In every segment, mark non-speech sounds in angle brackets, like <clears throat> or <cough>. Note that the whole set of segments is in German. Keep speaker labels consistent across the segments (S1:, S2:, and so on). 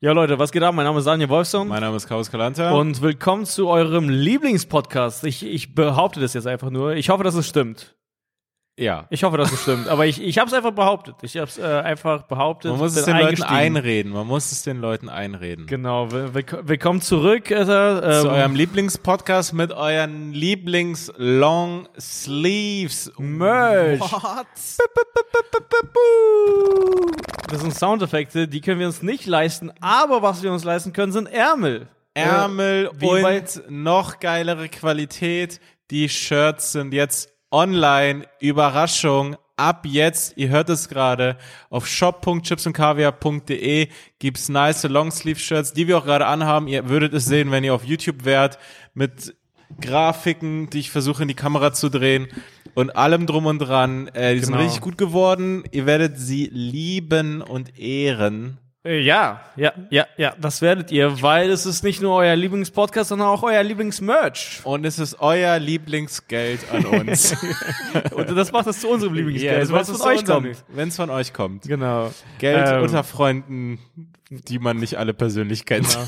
S1: Ja, Leute, was geht ab? Mein Name ist Daniel Wolfson.
S2: Mein Name ist Chaos Kalanta.
S1: Und willkommen zu eurem Lieblingspodcast. Ich, ich behaupte das jetzt einfach nur. Ich hoffe, dass es stimmt.
S2: Ja.
S1: Ich hoffe, dass es stimmt. Aber ich, ich habe es einfach behauptet. Ich habe es äh, einfach behauptet.
S2: Man muss es den Leuten einreden. Man muss es den Leuten einreden.
S1: Genau. Will- willk- Willkommen zurück. Äh, ähm,
S2: Zu eurem Lieblingspodcast mit euren Lieblings-Long Sleeves
S1: Merch.
S2: What?
S1: Das sind Soundeffekte, die können wir uns nicht leisten. Aber was wir uns leisten können, sind Ärmel.
S2: Ärmel
S1: Äh,
S2: und noch geilere Qualität. Die Shirts sind jetzt online. Überraschung. Ab jetzt, ihr hört es gerade, auf shop.chipsundkaviar.de gibt's nice Longsleeve-Shirts, die wir auch gerade anhaben. Ihr würdet es sehen, wenn ihr auf YouTube wärt, mit Grafiken, die ich versuche in die Kamera zu drehen und allem drum und dran. Äh, die sind
S1: Genau.
S2: richtig gut geworden. Ihr werdet sie lieben und ehren.
S1: Äh, Ja, ja, ja, ja, das werdet ihr, weil es ist nicht nur euer Lieblingspodcast, sondern auch euer Lieblingsmerch.
S2: Und es ist euer Lieblingsgeld an uns. <laughs>
S1: Und das macht es zu unserem Lieblingsgeld,
S2: das
S1: weil
S2: macht
S1: es von euch kommt.
S2: Wenn es von euch kommt.
S1: Genau.
S2: Geld
S1: Ähm,
S2: unter Freunden, die man nicht alle persönlich kennt.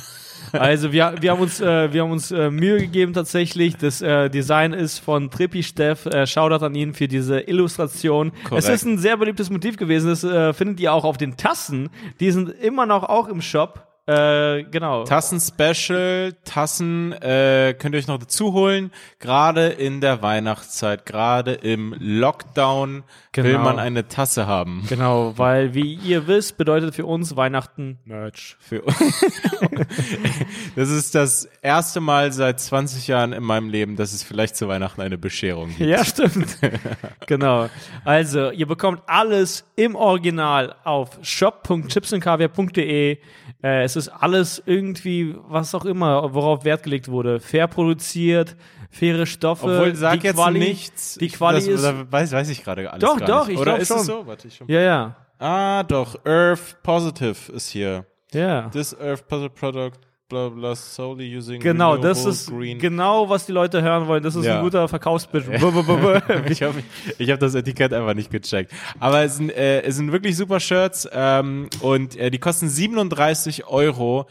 S1: Also wir, wir haben uns, äh, wir haben uns äh, Mühe gegeben tatsächlich. Das äh, Design ist von Trippi Steff. Äh, Shoutout an ihn für diese Illustration.
S2: Korrekt.
S1: Es ist ein sehr beliebtes Motiv gewesen. Das äh, findet ihr auch auf den Tassen. Die sind immer noch auch im Shop. Äh, genau.
S2: Tassen-Special, Tassen äh, könnt ihr euch noch dazu holen. Gerade in der Weihnachtszeit, gerade im Lockdown will
S1: Genau.
S2: man eine Tasse haben.
S1: Genau, weil wie ihr wisst, bedeutet für uns Weihnachten Merch.
S2: Für <laughs> das ist das erste Mal seit 20 Jahren in meinem Leben, dass es vielleicht zu Weihnachten eine Bescherung gibt.
S1: Ja, stimmt. <laughs> genau. Also, ihr bekommt alles im Original auf shop.chipsandkaviar.de. Äh, es ist alles irgendwie, was auch immer, worauf Wert gelegt wurde. Fair produziert, faire Stoffe.
S2: Obwohl, sag jetzt
S1: Quali,
S2: nichts.
S1: Die
S2: Ich-
S1: Quali
S2: das,
S1: ist.
S2: weiß, weiß ich gerade alles
S1: Doch, doch,
S2: nicht.
S1: ich
S2: Oder
S1: glaub
S2: ist
S1: schon.
S2: so? Warte, ich schon.
S1: ja, ja.
S2: Ah, doch. Earth Positive ist hier.
S1: Ja.
S2: This Earth Positive Product, blah blah, solely using
S1: Genau, das ist
S2: green.
S1: genau, was die Leute hören wollen. Das ist
S2: Ja.
S1: ein guter <laughs> buh. <laughs>
S2: ich habe ich hab das Etikett einfach nicht gecheckt. Aber es sind, äh, es sind wirklich super Shirts ähm, und äh, die kosten 37 Euro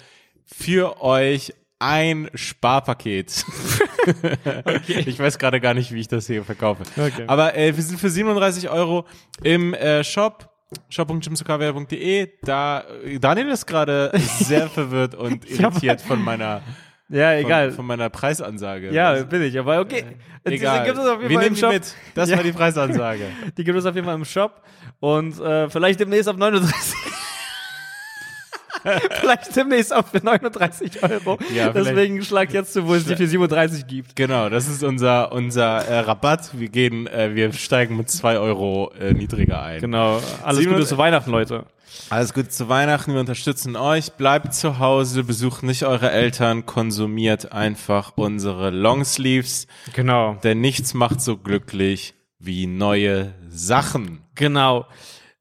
S2: für euch ein Sparpaket. <laughs> Ich weiß gerade gar nicht, wie ich das hier verkaufe.
S1: Okay.
S2: Aber äh, wir sind für 37 Euro im äh, Shop shop.jimsokavia.de. Da Daniel ist gerade <laughs> sehr verwirrt und irritiert von meiner
S1: ja,
S2: von,
S1: egal.
S2: von meiner Preisansage.
S1: ja,
S2: Also,
S1: bin ich. Aber okay. Diese
S2: egal.
S1: Gibt es auf jeden
S2: Wir
S1: Fall im
S2: nehmen die
S1: Shop.
S2: mit. Das
S1: Ja.
S2: war die Preisansage. <laughs>
S1: Die gibt es auf jeden Fall im Shop und äh, vielleicht demnächst auf 39. <laughs> vielleicht demnächst auch für 39 Euro.
S2: Ja.
S1: Deswegen schlagt jetzt zu, wo es die für 37 gibt.
S2: Genau, das ist unser unser äh, Rabatt. Wir gehen, äh, wir steigen mit zwei Euro äh, niedriger ein.
S1: Genau. Alles
S2: 700
S1: Gute zu Weihnachten, Leute.
S2: Alles Gute zu Weihnachten. Wir unterstützen euch. Bleibt zu Hause, besucht nicht eure Eltern, konsumiert einfach unsere Longsleeves,
S1: Genau.
S2: denn nichts macht so glücklich wie neue Sachen.
S1: Genau.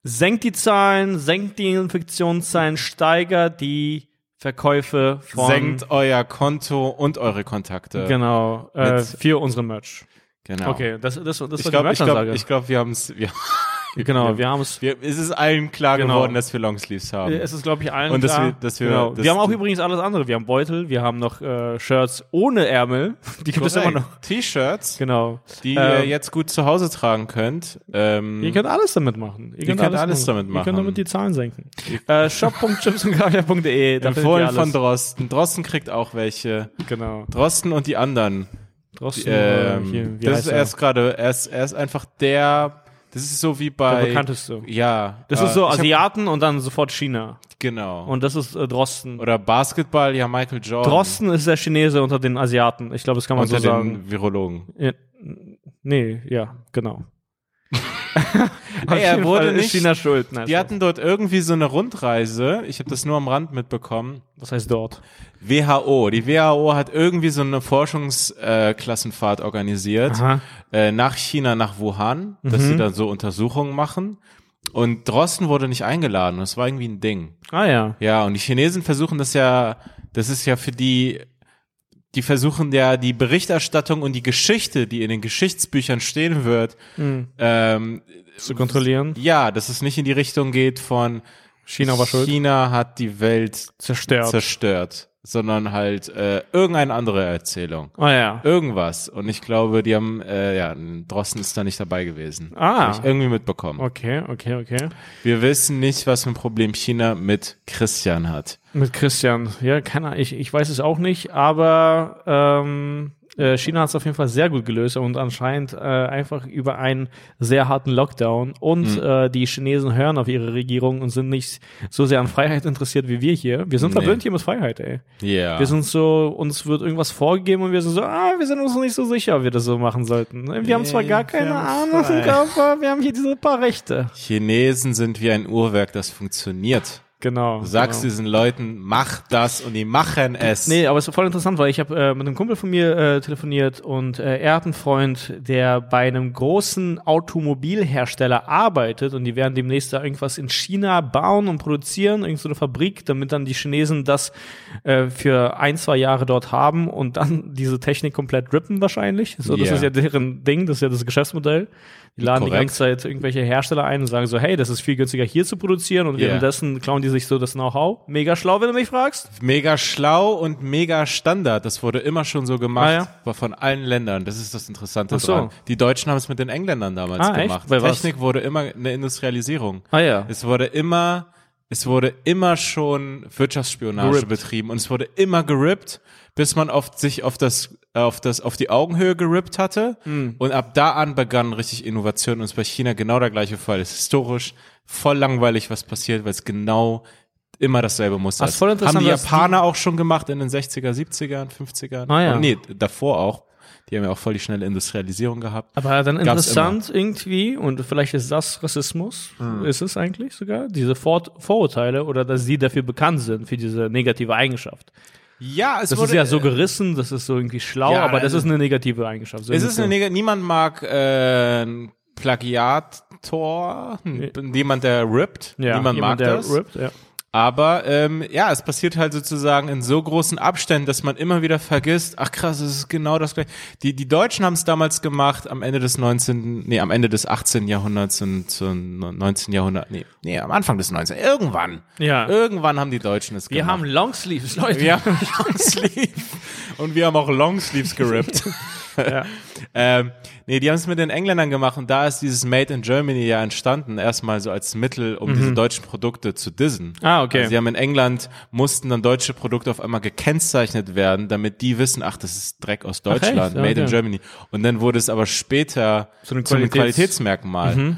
S1: Senkt die Zahlen, senkt die Infektionszahlen, steigert die Verkäufe von
S2: Senkt euer Konto und eure Kontakte.
S1: genau äh, für unsere Merch.
S2: Genau.
S1: Okay, das das das war
S2: Ich
S1: die
S2: ich glaube,
S1: Merchansage.
S2: ich glaube, wir haben es. Wir, <laughs>
S1: genau, wir haben es
S2: wir, es ist allen klar
S1: Genau.
S2: geworden, dass wir Longsleeves haben.
S1: Es ist, glaube ich, allen
S2: Und dass
S1: klar.
S2: wir- dass wir-
S1: genau.
S2: dass
S1: wir haben auch übrigens alles andere. Wir haben Beutel, wir haben noch äh, Shirts ohne Ärmel. <laughs> Die gibt es immer noch.
S2: T-Shirts,
S1: Genau.
S2: die
S1: Ähm,
S2: ihr jetzt gut zu Hause tragen könnt. Ähm,
S1: Ihr könnt alles damit machen. Ihr,
S2: könnt alles damit
S1: Ihr
S2: machen.
S1: könnt damit die Zahlen senken. Äh, shop.chipsundkaviar.de ihr
S2: empfohlen von
S1: alles.
S2: Drosten. Drosten kriegt auch welche.
S1: Genau.
S2: Drosten und die anderen.
S1: Drosten, äh,
S2: Ähm,
S1: hier, wie
S2: das
S1: heißt
S2: ist
S1: er?
S2: erst gerade, er ist, er ist einfach der, das ist so wie bei.
S1: der bekannteste.
S2: Ja.
S1: Das
S2: äh,
S1: ist so
S2: ich hab-
S1: Asiaten und dann sofort China.
S2: Genau.
S1: Und das ist äh, Drosten.
S2: Oder Basketball, ja, Michael Jordan.
S1: Drosten ist der Chinese unter den Asiaten. Ich glaube, das kann man
S2: Unter
S1: so sagen.
S2: den Virologen.
S1: Ja, nee, ja, genau. <laughs>
S2: Hey, er wurde nicht-
S1: China schuld. Nein,
S2: Die hatten dort irgendwie so eine Rundreise. Ich habe das nur am Rand mitbekommen.
S1: was heißt dort?
S2: WHO. Die WHO hat irgendwie so eine Forschungsklassenfahrt äh, organisiert äh, nach China, nach Wuhan, dass
S1: Mhm.
S2: sie dann so Untersuchungen machen. Und Drosten wurde nicht eingeladen. Das war irgendwie ein Ding.
S1: Ah ja.
S2: Ja, und die Chinesen versuchen das ja, das ist ja für die, die versuchen ja die Berichterstattung und die Geschichte, die in den Geschichtsbüchern stehen wird,
S1: Hm.
S2: ähm,
S1: Zu kontrollieren.
S2: ja, dass es nicht in die Richtung geht von
S1: China war schuld.
S2: China hat die Welt
S1: Zerstört.
S2: zerstört, sondern halt äh, irgendeine andere Erzählung.
S1: Ah ja.
S2: Irgendwas. Und ich glaube, die haben, äh, ja, Drosten ist da nicht dabei gewesen.
S1: Ah.
S2: Hab ich irgendwie mitbekommen.
S1: Okay, okay, okay.
S2: Wir wissen nicht, was für ein Problem China mit Christian hat.
S1: Mit Christian. Ja, keine Ahnung. Ich, ich weiß es auch nicht, aber ähm, äh, China hat es auf jeden Fall sehr gut gelöst und anscheinend äh, einfach über einen sehr harten Lockdown. Und äh, die Chinesen hören auf ihre Regierung und sind nicht so sehr an Freiheit interessiert wie wir hier. Wir sind
S2: Nee.
S1: verwöhnt hier mit Freiheit, ey.
S2: Ja.
S1: Wir sind so, uns wird irgendwas vorgegeben und wir sind so, ah, wir sind uns nicht so sicher, ob wir das so machen sollten. Wir haben zwar
S2: Nee,
S1: gar keine Ahnung, aber wir haben hier diese paar Rechte.
S2: Chinesen sind wie ein Uhrwerk, das funktioniert.
S1: Genau.
S2: Du sagst
S1: genau.
S2: diesen Leuten, mach das und die machen es.
S1: Nee, aber es ist voll interessant, weil ich habe äh, mit einem Kumpel von mir äh, telefoniert und äh, er hat einen Freund, der bei einem großen Automobilhersteller arbeitet und die werden demnächst da irgendwas in China bauen und produzieren, irgend so eine Fabrik, damit dann die Chinesen das äh, für ein, zwei Jahre dort haben und dann <laughs> diese Technik komplett rippen wahrscheinlich. So, das
S2: Ja.
S1: ist ja deren Ding, das ist ja das Geschäftsmodell. Die laden die
S2: Korrekt.
S1: ganze Zeit irgendwelche Hersteller ein und sagen so, hey, das ist viel günstiger hier zu produzieren und
S2: Ja.
S1: währenddessen klauen die sich so das Know-how. Mega schlau, wenn du mich fragst.
S2: Mega schlau und mega Standard. Das wurde immer schon so gemacht,
S1: Ah, ja?
S2: von allen Ländern. Das ist das Interessante
S1: so.
S2: dran. Die Deutschen haben es mit den Engländern damals
S1: Ah,
S2: gemacht.
S1: Bei was?
S2: Technik wurde immer eine Industrialisierung.
S1: Ah ja.
S2: Es wurde immer, es wurde immer schon Wirtschaftsspionage
S1: Gerippt.
S2: betrieben und es wurde immer gerippt, bis man auf sich auf das, auf das, auf die Augenhöhe gerippt hatte.
S1: Hm.
S2: Und ab da an begann richtig Innovation und es bei China genau der gleiche Fall. Es ist historisch voll langweilig, was passiert, weil es genau immer dasselbe Muster ist.
S1: voll interessant,
S2: Haben die Japaner auch schon gemacht in den 60er, 70ern, 50ern?
S1: Ah, ja.
S2: Und nee, davor auch. Die haben ja auch voll die schnelle Industrialisierung gehabt.
S1: Aber dann
S2: Gab's
S1: interessant irgendwie, und vielleicht ist das Rassismus, ist es eigentlich sogar, diese Vor Vorurteile oder dass sie dafür bekannt sind, für diese negative Eigenschaft.
S2: Ja, es
S1: Das ist ja so gerissen, das ist so irgendwie schlau,
S2: Ja,
S1: aber das
S2: also-
S1: ist eine negative Eigenschaft. So
S2: Es ist eine
S1: bisschen-
S2: Neg niemand mag äh, Plagiator, n- jemand, der rippt.
S1: ja,
S2: niemand
S1: jemand,
S2: mag
S1: der
S2: das.
S1: Rippt, ja.
S2: Aber ähm, ja, es passiert halt sozusagen in so großen Abständen, dass man immer wieder vergisst, ach krass, es ist genau das gleiche. Die, die Deutschen haben es damals gemacht, am Ende des 19., nee, am Ende des 18. Jahrhunderts und zum 19. Jahrhundert, nee, nee, am Anfang des 19. Irgendwann.
S1: Ja.
S2: Irgendwann haben die Deutschen es
S1: Wir
S2: gemacht.
S1: haben Longsleeves, Leute.
S2: Wir haben Longsleeve und wir haben auch Longsleeves gerippt. <laughs> <laughs> ähm, nee, die haben es mit den Engländern gemacht und da ist dieses Made in Germany ja entstanden, erstmal so als Mittel, um diese deutschen Produkte zu dissen.
S1: Ah, okay.
S2: Also sie haben in England, mussten dann deutsche Produkte auf einmal gekennzeichnet werden, damit die wissen, ach, das ist Dreck aus Deutschland,
S1: echt? Ja,
S2: Made in
S1: okay.
S2: Germany. Und dann wurde es aber später
S1: Zu einem
S2: zu einem
S1: Qualitäts- Mhm.
S2: Qualitätsmerkmal.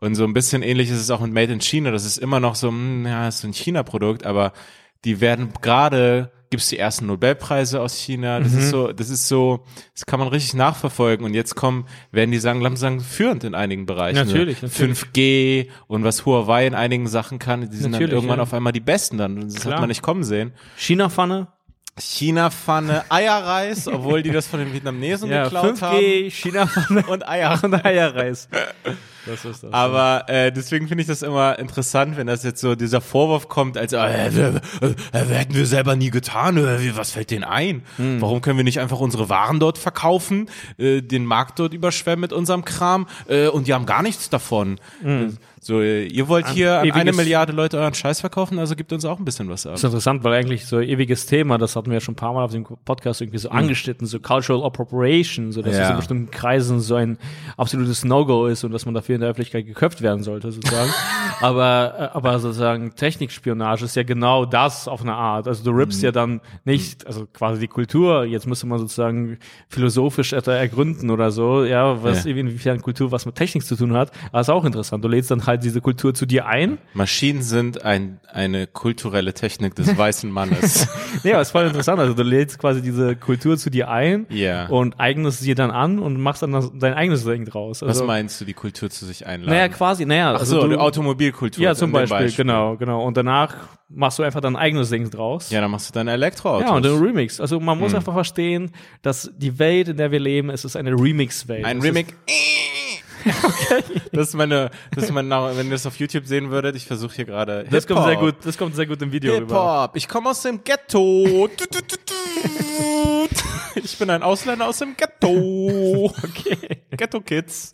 S2: Und so ein bisschen ähnlich ist es auch mit Made in China. Das ist immer noch so, hm, ja, ist so ein China-Produkt, aber die werden gerade, gibt's die ersten Nobelpreise aus China. Das
S1: Mhm.
S2: ist so, das ist so, das kann man richtig nachverfolgen. Und jetzt kommen, werden die sagen, langsam führend in einigen Bereichen.
S1: Natürlich, natürlich.
S2: 5G und was Huawei in einigen Sachen kann, die sind
S1: Natürlich,
S2: dann irgendwann
S1: ja.
S2: auf einmal die Besten dann. Das
S1: Klar.
S2: hat man nicht kommen sehen.
S1: China-Pfanne.
S2: China-Pfanne, Eierreis, <laughs> obwohl die das von den Vietnamesen
S1: Ja,
S2: geklaut haben.
S1: 5G, China-Pfanne
S2: Und Eier. <laughs>
S1: und Eierreis. Das ist das.
S2: Aber äh, deswegen finde ich das immer interessant, wenn das jetzt so dieser Vorwurf kommt, als äh, wir, äh, wir hätten wir selber nie getan. Äh, was fällt denen ein?
S1: Hm.
S2: Warum können wir nicht einfach unsere Waren dort verkaufen, äh, den Markt dort überschwemmen mit unserem Kram äh, und die haben gar nichts davon. Äh, So, äh, ihr wollt hier an
S1: Hm.
S2: eine Milliarde Leute euren Scheiß verkaufen, also gibt uns auch ein bisschen was ab.
S1: Das ist interessant, weil eigentlich so ein ewiges Thema, das hatten wir ja schon ein paar Mal auf dem Podcast irgendwie so angeschnitten, so Cultural Appropriation, so dass
S2: Ja.
S1: es in bestimmten Kreisen so ein absolutes No-Go ist und dass man dafür in der Öffentlichkeit geköpft werden sollte, sozusagen. <laughs> aber, äh, aber sozusagen Technikspionage ist ja genau das auf eine Art. Also du rippst ja dann nicht, also quasi die Kultur, jetzt müsste man sozusagen philosophisch etwa ergründen oder so, ja, was
S2: Ja.
S1: inwiefern Kultur was mit Technik zu tun hat. Aber ist auch interessant. Du lädst dann halt diese Kultur zu dir ein
S2: Maschinen sind ein, eine kulturelle Technik des weißen Mannes. <laughs>
S1: Ja, aber ist voll interessant. Also du lädst quasi diese Kultur zu dir ein
S2: Ja.
S1: und eignest sie dann an und machst dann das, dein eigenes Ding draus.
S2: was
S1: Also,
S2: meinst du, die Kultur zu sich einladen?
S1: Naja, quasi, naja.
S2: Ach
S1: also
S2: so,
S1: du,
S2: die Automobilkultur.
S1: Ja, zum
S2: dem
S1: Beispiel, genau, genau. Und danach machst du einfach dein eigenes Ding draus.
S2: Ja, dann machst du deine Elektroautos.
S1: Ja, und ein Remix. Also man
S2: Hm.
S1: muss einfach verstehen, dass die Welt, in der wir leben, es ist eine Remix-Welt.
S2: Ein Remix.
S1: Ist,
S2: Das ist meine, das ist mein Name. Wenn ihr das auf YouTube sehen würdet, ich versuche hier gerade.
S1: Das kommt sehr gut, das kommt sehr gut im Video rüber.
S2: Hip-Hop. Ich komme aus dem Ghetto. Du, du, du, du. Ich bin ein Ausländer aus dem Ghetto. <laughs>
S1: Okay.
S2: Ghetto Kids.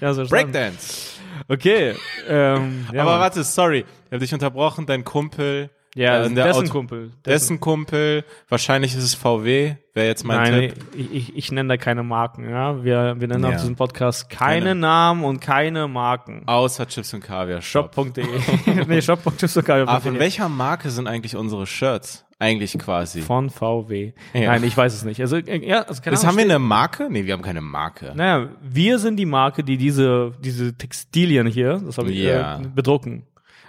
S1: Ja, so
S2: Breakdance.
S1: Okay. Ähm, ja,
S2: Aber warte, sorry. Ich habe dich unterbrochen. Dein Kumpel.
S1: Ja,
S2: äh, der
S1: dessen
S2: Auto-
S1: Kumpel.
S2: Dessen Kumpel. Wahrscheinlich ist es VW. Wäre jetzt mein
S1: Nein,
S2: Tipp.
S1: ich, ich, ich nenne da keine Marken. Ja, wir, wir nennen
S2: Ja.
S1: auf diesem Podcast keine,
S2: Keine.
S1: Namen und keine Marken.
S2: Außer Chips und Kaviar Shop.
S1: Shop.de. <laughs> nee, shop.de.
S2: Aber von welcher Marke sind eigentlich unsere Shirts? Eigentlich quasi.
S1: Von VW.
S2: Ja.
S1: Nein, ich weiß es nicht. Also, äh, ja, also keine
S2: Das
S1: Ahnung,
S2: haben wir eine Marke? Nee, wir haben keine Marke.
S1: Naja, wir sind die Marke, die diese, diese Textilien hier, das habe ich,
S2: Ja.
S1: äh, bedrucken.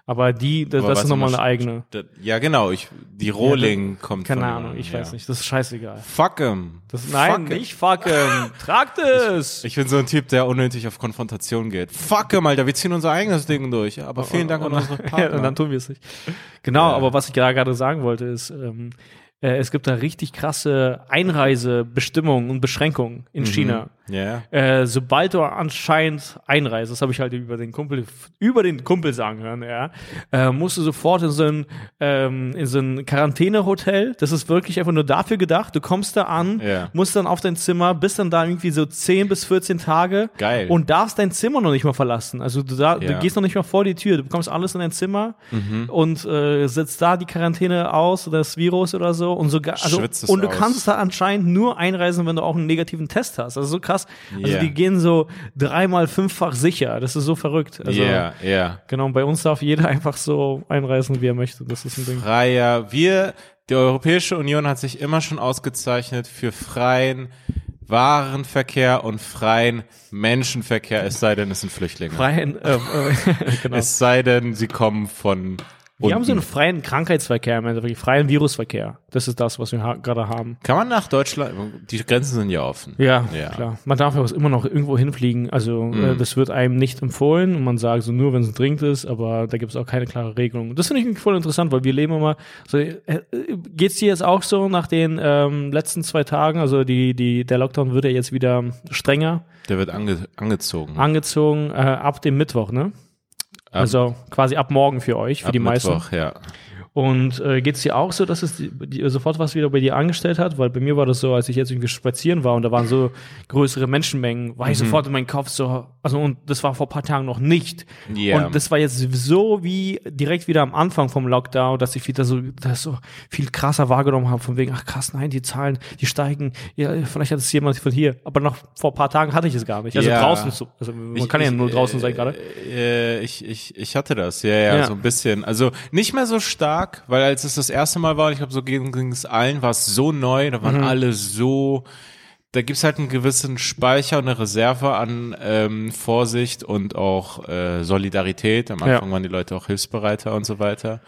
S1: Aber die, das,
S2: Aber
S1: das ist nochmal eine eigene.
S2: Ja, genau. Ich, die Rohling kommt
S1: Keine Ahnung, ich
S2: ja.
S1: weiß nicht. Das ist scheißegal.
S2: Fuck 'em.
S1: Das, nein,
S2: Fuck 'em.
S1: nicht fucken. <laughs> Tragt es!
S2: Ich bin so ein Typ, der unnötig auf Konfrontation geht. Fuck 'em, Alter, wir ziehen unser eigenes Ding durch. Aber vielen Dank an unsere <laughs>
S1: ja, und
S2: Partner.
S1: dann tun wir es nicht. Genau,
S2: Ja.
S1: aber was ich gerade gerade sagen wollte, ist, ähm, äh, es gibt da richtig krasse Einreisebestimmungen und Beschränkungen in China.
S2: Ja.
S1: Äh, sobald du anscheinend einreist, das habe ich halt über den Kumpel, über den Kumpel sagen hören, ja, äh, musst du sofort in so ein, ähm, in so ein Quarantänehotel. Das ist wirklich einfach nur dafür gedacht. Du kommst da an,
S2: Ja.
S1: musst dann auf dein Zimmer, bist dann da irgendwie so 10 bis 14 Tage.
S2: Geil.
S1: Und darfst dein Zimmer noch nicht mal verlassen. Also du, da, du
S2: Ja. Mhm.
S1: gehst noch nicht mal vor die Tür. Du bekommst alles in dein Zimmer und äh, setzt da die Quarantäne aus oder das Virus oder so. Und sogar, also, und du
S2: aus.
S1: kannst da anscheinend nur einreisen, wenn du auch einen negativen Test hast. Also so krass. Also
S2: Ja.
S1: die gehen so dreimal, fünffach sicher. Das ist so verrückt. Also
S2: Ja, ja.
S1: genau, bei uns darf jeder <laughs> einfach so einreisen, wie er möchte. Das ist ein Ding.
S2: Freier. Wir, die Europäische Union hat sich immer schon ausgezeichnet für freien Warenverkehr und freien Menschenverkehr, es sei denn, es sind Flüchtlinge.
S1: Freien, äh, äh, <laughs> genau.
S2: Es sei denn, sie kommen von
S1: Wir haben so einen freien Krankheitsverkehr, im Endeffekt, freien Virusverkehr. Das ist das, was wir ha gerade haben.
S2: Kann man nach Deutschland, die Grenzen sind ja offen.
S1: Ja,
S2: Ja.
S1: klar. Man darf ja auch immer noch irgendwo hinfliegen. Also
S2: Mhm.
S1: äh, das wird einem nicht empfohlen und man sagt so nur, wenn es dringend ist, aber da gibt es auch keine klare Regelung. Das finde ich voll interessant, weil wir leben immer so. Äh, äh, geht's dir jetzt auch so nach den ähm, letzten zwei Tagen? Also die, die, der Lockdown wird ja jetzt wieder strenger
S2: Der wird ange angezogen.
S1: angezogen äh, ab dem Mittwoch, ne? Also quasi ab morgen für euch, für
S2: Ab
S1: die meisten.
S2: Mittwoch, ja.
S1: Und äh, geht es dir auch so, dass es die, die, sofort was wieder bei dir angestellt hat? Weil bei mir war das so, als ich jetzt irgendwie spazieren war und da waren so größere Menschenmengen, war ich
S2: Mhm.
S1: sofort in meinen Kopf so, also und das war vor ein paar Tagen noch nicht.
S2: Ja.
S1: Und das war jetzt so wie direkt wieder am Anfang vom Lockdown, dass ich wieder so, das so viel krasser wahrgenommen habe, von wegen, ach krass, nein, die Zahlen, die steigen, ja, vielleicht hat es jemand von hier. Aber noch vor ein paar Tagen hatte ich es gar nicht. Also
S2: Ja.
S1: draußen, so, also man
S2: Ich-
S1: kann ja
S2: ich,
S1: nur draußen
S2: äh,
S1: sein gerade.
S2: Äh, ich, ich, ich hatte das, ja, ja,
S1: Ja.
S2: so ein bisschen. Also nicht mehr so stark, weil als es das erste Mal war, ich glaube, so ging es allen, war es so neu, da
S1: Mhm.
S2: waren alle so, da gibt's halt einen gewissen Speicher und eine Reserve an ähm, Vorsicht und auch äh, Solidarität. Am Anfang
S1: Ja.
S2: waren die Leute auch hilfsbereiter und so weiter.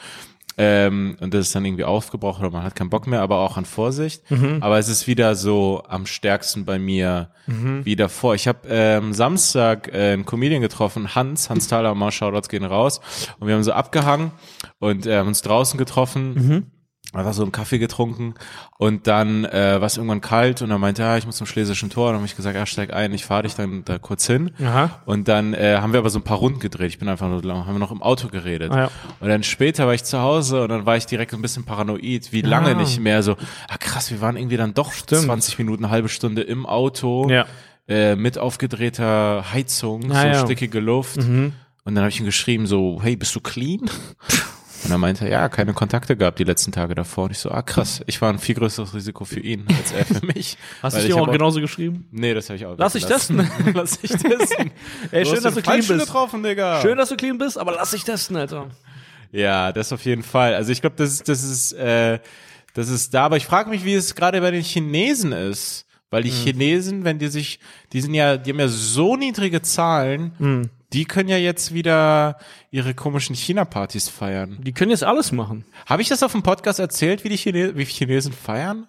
S2: Ähm, und das ist dann irgendwie aufgebraucht oder man hat keinen Bock mehr, aber auch an Vorsicht.
S1: Mhm.
S2: Aber es ist wieder so am stärksten bei mir
S1: Mhm.
S2: wie davor. Ich habe ähm, Samstag äh, einen Comedian getroffen, Hans, Hans Thaler, mal Shoutouts gehen raus. Und wir haben so abgehangen und äh, haben uns draußen getroffen.
S1: Mhm.
S2: Einfach so einen Kaffee getrunken und dann äh, war es irgendwann kalt und er meinte, ja, ich muss zum Schlesischen Tor. Und dann habe ich gesagt, ja, steig ein, ich fahre dich dann da kurz hin.
S1: Aha.
S2: Und dann äh, haben wir aber so ein paar Runden gedreht. Ich bin einfach nur, haben wir noch im Auto geredet.
S1: Ah, ja.
S2: Und dann später war ich zu Hause und dann war ich direkt so ein bisschen paranoid, wie lange
S1: Ah.
S2: nicht mehr so, ah krass, wir waren irgendwie dann doch 20 Minuten, eine halbe Stunde im Auto
S1: Ja.
S2: äh, mit aufgedrehter Heizung,
S1: Ah,
S2: so
S1: ja.
S2: stickige Luft.
S1: Mhm.
S2: Und dann habe ich ihm geschrieben so, hey, bist du clean? <laughs> Und er meinte, ja, keine Kontakte gehabt die letzten Tage davor. Und ich so, ah krass, ich war ein viel größeres Risiko für ihn als er für mich. <laughs>
S1: Hast du
S2: ich
S1: dir auch genauso geschrieben?
S2: Nee, das habe ich auch
S1: Lass dich
S2: weggelassen. <laughs> Lass dich testen. <laughs>
S1: Ey, schön, dass du clean bist.
S2: getroffen, Digga.
S1: Schön, dass du clean bist, aber lass dich testen, Alter.
S2: Ja, das auf jeden Fall. Also ich glaube, das ist, das ist, äh, das ist da. Aber ich frage mich, wie es gerade bei den Chinesen ist. Weil die Chinesen, wenn die sich, die sind ja, die haben ja so niedrige Zahlen, die können ja jetzt wieder ihre komischen China-Partys feiern.
S1: Die können jetzt alles machen.
S2: Habe ich das auf dem Podcast erzählt, wie die Chine wie Chinesen feiern?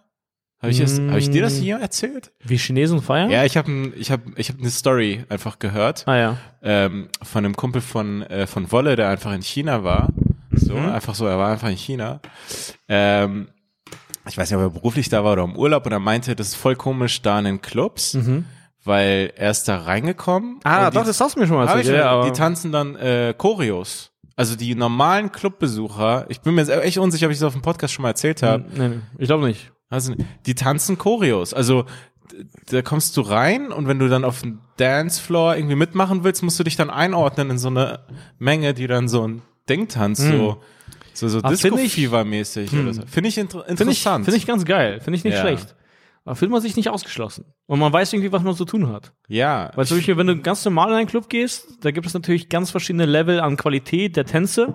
S2: Habe ich, das, hab ich dir das hier erzählt?
S1: Wie Chinesen feiern?
S2: Ja, ich habe ich hab, ich hab eine Story einfach gehört
S1: Ah ja.
S2: ähm, von einem Kumpel von, äh, von Wolle, der einfach in China war. So, einfach so, er war einfach in China. Ähm, ich weiß nicht, ob er beruflich da war oder im Urlaub und er meinte, das ist voll komisch da in den Clubs, weil er ist da reingekommen.
S1: Ah, doch,
S2: die,
S1: das hast du mir schon mal erzählt.
S2: ich,
S1: Ja,
S2: die tanzen dann äh, Choreos. Also die normalen Clubbesucher, ich bin mir jetzt echt unsicher, ob ich das auf dem Podcast schon mal erzählt habe.
S1: nee, nee, ich glaube nicht.
S2: Also, die tanzen Choreos. Also, da kommst du rein und wenn du dann auf dem Dancefloor irgendwie mitmachen willst, musst du dich dann einordnen in so eine Menge, die dann so ein Ding tanzt, so, so, so
S1: Ah, find ich-
S2: Disco-Fever-mäßig oder so. Finde ich inter
S1: Finde ich,
S2: interessant.
S1: finde ich ganz geil. Finde ich nicht
S2: Ja.
S1: schlecht. Aber fühlt man sich nicht ausgeschlossen. Und man weiß irgendwie, was man zu tun hat.
S2: ja.
S1: Weil zum Beispiel, wenn du ganz normal in einen Club gehst, da gibt es natürlich ganz verschiedene Level an Qualität der Tänze,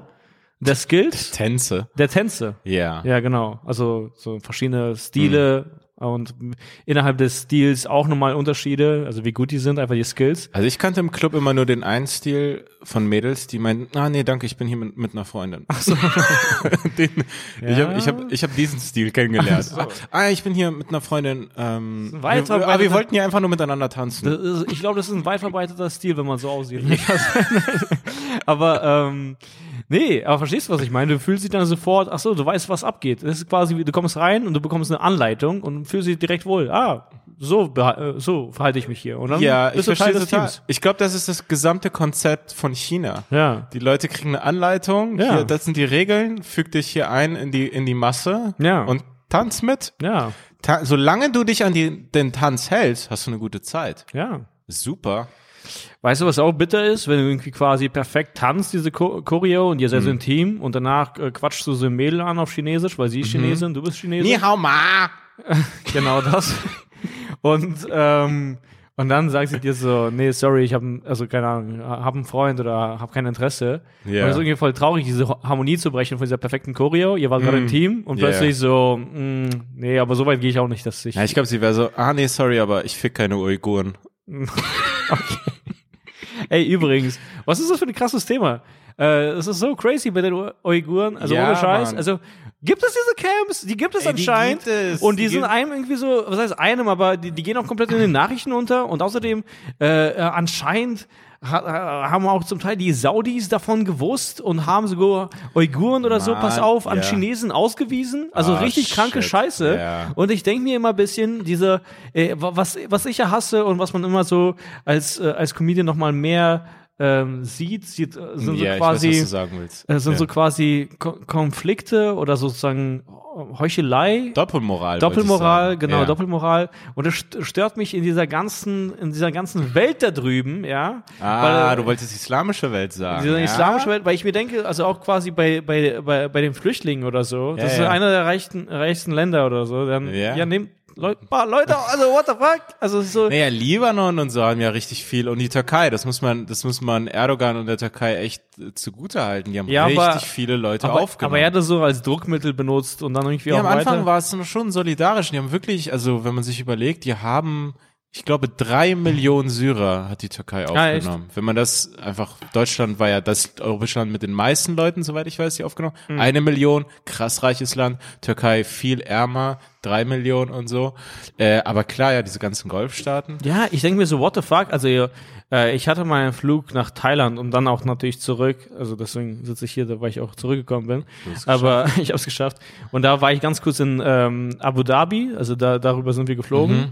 S1: der Skills,
S2: Tänze.
S1: der Tänze.
S2: Ja.
S1: Ja, genau. Also so verschiedene Stile und innerhalb des Stils auch nochmal Unterschiede, also wie gut die sind, einfach die Skills.
S2: Also ich kannte im Club immer nur den einen Stil von Mädels, die meinten, ah nee, danke, ich bin hier mit, mit einer Freundin. Ach so. <laughs> den, Ich habe ich hab, ich hab diesen Stil kennengelernt.
S1: So.
S2: Ah, ich bin hier mit einer Freundin. Ähm, wir,
S1: Weit
S2: aber wir wollten ja einfach nur miteinander tanzen.
S1: Ist, ich glaube, das ist ein weit verbreiteter Stil, wenn man so aussieht. <laughs> <laughs> aber ähm, nee, aber verstehst du, was ich meine? Du fühlst dich dann sofort, ach so, du weißt, was abgeht. Das ist quasi, wie, du kommst rein und du bekommst eine Anleitung und fühlst dich direkt wohl. Ah, so, äh, so verhalte ich mich hier. Und dann
S2: Ja, ich
S1: bist du Teil
S2: verstehe
S1: des
S2: total.
S1: Teams.
S2: Ich glaube, das ist das gesamte Konzept von China.
S1: Ja.
S2: Die Leute kriegen eine Anleitung,
S1: Ja.
S2: hier, das sind die Regeln, füg dich hier ein in die, in die Masse
S1: Ja.
S2: und tanz mit.
S1: Ja.
S2: Ta solange du dich an die, den Tanz hältst, hast du eine gute Zeit.
S1: Ja.
S2: Super.
S1: Weißt du, was auch bitter ist, wenn du irgendwie quasi perfekt tanzt, diese Cho- Choreo, und ihr
S2: Mhm.
S1: seid so ein Team und danach äh, quatschst du so ein Mädel an auf Chinesisch, weil sie
S2: Mhm.
S1: ist Chinesin, du bist Chinesin.
S2: Ni hao ma. <laughs>
S1: Genau das. Und, ähm, und dann sagt sie dir so, nee, sorry, ich habe, also keine Ahnung, habe einen Freund oder habe kein Interesse.
S2: Ja.
S1: Und es ist irgendwie voll traurig, diese Harmonie zu brechen von dieser perfekten Choreo. Ihr wart gerade ein Team und
S2: Ja.
S1: plötzlich so, mh, nee, aber so weit gehe ich auch nicht, dass ich.
S2: Ja, ich glaube, sie wäre so, ah nee, sorry, aber ich fick keine Uiguren. <laughs>
S1: Ey, übrigens, was ist das für ein krasses Thema? Äh, Es ist so crazy bei den Uiguren, also
S2: Ja,
S1: ohne Scheiß.
S2: Mann.
S1: Also gibt es diese Camps? Die gibt es
S2: Ey, die
S1: anscheinend.
S2: gibt es.
S1: Und die,
S2: Die
S1: sind einem irgendwie so, was heißt einem, aber die, die gehen auch komplett in den Nachrichten unter. Und außerdem äh, äh, anscheinend ha, haben auch zum Teil die Saudis davon gewusst und haben sogar Uiguren oder so,
S2: Mann,
S1: pass auf, an
S2: ja.
S1: Chinesen ausgewiesen. Also
S2: Ah,
S1: richtig kranke
S2: shit.
S1: Scheiße.
S2: Ja.
S1: Und ich denke mir immer ein bisschen, diese, äh, wa- was, was ich ja hasse und was man immer so als, äh, als Comedian noch mal mehr ähm, sieht, sieht äh, sind
S2: ja,
S1: so quasi,
S2: weiß,
S1: äh, sind
S2: ja.
S1: so quasi Ko Konflikte oder sozusagen Heuchelei.
S2: Doppelmoral.
S1: Doppelmoral, genau,
S2: ja.
S1: Doppelmoral. Und das st- stört mich in dieser ganzen, in dieser ganzen Welt da drüben, ja.
S2: Ah,
S1: Weil,
S2: du wolltest islamische Welt sagen.
S1: diese islamische Welt, weil ich mir denke, also auch quasi bei, bei, bei, bei den Flüchtlingen oder so, das ist einer der reichsten, reichsten Länder oder so, dann,
S2: Ja.
S1: ja, nehmt Leute, paar Leute, also what the fuck? Also so,
S2: Naja, Libanon und so haben ja richtig viel und die Türkei, das muss man, das muss man Erdogan und der Türkei echt äh, zugute halten. Die haben
S1: Ja,
S2: richtig
S1: aber-
S2: viele Leute
S1: aber,
S2: aufgenommen.
S1: aber er hat das so als Druckmittel benutzt und dann irgendwie
S2: ja,
S1: auch
S2: am Anfang
S1: weiter.
S2: war es schon solidarisch. Die haben wirklich, also wenn man sich überlegt, die haben, ich glaube, drei Millionen Syrer hat die Türkei
S1: Ah,
S2: aufgenommen. wenn man das einfach, Deutschland war ja das europäische Land mit den meisten Leuten, soweit ich weiß, die aufgenommen.
S1: Hm.
S2: Eine Million, krass reiches Land. Türkei viel ärmer, drei Millionen und so. Äh, aber klar, ja, diese ganzen Golfstaaten.
S1: Ja, ich denke mir so, what the fuck? Also äh, ich hatte mal einen Flug nach Thailand und dann auch natürlich zurück. Also deswegen sitze ich hier, da weil ich auch zurückgekommen bin. Aber <laughs> ich habe es geschafft. Und da war ich ganz kurz in ähm, Abu Dhabi. Also da darüber sind wir geflogen.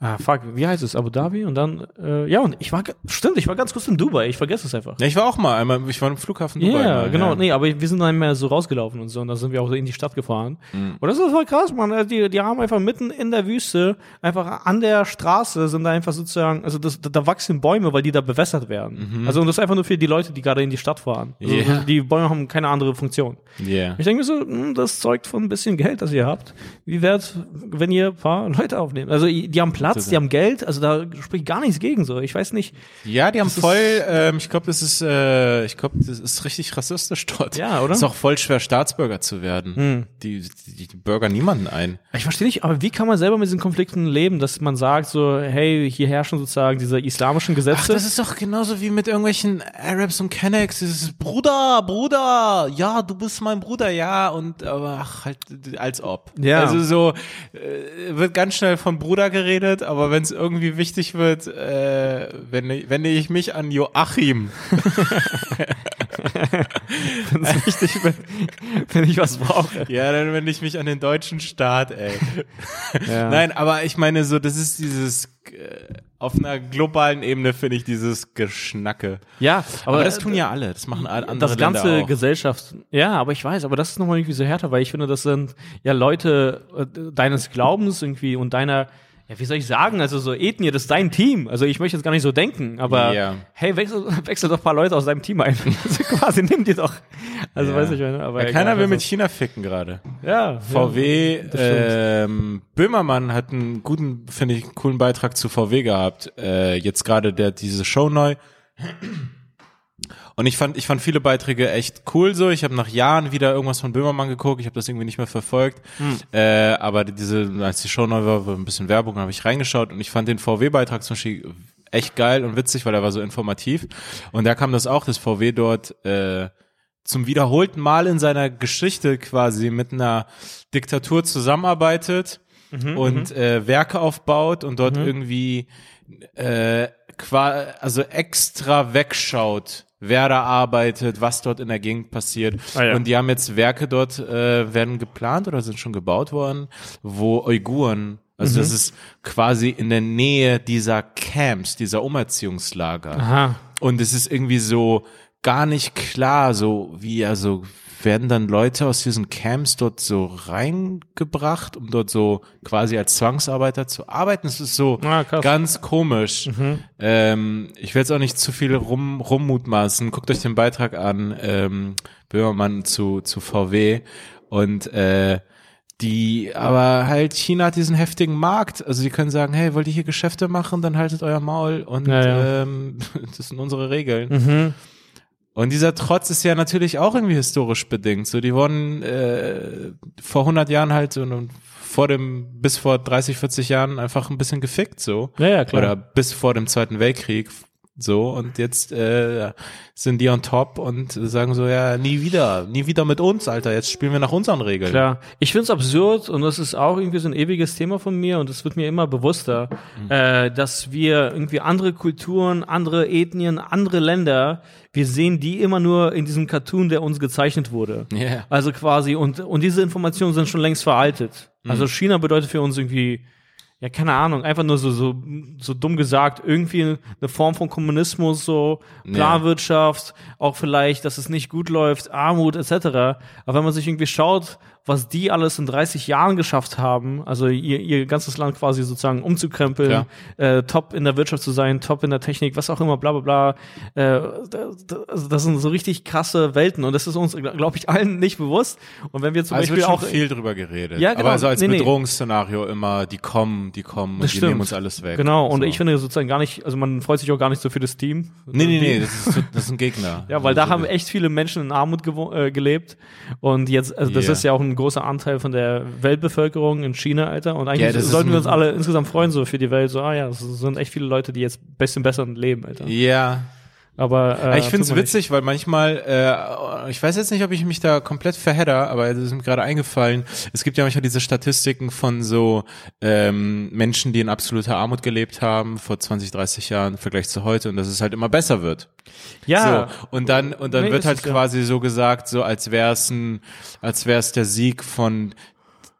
S1: Ah, fuck, wie heißt es? Abu Dhabi? Und dann, äh, ja, und ich war, stimmt, ich war ganz kurz in Dubai. Ich vergesse es einfach.
S2: Ja, ich war auch mal einmal, ich war im Flughafen Dubai. mal,
S1: genau.
S2: Ja.
S1: Nee, aber wir sind dann mehr so rausgelaufen und so. Und dann sind wir auch so in die Stadt gefahren.
S2: Mhm.
S1: Und das ist voll krass, man. Die, die haben einfach mitten in der Wüste, einfach an der Straße sind da einfach sozusagen, also das, da, wachsen Bäume, weil die da bewässert werden. Also und das ist einfach nur für die Leute, die gerade in die Stadt fahren. Also,
S2: Mhm. Ja.
S1: Die Bäume haben keine andere Funktion.
S2: Yeah.
S1: Ich denke mir so, hm, das zeugt von ein bisschen Geld, das ihr habt. Wie wär's, wenn ihr ein paar Leute aufnehmt? Also die haben Platz, die haben Geld, also da spricht gar nichts gegen so. Ich weiß nicht.
S2: Ja, die haben
S1: Das ist-
S2: voll, ähm, ich glaube, das ist, äh, ich glaube, das ist richtig rassistisch dort.
S1: Ja, oder? Hm.
S2: Ist auch voll schwer, Staatsbürger zu werden. Die, die, die bürgern niemanden ein.
S1: Ich verstehe nicht, aber wie kann man selber mit diesen Konflikten leben, dass man sagt so, hey, hier herrschen sozusagen diese islamischen
S2: Ach,
S1: Gesetze?
S2: das ist doch genauso wie mit irgendwelchen Arabs und Kennex. Dieses Bruder, Bruder, ja, du bist mein Bruder, ja, und aber ach, halt als ob.
S1: Ja.
S2: Also so äh, wird ganz schnell von Bruder geredet, aber wenn es irgendwie wichtig wird, äh, wende, wende ich mich an Joachim. <laughs>
S1: wenn es wichtig wenn, wenn ich was brauche.
S2: Ja, dann wende ich mich an den deutschen Staat, ey.
S1: Ja.
S2: Nein, aber ich meine so, das ist dieses, äh, auf einer globalen Ebene finde ich dieses Geschnacke.
S1: Ja, aber,
S2: Aber das tun ja alle, das machen alle andere
S1: das ganze
S2: Länder auch.
S1: Gesellschaft. Ja, aber ich weiß, aber das ist nochmal irgendwie so härter, weil ich finde, das sind ja Leute äh, deines Glaubens irgendwie und deiner, ja, wie soll ich sagen, also so Ethnie, das ist dein Team. Also ich möchte jetzt gar nicht so denken, aber
S2: Ja.
S1: hey, wechsel, <laughs> wechsel doch ein paar Leute aus deinem Team ein. <laughs> also quasi nimm die doch. Also
S2: Ja.
S1: weiß ich, aber
S2: ja,
S1: egal,
S2: keiner will
S1: also,
S2: mit China ficken gerade.
S1: ja,
S2: VW, ähm, Böhmermann hat einen guten, finde ich, coolen Beitrag zu VW gehabt. Äh, jetzt gerade der diese Show neu. Und ich fand, ich fand viele Beiträge echt cool so. Ich habe nach Jahren wieder irgendwas von Böhmermann geguckt. Ich habe das irgendwie nicht mehr verfolgt.
S1: Hm.
S2: Äh, aber diese, als die Show neu war, war ein bisschen Werbung, habe ich reingeschaut und ich fand den VW-Beitrag zum Beispiel echt geil und witzig, weil er war so informativ. Und da kam das auch, dass VW dort äh, zum wiederholten Mal in seiner Geschichte quasi mit einer Diktatur zusammenarbeitet und äh, Werke aufbaut und dort irgendwie äh, also extra wegschaut, wer da arbeitet, was dort in der Gegend passiert.
S1: Ah, ja.
S2: Und die haben jetzt Werke dort äh, werden geplant oder sind schon gebaut worden, wo Uiguren also das ist quasi in der Nähe dieser Camps, dieser Umerziehungslager.
S1: Aha.
S2: Und es ist irgendwie so gar nicht klar, so wie, also werden dann Leute aus diesen Camps dort so reingebracht, um dort so quasi als Zwangsarbeiter zu arbeiten. Es ist so
S1: Ah,
S2: ganz komisch. Ähm, ich will jetzt auch nicht zu viel rum, rummutmaßen. Guckt euch den Beitrag an, ähm, Böhmermann zu, zu VW und äh, die, aber halt China hat diesen heftigen Markt. Also die können sagen, hey, wollt ihr hier Geschäfte machen, dann haltet euer Maul und
S1: Ja, ja.
S2: Ähm, <laughs> das sind unsere Regeln.
S1: Mhm.
S2: Und dieser Trotz ist ja natürlich auch irgendwie historisch bedingt. So, die wurden äh, vor 100 Jahren halt so und vor dem bis vor 30, 40 Jahren einfach ein bisschen gefickt so.
S1: Ja, ja, klar.
S2: Oder bis vor dem Zweiten Weltkrieg so und jetzt äh, sind die on top und sagen so ja nie wieder, nie wieder mit uns, Alter. Jetzt spielen wir nach unseren Regeln.
S1: Klar. Ich finde es absurd und das ist auch irgendwie so ein ewiges Thema von mir und es wird mir immer bewusster,
S2: Mhm.
S1: äh, dass wir irgendwie andere Kulturen, andere Ethnien, andere Länder, wir sehen die immer nur in diesem Cartoon, der uns gezeichnet wurde.
S2: Ja.
S1: Also quasi, und, und diese Informationen sind schon längst veraltet.
S2: Mhm.
S1: Also China bedeutet für uns irgendwie, ja, keine Ahnung, einfach nur so, so, so dumm gesagt, irgendwie eine Form von Kommunismus, so Planwirtschaft, auch vielleicht, dass es nicht gut läuft, Armut etc. Aber wenn man sich irgendwie schaut, was die alles in 30 Jahren geschafft haben, also ihr, ihr ganzes Land quasi sozusagen umzukrempeln, äh, top in der Wirtschaft zu sein, top in der Technik, was auch immer, bla bla bla. Äh, da, da, also das sind so richtig krasse Welten und das ist uns, glaube ich, allen nicht bewusst. Und wenn wir zum
S2: Also
S1: Beispiel auch
S2: viel drüber geredet.
S1: Ja, genau.
S2: Aber so als
S1: Nee, nee.
S2: Bedrohungsszenario immer, die kommen, die kommen und die
S1: stimmt.
S2: nehmen uns alles weg.
S1: Genau, und
S2: so.
S1: ich finde sozusagen gar nicht, also man freut sich auch gar nicht so für das Team.
S2: Nee, nee, nee, das ist, das ist ein Gegner. <laughs>
S1: Ja, weil da
S2: Also,
S1: haben echt viele Menschen in Armut äh, gelebt. Und jetzt, also das
S2: Ja.
S1: ist ja auch ein großer Anteil von der Weltbevölkerung in China, Alter. Und
S2: Ja,
S1: eigentlich
S2: ist
S1: sollten wir uns alle insgesamt freuen, so für die Welt. So, ah ja, es sind echt viele Leute, die jetzt ein bisschen besser leben, Alter.
S2: Ja,
S1: Aber äh,
S2: ich finde es witzig, weil manchmal, äh, ich weiß jetzt nicht, ob ich mich da komplett verhedder, aber es ist mir gerade eingefallen, es gibt ja manchmal diese Statistiken von so ähm, Menschen, die in absoluter Armut gelebt haben vor 20, 30 Jahren im Vergleich zu heute und dass es halt immer besser wird.
S1: Ja,
S2: So, und dann, und dann
S1: Nee,
S2: wird halt
S1: es, ja.
S2: quasi so gesagt, so als wäre es ein, als wäre es der Sieg von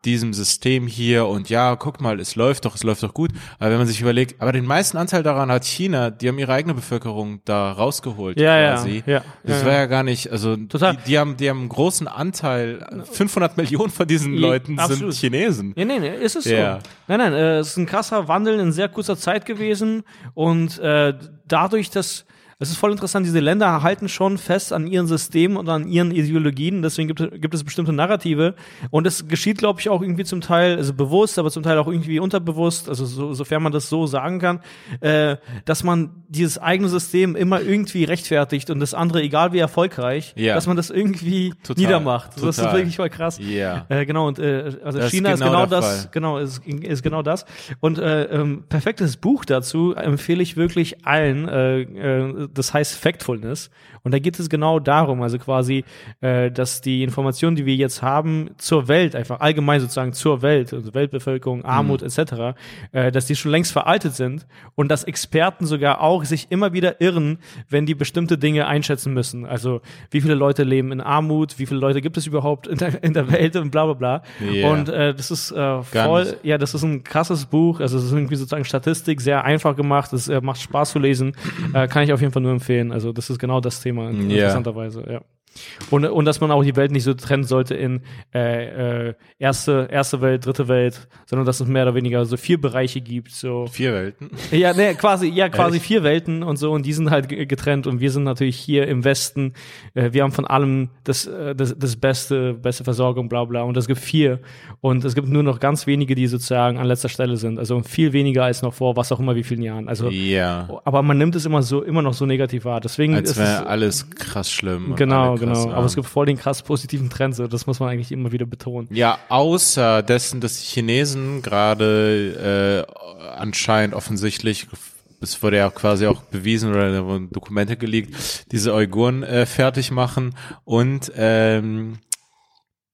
S2: diesem System hier und ja, guck mal, es läuft doch, es läuft doch gut. Aber wenn man sich überlegt, aber den meisten Anteil daran hat China, die haben ihre eigene Bevölkerung da rausgeholt
S1: Ja, ja,
S2: quasi.
S1: ja,
S2: das
S1: ja,
S2: war
S1: ja.
S2: ja gar nicht, also
S1: Total.
S2: Die, die haben, die haben einen großen Anteil, 500 Millionen von diesen Leuten
S1: absolut.
S2: sind Chinesen.
S1: Ja, nee, nee, ist es
S2: Ja.
S1: so. Nein, nein, äh, es ist ein krasser Wandel in sehr kurzer Zeit gewesen und äh, dadurch, dass es ist voll interessant, diese Länder halten schon fest an ihren Systemen und an ihren Ideologien, deswegen gibt, es- gibt es bestimmte Narrative und es geschieht, glaube ich, auch irgendwie zum Teil, also bewusst, aber zum Teil auch irgendwie unterbewusst, also so, sofern man das so sagen kann, äh, dass man dieses eigene System immer irgendwie rechtfertigt und das andere, egal wie erfolgreich,
S2: Ja.
S1: dass man das irgendwie
S2: Total,
S1: niedermacht. Das ist
S2: total.
S1: wirklich voll krass.
S2: Ja.
S1: Äh, genau, und äh, also
S2: Das ist
S1: China ist
S2: genau
S1: genau,
S2: der
S1: das,
S2: Fall.
S1: genau, ist, ist genau das. Und äh, ähm, perfektes Buch dazu empfehle ich wirklich allen. Äh, äh, das heißt Factfulness. Und da geht es genau darum, also quasi, äh, dass die Informationen, die wir jetzt haben zur Welt, einfach allgemein sozusagen zur Welt, also Weltbevölkerung, Armut
S2: Mhm.
S1: etc., äh, dass die schon längst veraltet sind und dass Experten sogar auch sich immer wieder irren, wenn die bestimmte Dinge einschätzen müssen. Also wie viele Leute leben in Armut, wie viele Leute gibt es überhaupt in der, in der Welt und bla bla bla.
S2: Ja.
S1: Und äh, das ist äh, voll,
S2: nicht.
S1: ja, das ist ein krasses Buch. Also es ist irgendwie sozusagen Statistik, sehr einfach gemacht. Es äh, macht Spaß zu lesen. Äh, kann ich auf jeden Fall nur empfehlen. Also das ist genau das Thema,
S2: Ja.
S1: interessanterweise, ja. Und, und dass man auch die Welt nicht so trennen sollte in äh, äh, erste, erste Welt, dritte Welt, sondern dass es mehr oder weniger so vier Bereiche gibt. So
S2: Vier Welten.
S1: ja, ne, quasi, ja, quasi vier Welten und so, und die sind halt ge- getrennt und wir sind natürlich hier im Westen. Äh, wir haben von allem das, äh, das, das Beste, beste Versorgung, bla bla. Und es gibt vier. Und es gibt nur noch ganz wenige, die sozusagen an letzter Stelle sind. Also viel weniger als noch vor was auch immer wie vielen Jahren. Also,
S2: Ja.
S1: aber man nimmt es immer so, immer noch so negativ wahr. Deswegen
S2: Als wäre
S1: es,
S2: alles krass schlimm.
S1: Genau,
S2: krass
S1: genau. Aber es gibt voll den krass positiven Trend, so. Das muss man eigentlich immer wieder betonen.
S2: Ja, außer dessen, dass die Chinesen gerade äh, anscheinend offensichtlich, es wurde ja quasi auch bewiesen oder wurden Dokumente geleakt, diese Uiguren äh, fertig machen und ähm,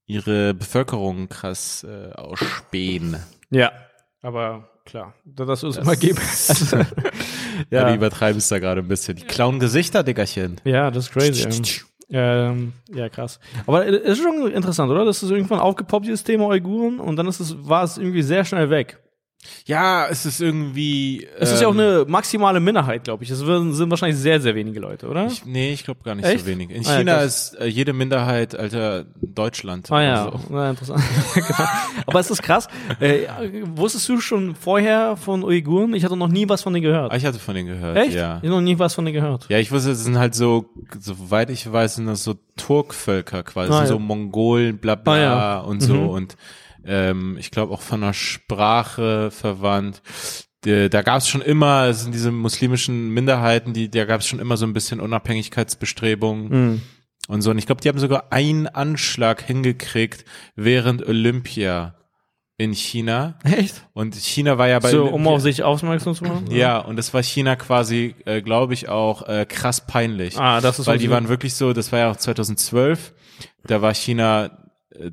S2: ihre Bevölkerung krass äh, ausspähen.
S1: Ja. Aber klar, das ist immer geben. <laughs> <laughs> Also,
S2: Ja. Die übertreiben es da gerade ein bisschen. Die klauen Gesichter, Dickerchen.
S1: Ja, das ist crazy. Ähm, ja, krass. Aber es ist schon interessant, oder? Das ist irgendwann aufgepoppt, dieses Thema Uiguren, und dann ist es, war es irgendwie sehr schnell weg.
S2: Ja, es ist irgendwie.
S1: Es ist ja auch
S2: ähm,
S1: eine maximale Minderheit, glaube ich. Es sind wahrscheinlich sehr, sehr wenige Leute, oder?
S2: Ich, nee, ich glaube gar nicht
S1: Echt?
S2: so wenig. In
S1: Ah, ja,
S2: China
S1: krass.
S2: ist äh, jede Minderheit, Alter, Deutschland.
S1: Ah ja,
S2: so.
S1: Na, interessant. <laughs> genau. Aber es ist krass. Äh, wusstest du schon vorher von Uiguren? Ich hatte noch nie was von denen gehört.
S2: Ah, Ich hatte von denen gehört.
S1: Echt?
S2: Ja.
S1: Ich habe noch nie was von denen gehört.
S2: Ja, ich wusste, es sind halt so, soweit ich weiß, sind das so Turkvölker quasi,
S1: Ah, ja.
S2: so Mongolen, bla bla
S1: Ah, ja.
S2: und so
S1: Mhm.
S2: und ähm, ich glaube auch von der Sprache verwandt. Die- Da gab es schon immer, es sind diese muslimischen Minderheiten, die, da gab es schon immer so ein bisschen Unabhängigkeitsbestrebungen
S1: Mhm.
S2: und so. Und ich glaube, die haben sogar einen Anschlag hingekriegt während Olympia in China.
S1: Echt?
S2: Und China war ja bei
S1: So, um auf sich aufmerksam zu machen?
S2: Ja, und das war China quasi, äh, glaube ich, auch äh, krass peinlich.
S1: Ah, das ist
S2: Weil die waren wirklich so, das war ja auch 2012, da war China, äh,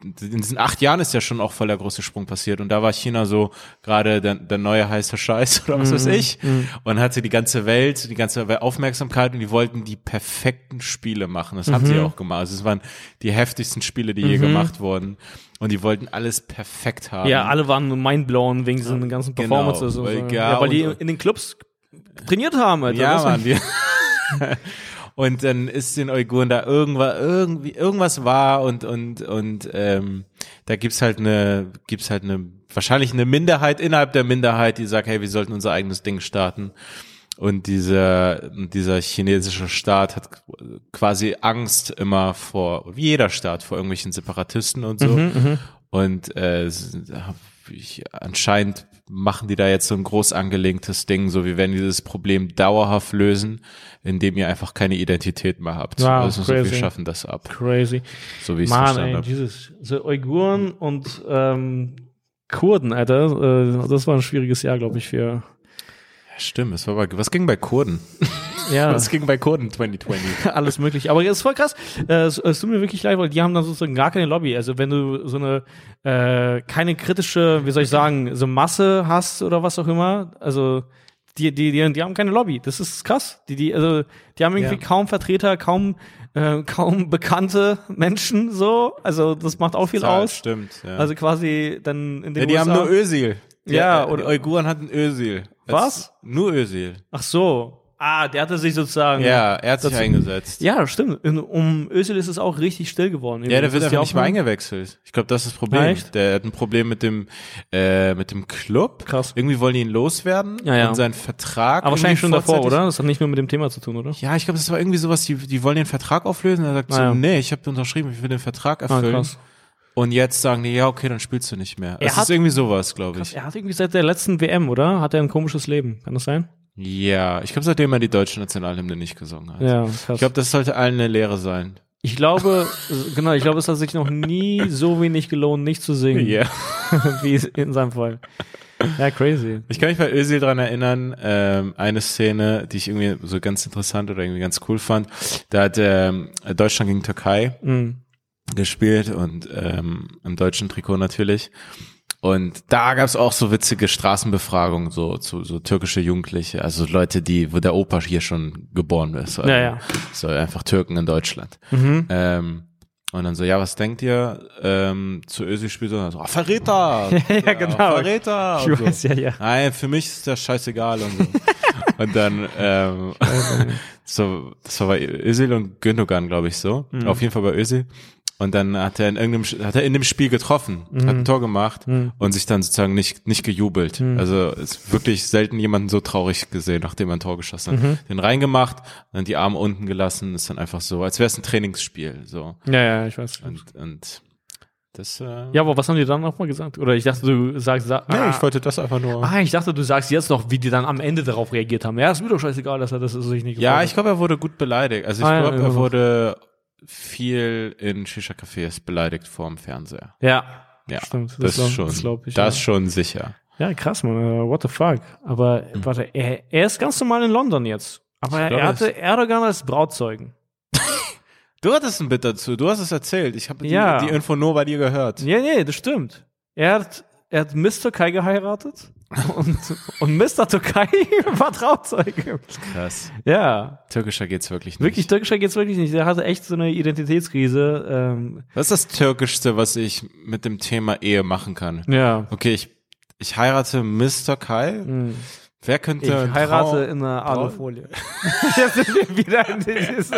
S2: in diesen acht Jahren ist ja schon auch voll der große Sprung passiert und da war China so gerade der, der neue heiße Scheiß <laughs> oder was weiß
S1: Mhm,
S2: ich und hatte die ganze Welt, die ganze Aufmerksamkeit und die wollten die perfekten Spiele machen. Das haben
S1: Mhm.
S2: sie auch gemacht. Also es waren die heftigsten Spiele, die je gemacht wurden und die wollten alles perfekt haben.
S1: Ja, alle waren mindblown wegen diesen ganzen
S2: Genau,
S1: Performances. und
S2: weil-
S1: so.
S2: ja,
S1: ja, weil die in den Clubs trainiert haben, Alter.
S2: Ja, Mann, die. <laughs> und dann ist den Uiguren da irgendwas, irgendwie, irgendwas war und, und, und, ähm, da gibt's halt eine, gibt's halt eine, wahrscheinlich eine Minderheit innerhalb der Minderheit, die sagt, hey, wir sollten unser eigenes Ding starten. Und dieser, dieser chinesische Staat hat quasi Angst immer vor, wie jeder Staat, vor irgendwelchen Separatisten und so. Und äh, ich, anscheinend machen die da jetzt so ein groß angelegtes Ding, so wie wenn die dieses Problem dauerhaft lösen, indem ihr einfach keine Identität mehr habt.
S1: Wow,
S2: also so, wir schaffen das ab,
S1: Crazy.
S2: so wie ich es verstanden
S1: ey,
S2: habe.
S1: Jesus. So Uiguren und ähm, Kurden, Alter. Äh, das war ein schwieriges Jahr, glaube ich, für.
S2: Ja, stimmt, es war was ging bei Kurden? <laughs>
S1: Ja.
S2: Was ging bei Kurden 2020? <laughs>
S1: alles möglich. Aber es ist voll krass. Äh, es, es tut mir wirklich leid, weil die haben dann sozusagen gar keine Lobby. Also wenn du so eine äh, keine kritische, wie soll ich sagen, so Masse hast oder was auch immer, also die, die, die, die haben keine Lobby. Das ist krass. Die, die, also, die haben irgendwie
S2: Ja.
S1: kaum Vertreter, kaum, äh, kaum bekannte Menschen so. Also das macht auch viel
S2: Ja,
S1: aus.
S2: Stimmt, ja.
S1: Also quasi dann in den
S2: ja, die haben
S1: USA.
S2: nur Özil. Die,
S1: Ja, oder-
S2: Uiguren hatten Özil.
S1: Was?
S2: Nur Özil.
S1: Ach so. Ah, der hatte sich sozusagen.
S2: Ja, er hat sich
S1: Dazu-
S2: eingesetzt.
S1: Ja, stimmt. In, um Özil ist es auch richtig still geworden.
S2: Ja, der wird einfach nicht mehr eingewechselt. Ich glaube, das ist das Problem.
S1: Ah, echt?
S2: Der hat ein Problem mit dem äh, mit dem Club.
S1: Krass.
S2: Irgendwie wollen die ihn loswerden
S1: Ja, ja.
S2: und seinen Vertrag.
S1: Aber wahrscheinlich schon davor, oder? Das hat nicht nur mit dem Thema zu tun, oder?
S2: Ja, ich glaube, das war irgendwie sowas, die, die wollen den Vertrag auflösen. Er sagt
S1: Ah,
S2: so,
S1: ja.
S2: nee, ich habe unterschrieben, ich will den Vertrag
S1: Ah,
S2: erfüllen.
S1: krass.
S2: und jetzt sagen die, ja, okay, dann spielst du nicht mehr.
S1: Er
S2: Es
S1: hat-
S2: ist irgendwie sowas, glaube ich.
S1: Er hat irgendwie seit der letzten WM, oder? Hat er ein komisches Leben. Kann das sein?
S2: Ja, ich glaube, seitdem er die deutsche Nationalhymne nicht gesungen hat.
S1: Ja, krass.
S2: Ich glaube, das sollte allen eine Lehre sein.
S1: Ich glaube, <laughs> genau, ich glaube, es hat sich noch nie so wenig gelohnt, nicht zu singen,
S2: Ja. <laughs>
S1: wie in seinem Fall. Ja, crazy.
S2: Ich kann mich bei Özil dran erinnern, ähm, eine Szene, die ich irgendwie so ganz interessant oder irgendwie ganz cool fand. Da hat ähm, Deutschland gegen Türkei
S1: Mhm.
S2: gespielt und ähm, im deutschen Trikot natürlich. Und da gab's auch so witzige Straßenbefragungen, so zu so türkische Jugendliche, also Leute, die, wo der Opa hier schon geboren ist. Also,
S1: Ja, ja.
S2: So einfach Türken in Deutschland.
S1: Mhm.
S2: Ähm, und dann so, ja, was denkt ihr ähm, zu Özil spielt so, so ah, Verräter, <laughs>
S1: Ja, genau.
S2: Verräter.
S1: Ich
S2: und so.
S1: weiß, ja, ja.
S2: Nein, für mich ist das scheißegal und so. <laughs> und dann ähm, <laughs> so, das war bei Özil und Gündogan, glaube ich, so.
S1: Mhm.
S2: Auf jeden Fall bei Özil. Und dann hat er in irgendeinem, hat er in dem Spiel getroffen,
S1: Mhm.
S2: hat ein Tor gemacht und sich dann sozusagen nicht, nicht gejubelt.
S1: Mhm.
S2: Also ist wirklich selten jemanden so traurig gesehen, nachdem er ein Tor geschossen
S1: Mhm.
S2: hat. Den reingemacht, dann die Arme unten gelassen, ist dann einfach so, als wäre es ein Trainingsspiel, so.
S1: Ja, ja, ich weiß.
S2: Und, und das, äh,
S1: Ja, aber was haben die dann nochmal gesagt? Oder ich dachte, du sagst, sa
S2: nee,
S1: ah,
S2: ich wollte das einfach nur.
S1: ah, ich dachte, du sagst jetzt noch, wie die dann am Ende darauf reagiert haben. Ja, ist mir doch scheißegal, dass er das sich nicht
S2: Ja, ich glaube, er wurde gut beleidigt. Also ich
S1: Ah,
S2: glaube,
S1: ja.
S2: er wurde viel in Shisha-Cafés beleidigt vorm Fernseher.
S1: Ja,
S2: Ja,
S1: Stimmt, das
S2: das, schon.
S1: das ich,
S2: das
S1: ja.
S2: schon sicher.
S1: ja, krass, man. äh, What the fuck? Aber warte, er, er ist ganz normal in London jetzt. Aber
S2: glaub,
S1: er hatte Erdogan als Brautzeugen. <laughs>
S2: Du hattest ein Bit dazu. Du hast es erzählt. Ich habe die,
S1: Ja.
S2: die Info nur bei dir gehört.
S1: Ja, nee, das stimmt. Er hat, er hat Miss Türkei geheiratet und, und Mr. Türkei <laughs> war Trauzeuge.
S2: Krass.
S1: Ja,
S2: Türkischer geht's wirklich nicht.
S1: wirklich türkischer geht's wirklich nicht. Der hatte echt so eine Identitätskrise. Ähm,
S2: Was ist das Türkischste, was ich mit dem Thema Ehe machen kann?
S1: ja.
S2: Okay, ich, ich heirate Mr. Kai.
S1: Hm.
S2: Wer könnte
S1: Ich heirate
S2: Traum-
S1: in einer Alufolie. <laughs> Jetzt sind wir wieder in diesen,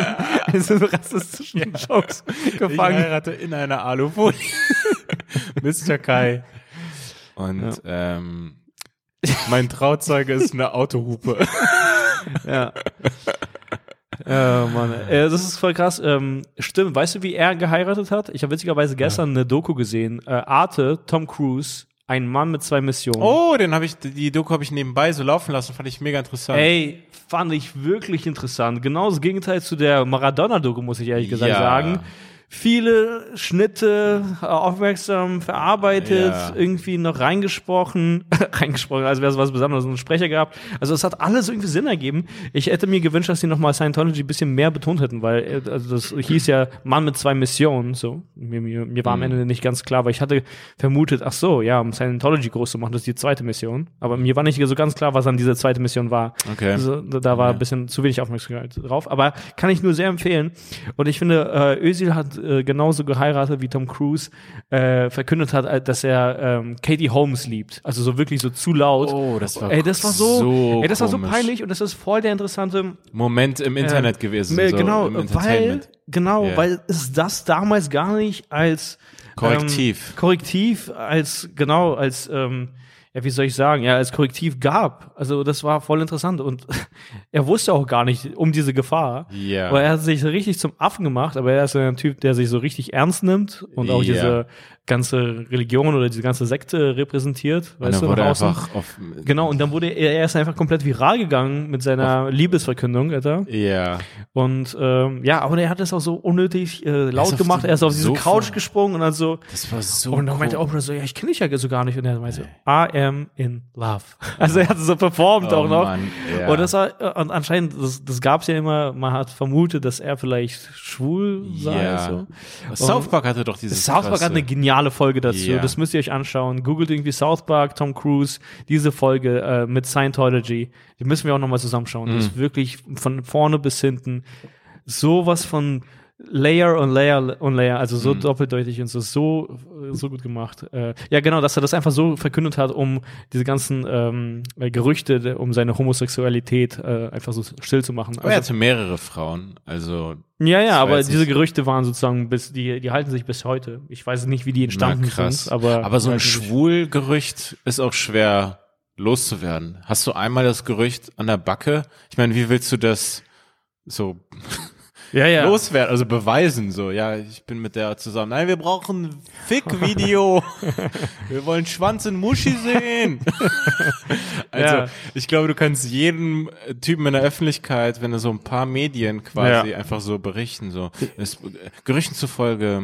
S1: diesen rassistischen Jokes
S2: Ich
S1: gefangen.
S2: heirate in einer Alufolie. <laughs> Mr. Kai. Und ähm, mein Trauzeuge ist eine Autohupe. <laughs>
S1: Ja. Ja, Mann. Äh, das ist voll krass. Ähm, stimmt, weißt du, wie er geheiratet hat? Ich habe witzigerweise gestern eine Doku gesehen. Äh, Arte, Tom Cruise, ein Mann mit zwei Missionen.
S2: Oh, den habe ich, die Doku habe ich nebenbei so laufen lassen, fand ich mega interessant.
S1: Ey, fand ich wirklich interessant. Genau das Gegenteil zu der Maradona-Doku, muss ich ehrlich gesagt
S2: Ja.
S1: sagen. Viele Schnitte, äh, aufmerksam verarbeitet,
S2: Ja.
S1: irgendwie noch reingesprochen, <laughs> reingesprochen, als wäre es was Besonderes, einen Sprecher gehabt. Also es hat alles irgendwie Sinn ergeben. Ich hätte mir gewünscht, dass die nochmal Scientology ein bisschen mehr betont hätten, weil äh, also das hieß ja Mann mit zwei Missionen. So, mir, mir, mir war am Ende nicht ganz klar, weil ich hatte vermutet, ach so, ja, um Scientology groß zu machen, das ist die zweite Mission. Aber mir war nicht so ganz klar, was dann diese zweite Mission war.
S2: Okay.
S1: Also, da war ein bisschen zu wenig Aufmerksamkeit drauf. Aber kann ich nur sehr empfehlen. Und ich finde, äh, Özil hat äh, genauso geheiratet wie Tom Cruise äh, verkündet hat, äh, dass er ähm, Katie Holmes liebt. Also so wirklich so zu laut.
S2: Oh, das war
S1: Ey, das war so,
S2: so
S1: ey, das war so peinlich und das ist voll der interessante
S2: Moment im Internet
S1: äh,
S2: gewesen. so
S1: genau, weil genau,
S2: Ja.
S1: weil es das damals gar nicht als
S2: Korrektiv.
S1: ähm, Korrektiv als genau als ähm, ja, wie soll ich sagen, ja, als Korrektiv gab. Also das war voll interessant und <laughs> er wusste auch gar nicht um diese Gefahr.
S2: Ja.
S1: Aber er hat sich richtig zum Affen gemacht, aber er ist ja ein Typ, der sich so richtig ernst nimmt und auch
S2: Ja.
S1: diese ganze Religion oder diese ganze Sekte repräsentiert.
S2: Und
S1: Weißt
S2: dann
S1: du,
S2: wurde einfach auf.
S1: Genau, und dann wurde er, er ist einfach komplett viral gegangen mit seiner Liebesverkündung, Alter.
S2: Ja.
S1: Und ähm, ja, aber er hat es auch so unnötig äh, laut
S2: auf
S1: gemacht. Er ist auf diese
S2: Sofa.
S1: Couch gesprungen und dann so.
S2: Das war so.
S1: Und dann meinte
S2: cool.
S1: Oprah so, ja, ich kenne dich ja so gar nicht. Und er meinte, I am in love. <laughs> Also er hat so performt
S2: Oh
S1: auch noch.
S2: Mann, ja.
S1: Und das war, äh, und anscheinend, das, das gab es ja immer, man hat vermutet, dass er vielleicht schwul sei.
S2: Ja.
S1: So.
S2: South Park hatte doch dieses.
S1: South Park hat eine geniale Folge dazu.
S2: Ja.
S1: Das müsst ihr euch anschauen. Googelt irgendwie South Park, Tom Cruise, diese Folge äh, mit Scientology. Die müssen wir auch nochmal zusammenschauen. Die
S2: Mhm.
S1: ist wirklich von vorne bis hinten sowas von Layer und Layer und Layer, also so
S2: Mhm.
S1: doppeldeutig und so, so, so gut gemacht. Äh, ja, genau, dass er das einfach so verkündet hat, um diese ganzen ähm, äh, Gerüchte, um seine Homosexualität äh, einfach so still zu machen.
S2: Aber er
S1: Also,
S2: hatte mehrere Frauen. Also.
S1: ja, ja, aber diese Gerüchte waren sozusagen bis, die, die halten sich bis heute. Ich weiß nicht, wie die entstanden
S2: na, krass.
S1: sind, aber.
S2: aber so ein. Schwulgerücht ist auch schwer loszuwerden. Hast du einmal das Gerücht an der Backe? Ich meine, wie willst du das so
S1: Ja, ja.
S2: loswerden, also beweisen so, ja, ich bin mit der zusammen. Nein, wir brauchen ein Fick-Video. <laughs> wir wollen Schwanz in Muschi sehen. <laughs> also,
S1: Ja.
S2: ich glaube, du kannst jedem Typen in der Öffentlichkeit, wenn er so ein paar Medien quasi
S1: Ja.
S2: einfach so berichten, so, es, Gerüchten zufolge,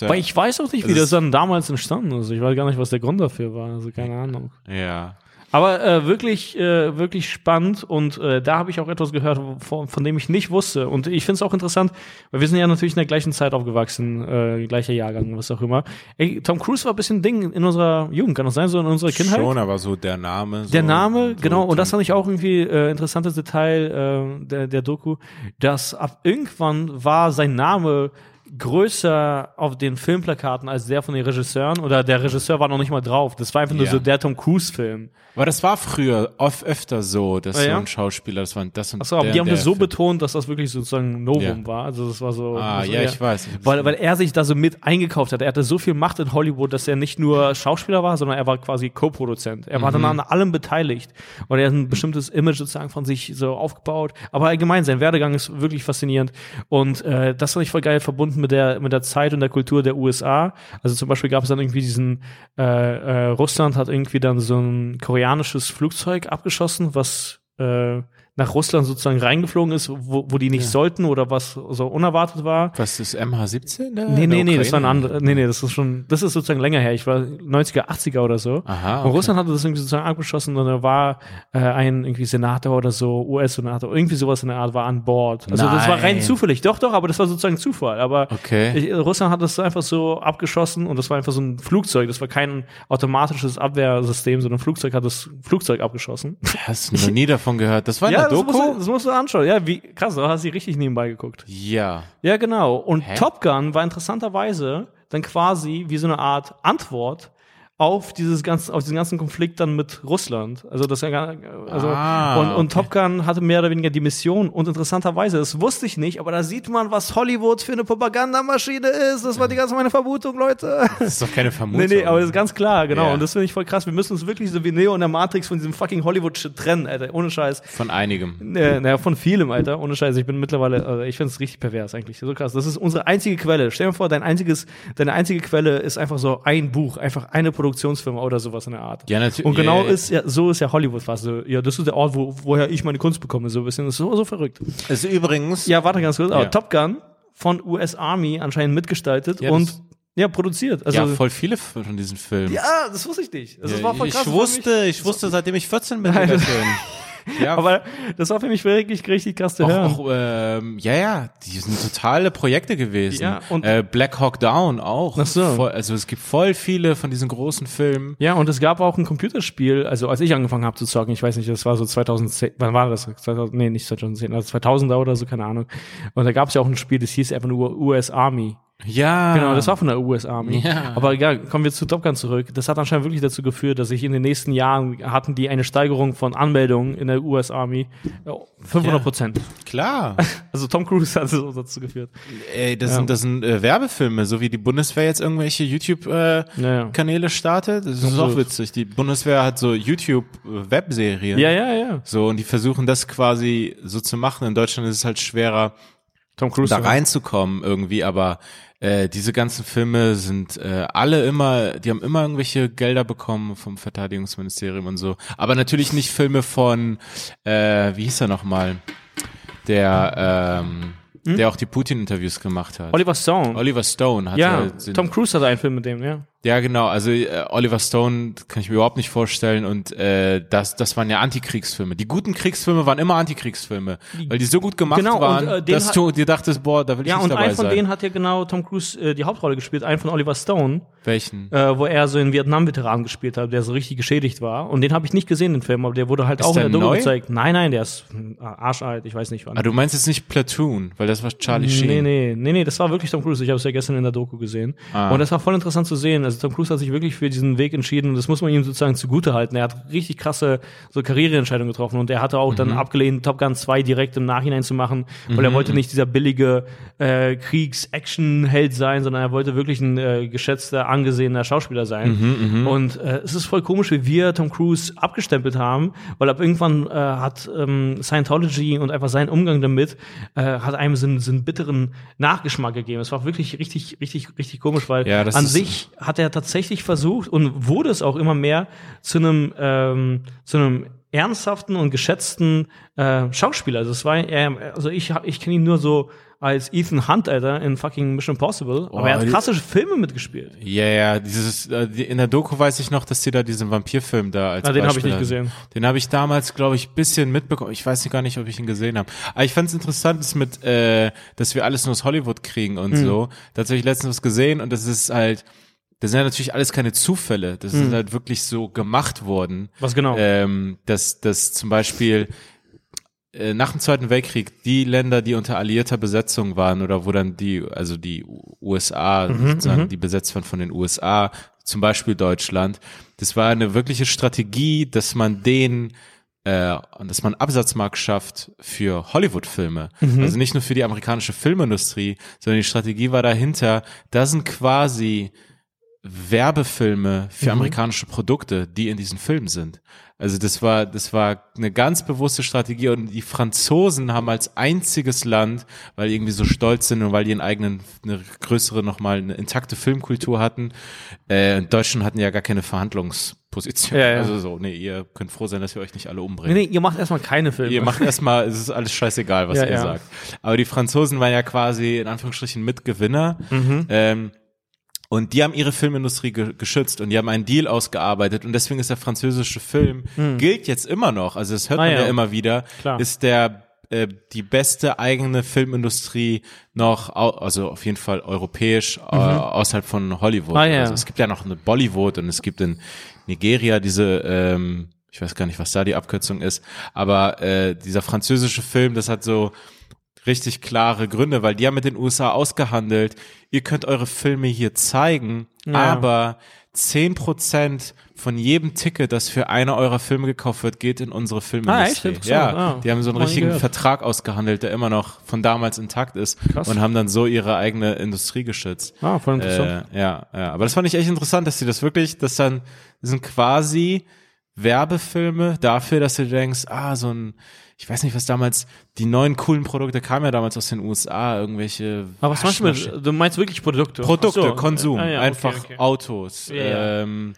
S2: ja,
S1: Aber ich weiß auch nicht, wie das dann damals entstanden ist. Ich weiß gar nicht, was der Grund dafür war. Also keine Ahnung.
S2: ja.
S1: Aber äh, wirklich, äh, wirklich spannend und äh, da habe ich auch etwas gehört, von, von dem ich nicht wusste. Und ich finde es auch interessant, weil wir sind ja natürlich in der gleichen Zeit aufgewachsen, äh, gleicher Jahrgang, was auch immer. Ey, Tom Cruise war ein bisschen ein Ding in unserer Jugend, kann das sein, so in unserer Kindheit?
S2: Schon, aber so der Name. So,
S1: Der Name,
S2: so
S1: genau, und das fand ich auch irgendwie äh, interessantes Detail äh, der, der Doku, dass ab irgendwann war sein Name größer auf den Filmplakaten als der von den Regisseuren oder der Regisseur war noch nicht mal drauf. Das war einfach nur
S2: Ja.
S1: so der Tom Cruise-Film.
S2: Aber das war früher oft öfter so, dass
S1: Ah,
S2: so
S1: ja?
S2: ein Schauspieler, das war das und
S1: Achso, aber die haben das so
S2: Film.
S1: betont, dass das wirklich sozusagen ein Novum
S2: Ja.
S1: war. Also das war so.
S2: Ah,
S1: also,
S2: ja, ich weiß.
S1: Weil, weil er sich da so mit eingekauft hat. Er hatte so viel Macht in Hollywood, dass er nicht nur Schauspieler war, sondern er war quasi Co-Produzent. Er war
S2: Mhm.
S1: dann an allem beteiligt. Und er hat ein bestimmtes Image sozusagen von sich so aufgebaut. Aber allgemein, sein Werdegang ist wirklich faszinierend. Und äh, das fand ich voll geil verbunden mit der, mit der Zeit und der Kultur der USA. Also zum Beispiel gab es dann irgendwie diesen, äh, äh, Russland hat irgendwie dann so ein koreanisches Flugzeug abgeschossen, was äh, nach Russland sozusagen reingeflogen ist, wo, wo die nicht sollten oder was so unerwartet war.
S2: Was ist MH17? Der,
S1: Nee, nee, nee, das war ein anderer. Nee, nee, das ist schon, das ist sozusagen länger her. Ich war 90er, 80er oder so.
S2: Aha,
S1: Und
S2: okay.
S1: Russland hatte das irgendwie sozusagen abgeschossen und da war äh, ein irgendwie Senator oder so, US-Senator, irgendwie sowas in der Art war an Bord. Also das war rein
S2: Nein.
S1: zufällig. Doch, doch, aber das war sozusagen Zufall. Aber
S2: Okay.
S1: ich, Russland hat das einfach so abgeschossen und das war einfach so ein Flugzeug. Das war kein automatisches Abwehrsystem, sondern ein Flugzeug hat das Flugzeug abgeschossen.
S2: Hast du noch nie davon gehört? Das war <laughs> in der
S1: das
S2: Doku?
S1: musst, du, das musst du anschauen. Ja, wie krass, du hast sie richtig nebenbei geguckt.
S2: ja.
S1: Ja, genau. Und
S2: Hä?
S1: Top Gun war interessanterweise dann quasi wie so eine Art Antwort auf dieses ganze, auf diesen ganzen Konflikt dann mit Russland. Also das ja gar- also
S2: Ah,
S1: und, und
S2: okay.
S1: Top Gun hatte mehr oder weniger die Mission und interessanterweise, das wusste ich nicht, aber da sieht man, was Hollywood für eine Propagandamaschine ist. Das war die ganze meine Vermutung, Leute.
S2: Das ist doch keine Vermutung. <laughs>
S1: Nee, nee, aber das ist ganz klar, genau.
S2: Ja.
S1: Und das finde ich voll krass. Wir müssen uns wirklich so wie Neo und der Matrix von diesem fucking Hollywood-Shit trennen, Alter. Ohne Scheiß.
S2: Von einigem.
S1: Äh, naja, von vielem, Alter. Ohne Scheiß. Ich bin mittlerweile, also ich finde es richtig pervers eigentlich. So krass. Das ist unsere einzige Quelle. Stell dir vor, dein einziges, deine einzige Quelle ist einfach so ein Buch, einfach eine Produktionsfirma oder sowas in der Art.
S2: Ja, natürlich.
S1: Und genau
S2: ja.
S1: ist ja, so ist ja Hollywood fast. So, ja, das ist der Ort, wo, woher ich meine Kunst bekomme. So ein bisschen. Das ist so, so verrückt.
S2: ist übrigens.
S1: Ja, warte ganz kurz. Aber
S2: Ja.
S1: Top Gun von US Army anscheinend mitgestaltet
S2: Ja,
S1: und
S2: das-
S1: ja, produziert. Also,
S2: ja, voll viele von diesen Filmen.
S1: ja, das wusste ich nicht. Das
S2: Ja,
S1: war voll
S2: ich
S1: krass. Das mich-
S2: wusste, ich wusste, seitdem ich 14 bin,
S1: Nein, <laughs>
S2: Ja,
S1: Aber das war für mich wirklich richtig krass zu hören.
S2: auch, auch ähm, ja, ja, die sind totale Projekte gewesen.
S1: Ja, und-
S2: äh, Black Hawk Down auch.
S1: Ach so.
S2: Voll, also es gibt voll viele von diesen großen Filmen.
S1: Ja, und es gab auch ein Computerspiel, also als ich angefangen habe zu zocken, ich weiß nicht, das war so 2010, wann war das? 2000, nee, nicht 2010, also 2000er oder so, keine Ahnung. Und da gab es ja auch ein Spiel, das hieß einfach nur US Army.
S2: Ja.
S1: Genau, das war von der US Army.
S2: Ja.
S1: Aber ja, kommen wir zu Top Gun zurück. Das hat anscheinend wirklich dazu geführt, dass sich in den nächsten Jahren hatten die eine Steigerung von Anmeldungen in der US Army. Ja, 500 Prozent.
S2: Klar. <laughs>
S1: Also Tom Cruise hat so dazu geführt.
S2: Ey, das
S1: Ja.
S2: sind, das sind äh, Werbefilme, so wie die Bundeswehr jetzt irgendwelche YouTube-Kanäle
S1: Ja.
S2: startet. Das ist
S1: Also-
S2: auch witzig. Die Bundeswehr hat so YouTube-Webserien.
S1: Ja, ja, ja.
S2: So, und die versuchen das quasi so zu machen. In Deutschland ist es halt schwerer,
S1: Tom Cruise.
S2: da reinzukommen irgendwie, aber äh, diese ganzen Filme sind äh, alle immer, die haben immer irgendwelche Gelder bekommen vom Verteidigungsministerium und so. Aber natürlich nicht Filme von, äh, wie hieß er nochmal? Der, ähm, der auch die Putin-Interviews gemacht hat.
S1: Hm? Oliver Stone.
S2: Oliver Stone hat
S1: ja,
S2: den-
S1: Tom Cruise hatte einen Film mit dem, ja.
S2: Ja, genau. Also äh, Oliver Stone kann ich mir überhaupt nicht vorstellen. Und äh, das, das waren ja Antikriegsfilme. Die guten Kriegsfilme waren immer Antikriegsfilme, weil die so gut gemacht
S1: Genau, und,
S2: waren,
S1: äh, den
S2: dass
S1: hat-
S2: du dir dachtest, boah, da will ich
S1: Ja,
S2: nicht
S1: und
S2: dabei
S1: ein von
S2: sein.
S1: denen hat ja genau Tom Cruise äh, die Hauptrolle gespielt, einen von Oliver Stone,
S2: Welchen?
S1: äh, wo er so einen Vietnam-Veteran gespielt hat, der so richtig geschädigt war. Und den habe ich nicht gesehen, den Film, aber der wurde halt
S2: Ist
S1: auch in
S2: der
S1: Doku gezeigt. Nein, nein, der ist hm, arschalt, ich weiß nicht wann.
S2: Ah, du meinst jetzt nicht Platoon, weil das war Charlie Sheen.
S1: Nee, nee, nee, nee, das war wirklich Tom Cruise. Ich habe es ja gestern in der Doku gesehen.
S2: Ah.
S1: Und das war voll interessant zu sehen. Also Also Tom Cruise hat sich wirklich für diesen Weg entschieden und das muss man ihm sozusagen zugute halten. Er hat richtig krasse so Karriereentscheidungen getroffen und er hatte auch dann abgelehnt, Top Gun 2 direkt im Nachhinein zu machen, weil er wollte nicht dieser billige äh, Kriegs-Action-Held sein, sondern er wollte wirklich ein äh, geschätzter, angesehener Schauspieler sein. Und äh, es ist voll komisch, wie wir Tom Cruise abgestempelt haben, weil ab irgendwann äh, hat ähm, Scientology und einfach sein Umgang damit äh, hat einem so einen, so einen bitteren Nachgeschmack gegeben. Es war wirklich richtig, richtig, richtig komisch, weil
S2: Ja,
S1: an sich hat er tatsächlich versucht und wurde es auch immer mehr zu einem ähm, zu einem ernsthaften und geschätzten äh, Schauspieler. Also es war er, also ich ich kenne ihn nur so als Ethan Hunt, Alter, in fucking Mission Impossible. aber er hat krasse Filme mitgespielt.
S2: Ja, ja, dieses äh, in der Doku weiß ich noch, dass die da diesen Vampirfilm da als
S1: Ah, den hab ich nicht gesehen.
S2: Den habe ich damals, glaube ich, bisschen mitbekommen. Ich weiß gar nicht, ob ich ihn gesehen habe. Aber ich fand es interessant, dass mit, äh, dass wir alles nur aus Hollywood kriegen und
S1: Hm.
S2: so. Da habe ich letztens was gesehen und das ist halt, das sind ja natürlich alles keine Zufälle. Das ist halt wirklich so gemacht worden.
S1: Was genau?
S2: Ähm, dass, dass zum Beispiel äh, nach dem Zweiten Weltkrieg die Länder, die unter alliierter Besetzung waren oder wo dann die, also die USA,
S1: Mhm,
S2: sozusagen, die besetzt waren von den USA, zum Beispiel Deutschland, das war eine wirkliche Strategie, dass man den äh, und dass man Absatzmarkt schafft für Hollywood-Filme.
S1: Mhm.
S2: Also nicht nur für die amerikanische Filmindustrie, sondern die Strategie war dahinter, da sind quasi Werbefilme für amerikanische Produkte, die in diesen Filmen sind. Also das war, das war eine ganz bewusste Strategie und die Franzosen haben als einziges Land, weil irgendwie so stolz sind und weil die einen eigenen, eine größere nochmal eine intakte Filmkultur hatten. Äh, in Deutschland hatten ja gar keine Verhandlungsposition.
S1: Ja, ja.
S2: Also so, nee, ihr könnt froh sein, dass wir euch nicht alle
S1: nee,
S2: umbringen.
S1: nee, ihr macht erstmal keine Filme.
S2: Ihr macht erstmal, es ist alles scheißegal, was
S1: Ja,
S2: ihr sagt. Aber die Franzosen waren ja quasi in Anführungsstrichen Mitgewinner.
S1: Mhm.
S2: Ähm, und die haben ihre Filmindustrie ge geschützt und die haben einen Deal ausgearbeitet und deswegen ist der französische Film, gilt jetzt immer noch, also das hört
S1: Hm. Ah,
S2: man ja.
S1: ja.
S2: immer wieder,
S1: Klar.
S2: ist der äh, die beste eigene Filmindustrie noch, also auf jeden Fall europäisch, äh, außerhalb von Hollywood.
S1: Mhm. Ah, ja.
S2: Also es gibt ja noch eine Bollywood und es gibt in Nigeria diese, ähm, ich weiß gar nicht, was da die Abkürzung ist, aber äh, dieser französische Film, das hat so richtig klare Gründe, weil die haben mit den USA ausgehandelt, ihr könnt eure Filme hier zeigen,
S1: Ja.
S2: aber 10% von jedem Ticket, das für eine eurer Filme gekauft wird, geht in unsere Filmindustrie.
S1: Ah, echt?
S2: Ja,
S1: Ah,
S2: die haben so einen richtigen
S1: gehört.
S2: Vertrag ausgehandelt, der immer noch von damals intakt ist
S1: Krass.
S2: und haben dann so ihre eigene Industrie geschützt.
S1: Ah, voll interessant.
S2: Äh, ja, ja, aber das fand ich echt interessant, dass sie das wirklich, dass dann das sind quasi Werbefilme dafür, dass du denkst, ah, so ein, ich weiß nicht, was damals, die neuen coolen Produkte kamen ja damals aus den USA, irgendwelche
S1: Aber was meinst du mit, du meinst wirklich Produkte?
S2: Produkte,
S1: so.
S2: Konsum,
S1: Ah, ja, okay,
S2: einfach
S1: okay.
S2: Autos,
S1: Ja, ja.
S2: ähm,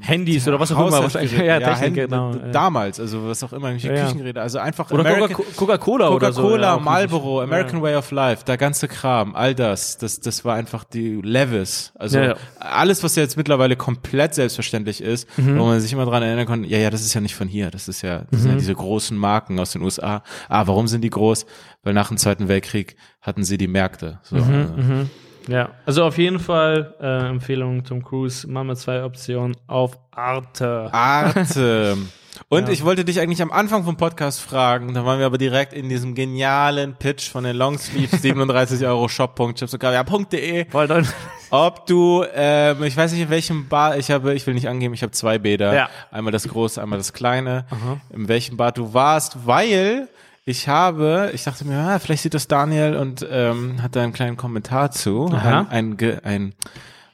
S1: Handys oder was auch immer. wahrscheinlich.
S2: Haushaltsgeräte,
S1: Ja, Technik, genau. ja.
S2: Damals, also was auch immer, irgendwelche
S1: Ja, ja.
S2: Küchengeräte, also einfach
S1: Oder
S2: American-
S1: Coca- Coca-Cola oder so.
S2: Coca-Cola,
S1: ja,
S2: Marlboro. American Way of Life, der ganze Kram, all das, das, das war einfach die Levis. Also
S1: Ja, ja.
S2: alles, was jetzt mittlerweile komplett selbstverständlich ist,
S1: Mhm.
S2: wo man sich immer dran erinnern kann, ja, ja, das ist ja nicht von hier, das ist ja, das sind
S1: Mhm.
S2: ja diese großen Marken aus den USA. Ah, warum sind die groß? Weil nach dem Zweiten Weltkrieg hatten sie die Märkte. So,
S1: Mhm, Ja, also auf jeden Fall äh, Empfehlung Tom Cruise, Mama zwei Optionen auf Arte.
S2: Arte. <laughs> Und ich wollte dich eigentlich am Anfang vom Podcast fragen, da waren wir aber direkt in diesem genialen Pitch von den Longsleeves <laughs> 37 Euro shop.chipsundkaviar.de
S1: Voll dann.
S2: ob du, ähm, ich weiß nicht in welchem Bad, ich habe, ich will nicht angeben, ich habe zwei Bäder.
S1: Ja.
S2: Einmal das große, einmal das kleine. In welchem Bad du warst, weil ich habe, ich dachte mir, ah, vielleicht sieht das Daniel und ähm, hat da einen kleinen Kommentar zu.
S1: Aha.
S2: Ein, ein, ein,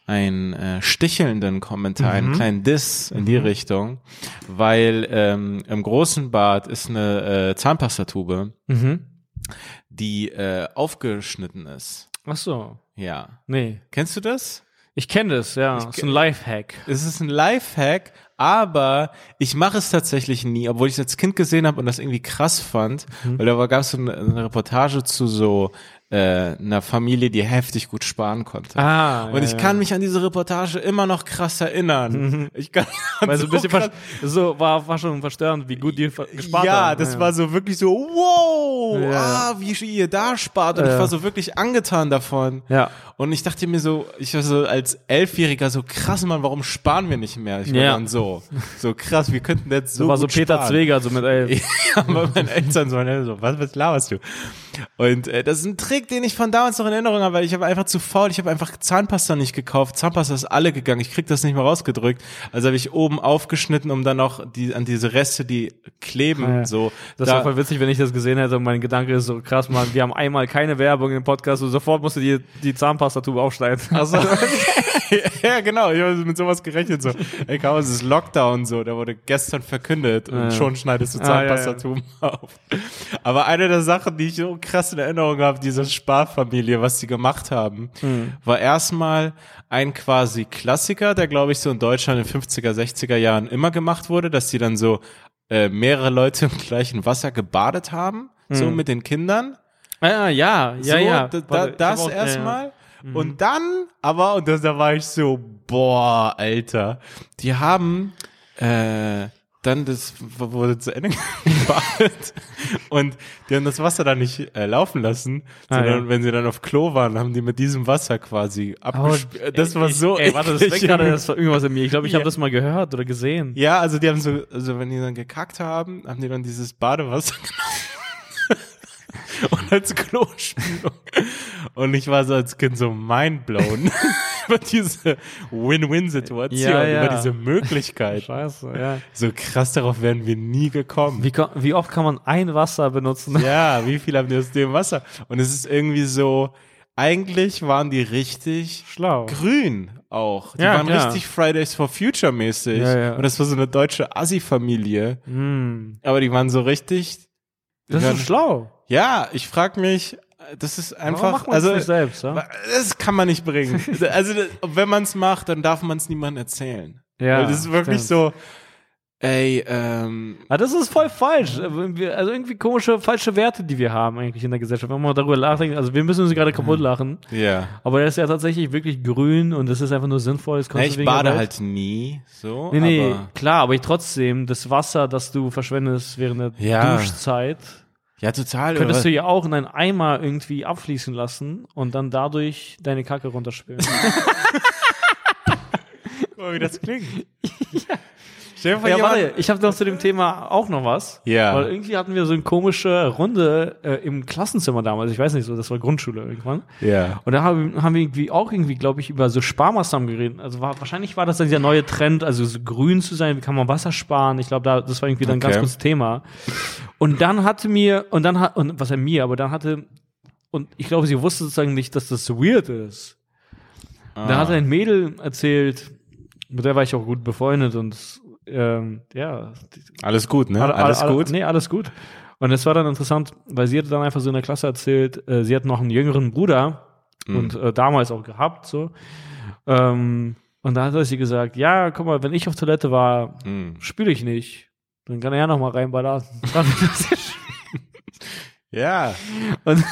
S2: ein äh, stichelnden Kommentar,
S1: Mhm.
S2: einen kleinen Diss in die Richtung, weil ähm, im großen Bad ist eine äh, Zahnpastatube,
S1: Mhm.
S2: die äh, aufgeschnitten ist.
S1: Ach so.
S2: Ja.
S1: Nee.
S2: Kennst du das?
S1: Ich kenne das, ja. Das ist ein Lifehack.
S2: Es ist ein Lifehack, aber ich mache es tatsächlich nie, obwohl ich es als Kind gesehen habe und das irgendwie krass fand,
S1: Mhm.
S2: weil da gab es so eine, eine Reportage zu so äh, einer Familie, die heftig gut sparen konnte.
S1: Ah,
S2: und
S1: ja,
S2: ich
S1: ja.
S2: kann mich an diese Reportage immer noch krass erinnern. Ich kann
S1: Weil so ein bisschen
S2: krass,
S1: so war, war schon verstörend, wie gut die gespart
S2: ja,
S1: haben.
S2: das war so wirklich so, wow,
S1: Ja.
S2: ah, wie ihr da spart. Und ich
S1: Ja.
S2: war so wirklich angetan davon.
S1: Ja.
S2: Und ich dachte mir so, ich war so als Elfjähriger so krass, Mann, warum sparen wir nicht mehr? Ich war
S1: Ja.
S2: dann so, so krass, wir könnten jetzt so
S1: So war so Peter
S2: sparen.
S1: Zweger, so mit elf. <laughs>
S2: Ja, aber meine Eltern so, so, was, was laberst du? Und äh, das ist ein Trick, den ich von damals noch in Erinnerung habe, weil ich habe einfach zu faul, ich habe einfach Zahnpasta nicht gekauft. Zahnpasta ist alle gegangen, ich krieg das nicht mehr rausgedrückt. Also habe ich oben aufgeschnitten, um dann noch die an diese Reste, die kleben,
S1: Ja,
S2: so.
S1: Das
S2: da,
S1: war voll witzig, wenn ich das gesehen hätte und mein Gedanke ist so, krass, Mann, wir haben einmal keine Werbung im Podcast und sofort musst du die, die Zahnpastatube aufschneiden.
S2: Also, <laughs> ja, genau. Ich habe mit sowas gerechnet. So, ey, kaum, es ist Lockdown so. Der wurde gestern verkündet und
S1: Ja.
S2: schon schneidest du
S1: Ah, ja.
S2: Zahnpastatuben auf. Aber eine der Sachen, die ich so krass in Erinnerung habe, diese Sparfamilie, was sie gemacht haben,
S1: Hm.
S2: war erstmal ein quasi Klassiker, der glaube ich so in Deutschland in 50er, 60er Jahren immer gemacht wurde, dass die dann so äh, mehrere Leute im gleichen Wasser gebadet haben, so
S1: Hm.
S2: mit den Kindern.
S1: Ah, ja, ja,
S2: So,
S1: ja.
S2: da, da, das
S1: ja,
S2: erstmal.
S1: ja.
S2: Und dann, aber, und das, da war ich so, boah, Alter. Die haben äh, dann das wurde zu Ende <laughs> gebadet und die haben das Wasser dann nicht äh, laufen lassen,
S1: Ah,
S2: sondern
S1: ja.
S2: wenn sie dann auf Klo waren, haben die mit diesem Wasser quasi abgespielt. das war so
S1: Ey, warte, das denkt gerade, das war irgendwas in mir. Ich glaube, ich
S2: Ja.
S1: habe das mal gehört oder gesehen.
S2: Ja, also die haben so, also wenn die dann gekackt haben, haben die dann dieses Badewasser <laughs> genommen und als Klospülung. Und ich war so als Kind so mindblown <laughs> über diese Win-Win-Situation,
S1: Ja, ja.
S2: über diese Möglichkeit.
S1: Scheiße, ja.
S2: So krass darauf wären wir nie gekommen.
S1: Wie, wie oft kann man ein Wasser benutzen?
S2: Ja, wie viel haben die aus dem Wasser? Und es ist irgendwie so, eigentlich waren die richtig
S1: Schlau.
S2: grün auch. Die
S1: Ja,
S2: waren
S1: klar.
S2: richtig Fridays for Future mäßig.
S1: Ja, ja.
S2: Und das war so eine deutsche Assi-Familie.
S1: Hm.
S2: Aber die waren so richtig.
S1: Das ist schlau.
S2: Ja, ich frag mich, das ist einfach. also,
S1: das selbst? Ja?
S2: das kann man nicht bringen. also, das- wenn man es macht, dann darf man es niemandem erzählen.
S1: Ja,
S2: Weil das ist wirklich
S1: stimmt.
S2: so, ey, ähm,
S1: Ja, das ist voll falsch. Also irgendwie komische, falsche Werte, die wir haben eigentlich in der Gesellschaft. Wenn man darüber nachdenkt, also wir müssen uns gerade kaputt lachen.
S2: ja.
S1: Aber der ist ja tatsächlich wirklich grün und das ist einfach nur sinnvoll. Es
S2: Ja, ich bade halt nie, so.
S1: Nee, nee,
S2: aber,
S1: klar, aber ich trotzdem, das Wasser, das du verschwendest während der
S2: Ja.
S1: Duschzeit,
S2: ja, total.
S1: könntest
S2: aber-
S1: du ja auch in einen Eimer irgendwie abfließen lassen und dann dadurch deine Kacke runterspülen. <laughs>
S2: Guck mal, wie das klingt. <laughs> Stell
S1: ja, warte, ich habe noch zu dem Thema auch noch was.
S2: Ja.
S1: Weil irgendwie hatten wir so eine komische Runde äh, im Klassenzimmer damals. Ich weiß nicht so, das war Grundschule irgendwann.
S2: Ja.
S1: Und da haben, haben wir irgendwie auch irgendwie, glaube ich, über so Sparmaßnahmen geredet. Also war, wahrscheinlich war das dann dieser neue Trend, also so grün zu sein, wie kann man Wasser sparen. Ich glaube, da, das war irgendwie dann ein ganz
S2: Okay.
S1: großes Thema. Und dann hatte mir, und dann hat, und was er mir, aber dann hatte, und ich glaube, sie wusste sozusagen nicht, dass das so weird ist.
S2: Ah.
S1: Da hat ein Mädel erzählt, mit der war ich auch gut befreundet und ähm, ja,
S2: Alles gut, ne?
S1: alle-
S2: Alles
S1: alle-
S2: gut?
S1: Nee, alles gut. Und es war dann interessant, weil sie hatte dann einfach so in der Klasse erzählt, äh, sie hat noch einen jüngeren Bruder
S2: Mhm.
S1: und äh, damals auch gehabt, so. Ähm, und da hat sie gesagt, ja, guck mal, wenn ich auf Toilette war,
S2: Hm.
S1: spüle ich nicht. Dann kann er ja noch mal reinballern. <laughs> <laughs>
S2: Ja.
S1: und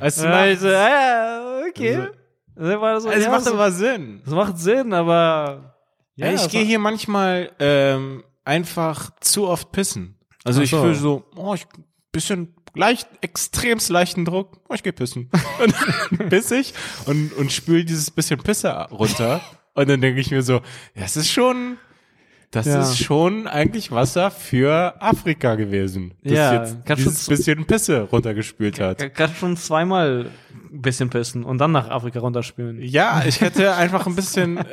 S2: Es
S1: ja,
S2: macht,
S1: ich so, ja, okay. War das so,
S2: es
S1: ja,
S2: macht
S1: so,
S2: aber Sinn.
S1: das macht Sinn, aber
S2: Ja, ich
S1: das
S2: gehe hier manchmal ähm, einfach zu oft pissen. Also
S1: Ach
S2: ich
S1: so.
S2: fühle so, oh, ich bisschen leicht, extremst leichten Druck, oh, ich gehe pissen. <laughs> Und dann piss ich und, und spül dieses bisschen Pisse runter. Und dann denke ich mir so, ja, es ist schon, das
S1: Ja.
S2: ist schon eigentlich Wasser für Afrika gewesen. Das
S1: Ja,
S2: jetzt dieses bisschen Pisse runtergespült hat.
S1: Kann schon zweimal ein bisschen pissen und dann nach Afrika runterspülen.
S2: Ja, ich hätte einfach ein bisschen, <laughs>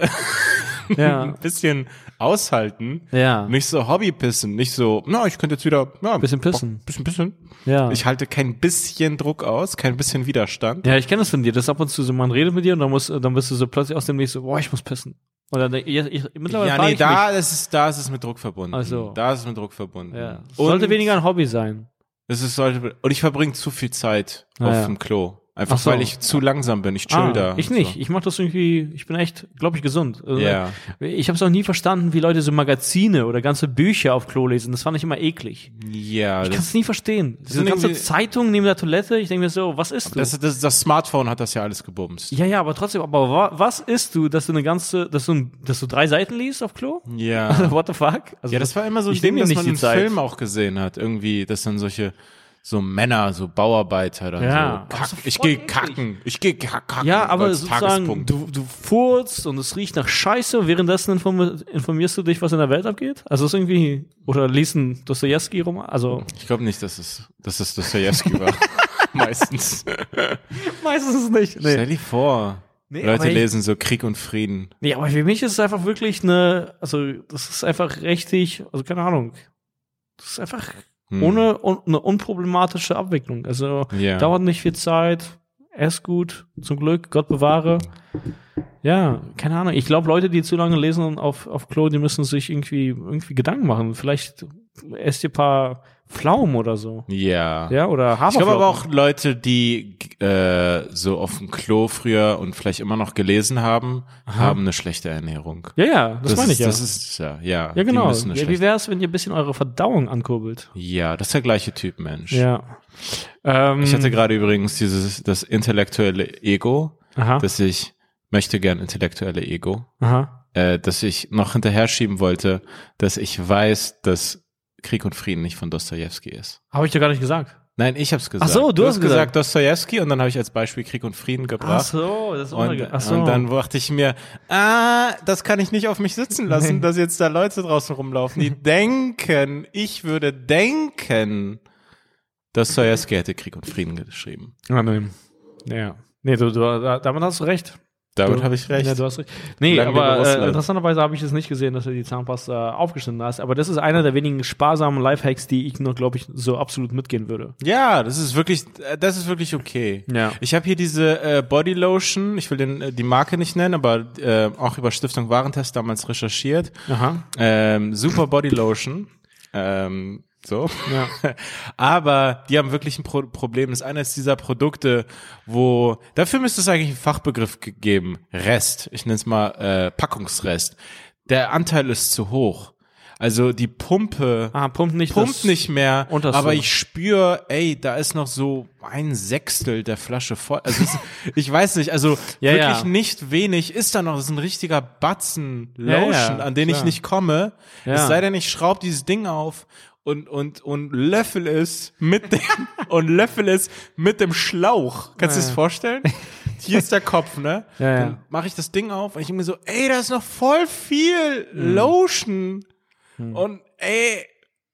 S2: <laughs>
S1: Ja.
S2: ein bisschen aushalten.
S1: Ja.
S2: Nicht so Hobbypissen, nicht so, na, ich könnte jetzt wieder, ja,
S1: Bisschen pissen.
S2: Bock, bisschen pissen.
S1: Ja.
S2: Ich halte kein bisschen Druck aus, kein bisschen Widerstand.
S1: ja, ich kenne das von dir. Das ist ab und zu so, man redet mit dir und dann, muss, dann bist du so plötzlich aus dem Nächsten so, boah, ich muss pissen. Denk- ich, ich, mittlerweile
S2: Ja, nee, da ist es, da ist es mit Druck verbunden.
S1: Ach so.
S2: Da ist es mit Druck verbunden.
S1: mich, ja.
S2: Und
S1: Sollte weniger ein Hobby sein.
S2: Es ist, sollte, und ich verbringe zu viel Zeit
S1: Ah,
S2: auf
S1: ja.
S2: dem Klo. Einfach
S1: Ach so.
S2: weil ich zu langsam bin. Ich chill
S1: Ah,
S2: da.
S1: ich nicht.
S2: So.
S1: Ich mache das irgendwie, ich bin echt, glaube ich, gesund. Also,
S2: Ja.
S1: Ich habe es auch nie verstanden, wie Leute so Magazine oder ganze Bücher auf Klo lesen. Das fand ich immer eklig.
S2: Ja,
S1: Ich kann es nie verstehen. Diese ganze Zeitung neben der Toilette, ich denke mir so, was ist du?
S2: das, das, das Smartphone hat das ja alles gebumst.
S1: ja, ja, aber trotzdem, aber wa was isst du, dass du eine ganze, dass du, dass du drei Seiten liest auf Klo?
S2: Ja. <laughs>
S1: What the fuck? Also,
S2: Ja, das war immer so ein Ding,
S1: mir
S2: das
S1: nicht
S2: man
S1: Zeit.
S2: Filmen auch gesehen hat. Irgendwie, dass dann solche so Männer, so Bauarbeiter dann
S1: Ja,
S2: so
S1: aber
S2: kack,
S1: ist doch
S2: ich gehe kacken, ich gehe kacken.
S1: Ja, aber sozusagen, du, du furzt und es riecht nach Scheiße währenddessen inform informierst du dich, was in der Welt abgeht? Also ist irgendwie, oder liest ein Dostoevsky rum? Also,
S2: Ich glaube nicht, dass es, dass es Dostoevsky war. <laughs> Meistens.
S1: Meistens nicht.
S2: Stell dir vor.
S1: Nee,
S2: Leute
S1: ich-
S2: lesen so Krieg und Frieden.
S1: Nee, aber für mich ist es einfach wirklich eine, also das ist einfach richtig, also keine Ahnung. Das ist einfach
S2: Hm.
S1: ohne un, eine unproblematische Abwicklung. Also
S2: Ja.
S1: dauert nicht viel Zeit, erst gut, zum Glück, Gott bewahre. Ja, keine Ahnung. Ich glaube, Leute, die zu lange lesen auf, auf Klo, die müssen sich irgendwie, irgendwie Gedanken machen. Vielleicht esst ihr ein paar Pflaumen oder so.
S2: Ja.
S1: Ja, oder
S2: Ich
S1: Haferflocken.
S2: glaube aber auch Leute, die äh, so auf dem Klo früher und vielleicht immer noch gelesen haben, haben eine schlechte Ernährung.
S1: Ja, ja, das, meine ich ja.
S2: Das ist ja, ja.
S1: ja, genau. Ja, wie
S2: schlechte,
S1: wär's, wenn ihr ein bisschen eure Verdauung ankurbelt?
S2: ja, das ist der gleiche Typ Mensch.
S1: Ja. Ähm,
S2: Ich hatte gerade übrigens dieses das intellektuelle Ego,
S1: aha,
S2: dass ich möchte gern intellektuelle Ego,
S1: aha.
S2: äh, dass ich noch hinterher schieben wollte, dass ich weiß, dass Krieg und Frieden nicht von Dostojewski ist.
S1: Habe ich dir gar nicht gesagt.
S2: Nein, ich hab's gesagt.
S1: Ach so, du hast
S2: gesagt Dostojewski und dann habe ich als Beispiel Krieg und Frieden gebracht.
S1: so, das ist
S2: Und,
S1: Ach so.
S2: und dann dachte ich mir, ah, das kann ich nicht auf mich sitzen lassen,
S1: Nee.
S2: dass jetzt da Leute draußen rumlaufen, die <laughs> denken, ich würde denken, Dostoevsky hätte Krieg und Frieden geschrieben.
S1: Ah, nee. Ja. Nee, du, du, da- damit hast du recht.
S2: Damit habe ich recht.
S1: Ja, du hast recht. Nee,
S2: Lang
S1: aber äh, interessanterweise habe ich es nicht gesehen, dass du die Zahnpasta aufgeschnitten hast. Aber das ist einer der wenigen sparsamen Lifehacks, die ich nur, glaube ich, so absolut mitgehen würde.
S2: ja, das ist wirklich, äh, das ist wirklich okay.
S1: Ja.
S2: Ich habe hier diese äh, Body Lotion, ich will den, äh, die Marke nicht nennen, aber äh, auch über Stiftung Warentest damals recherchiert.
S1: Aha.
S2: Ähm, super Body Lotion. Ähm, so.
S1: Ja. <laughs>
S2: Aber die haben wirklich ein Pro Problem. Das eine ist dieser Produkte, wo dafür müsste es eigentlich einen Fachbegriff ge- geben. Rest. Ich nenne es mal äh, Packungsrest. Der Anteil ist zu hoch. Also die Pumpe
S1: Ah, pumpt nicht.
S2: pumpt nicht mehr, aber ich spüre, ey, da ist noch so ein Sechstel der Flasche voll. Also es, <laughs> ich weiß nicht, also
S1: Ja,
S2: wirklich
S1: ja.
S2: nicht wenig ist da noch. Das ist ein richtiger Batzen Lotion,
S1: ja,
S2: an den ich
S1: klar.
S2: nicht komme.
S1: Ja.
S2: Es sei denn, ich schraube dieses Ding auf und und und löffel es mit dem <laughs> und löffel es mit dem Schlauch. Kannst du
S1: Ja,
S2: dir das vorstellen? Hier ist der Kopf, ne? <laughs>
S1: Ja, ja.
S2: Dann mache ich das Ding auf und ich denke mir so, ey, da ist noch voll viel
S1: Hm.
S2: Lotion. Und ey,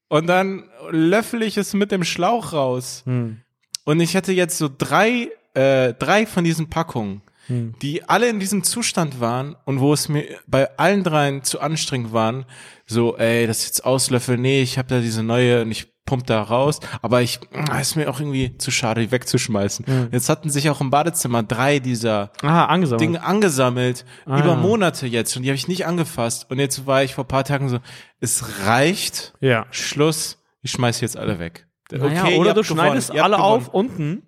S2: und dann löffel ich es mit dem Schlauch raus.
S1: Hm.
S2: Und ich hatte jetzt so drei, äh, drei von diesen Packungen,
S1: Hm.
S2: die alle in diesem Zustand waren und wo es mir bei allen dreien zu anstrengend waren, so, ey, das jetzt auslöffeln, nee, ich habe da diese neue und ich pump da raus, aber ich, ah, ist mir auch irgendwie zu schade, die wegzuschmeißen.
S1: Hm.
S2: Jetzt hatten sich auch im Badezimmer drei dieser
S1: Ah, angesammelt.
S2: Dinge angesammelt,
S1: Ah.
S2: über Monate jetzt und die habe ich nicht angefasst. Und jetzt war ich vor paar Tagen so, es reicht,
S1: Ja.
S2: Schluss, ich schmeiß jetzt alle weg.
S1: Naja,
S2: ihr
S1: oder du schneidest
S2: gewonnen,
S1: alle auf unten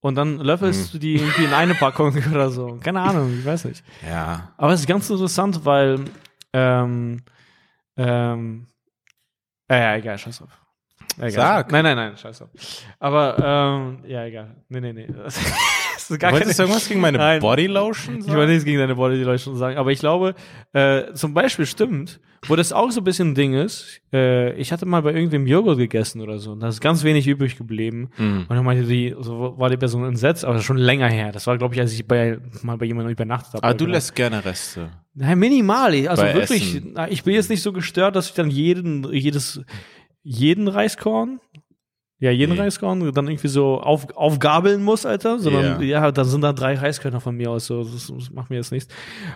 S1: und dann löffelst
S2: Hm.
S1: du die irgendwie in eine Packung <laughs> oder so. Keine Ahnung, ich weiß nicht.
S2: Ja.
S1: Aber es ist ganz interessant, weil ähm, ähm, äh, ja, egal, scheiß drauf. Egal.
S2: Sag.
S1: Nein, nein, nein, scheiß drauf. Aber ähm, ja, egal. Nee, nee, nee. <laughs> Das ist gar
S2: Wolltest du irgendwas gegen meine
S1: Nein.
S2: Bodylotion
S1: Ich
S2: sagen?
S1: wollte nichts gegen deine Bodylotion sagen, aber ich glaube, äh, zum Beispiel stimmt, wo das auch so ein bisschen ein Ding ist, äh, ich hatte mal bei irgendwem Joghurt gegessen oder so und da ist ganz wenig übrig geblieben.
S2: Mhm.
S1: Und dann meinte die, so war die Person entsetzt, aber das ist schon länger her. Das war, glaube ich, als ich bei, mal bei jemandem übernachtet habe.
S2: Ah, du lässt gerne Reste.
S1: Nein, minimal. Ich- Also
S2: Bei
S1: wirklich,
S2: Essen.
S1: ich bin jetzt nicht so gestört, dass ich dann jeden, jedes, jeden Reiskorn, ja, jeden
S2: Nee.
S1: Reiskorn dann irgendwie so auf, aufgabeln muss, Alter. Sondern,
S2: Ja.
S1: ja, dann sind da drei Reiskörner von mir aus, so, das, das macht mir jetzt nichts.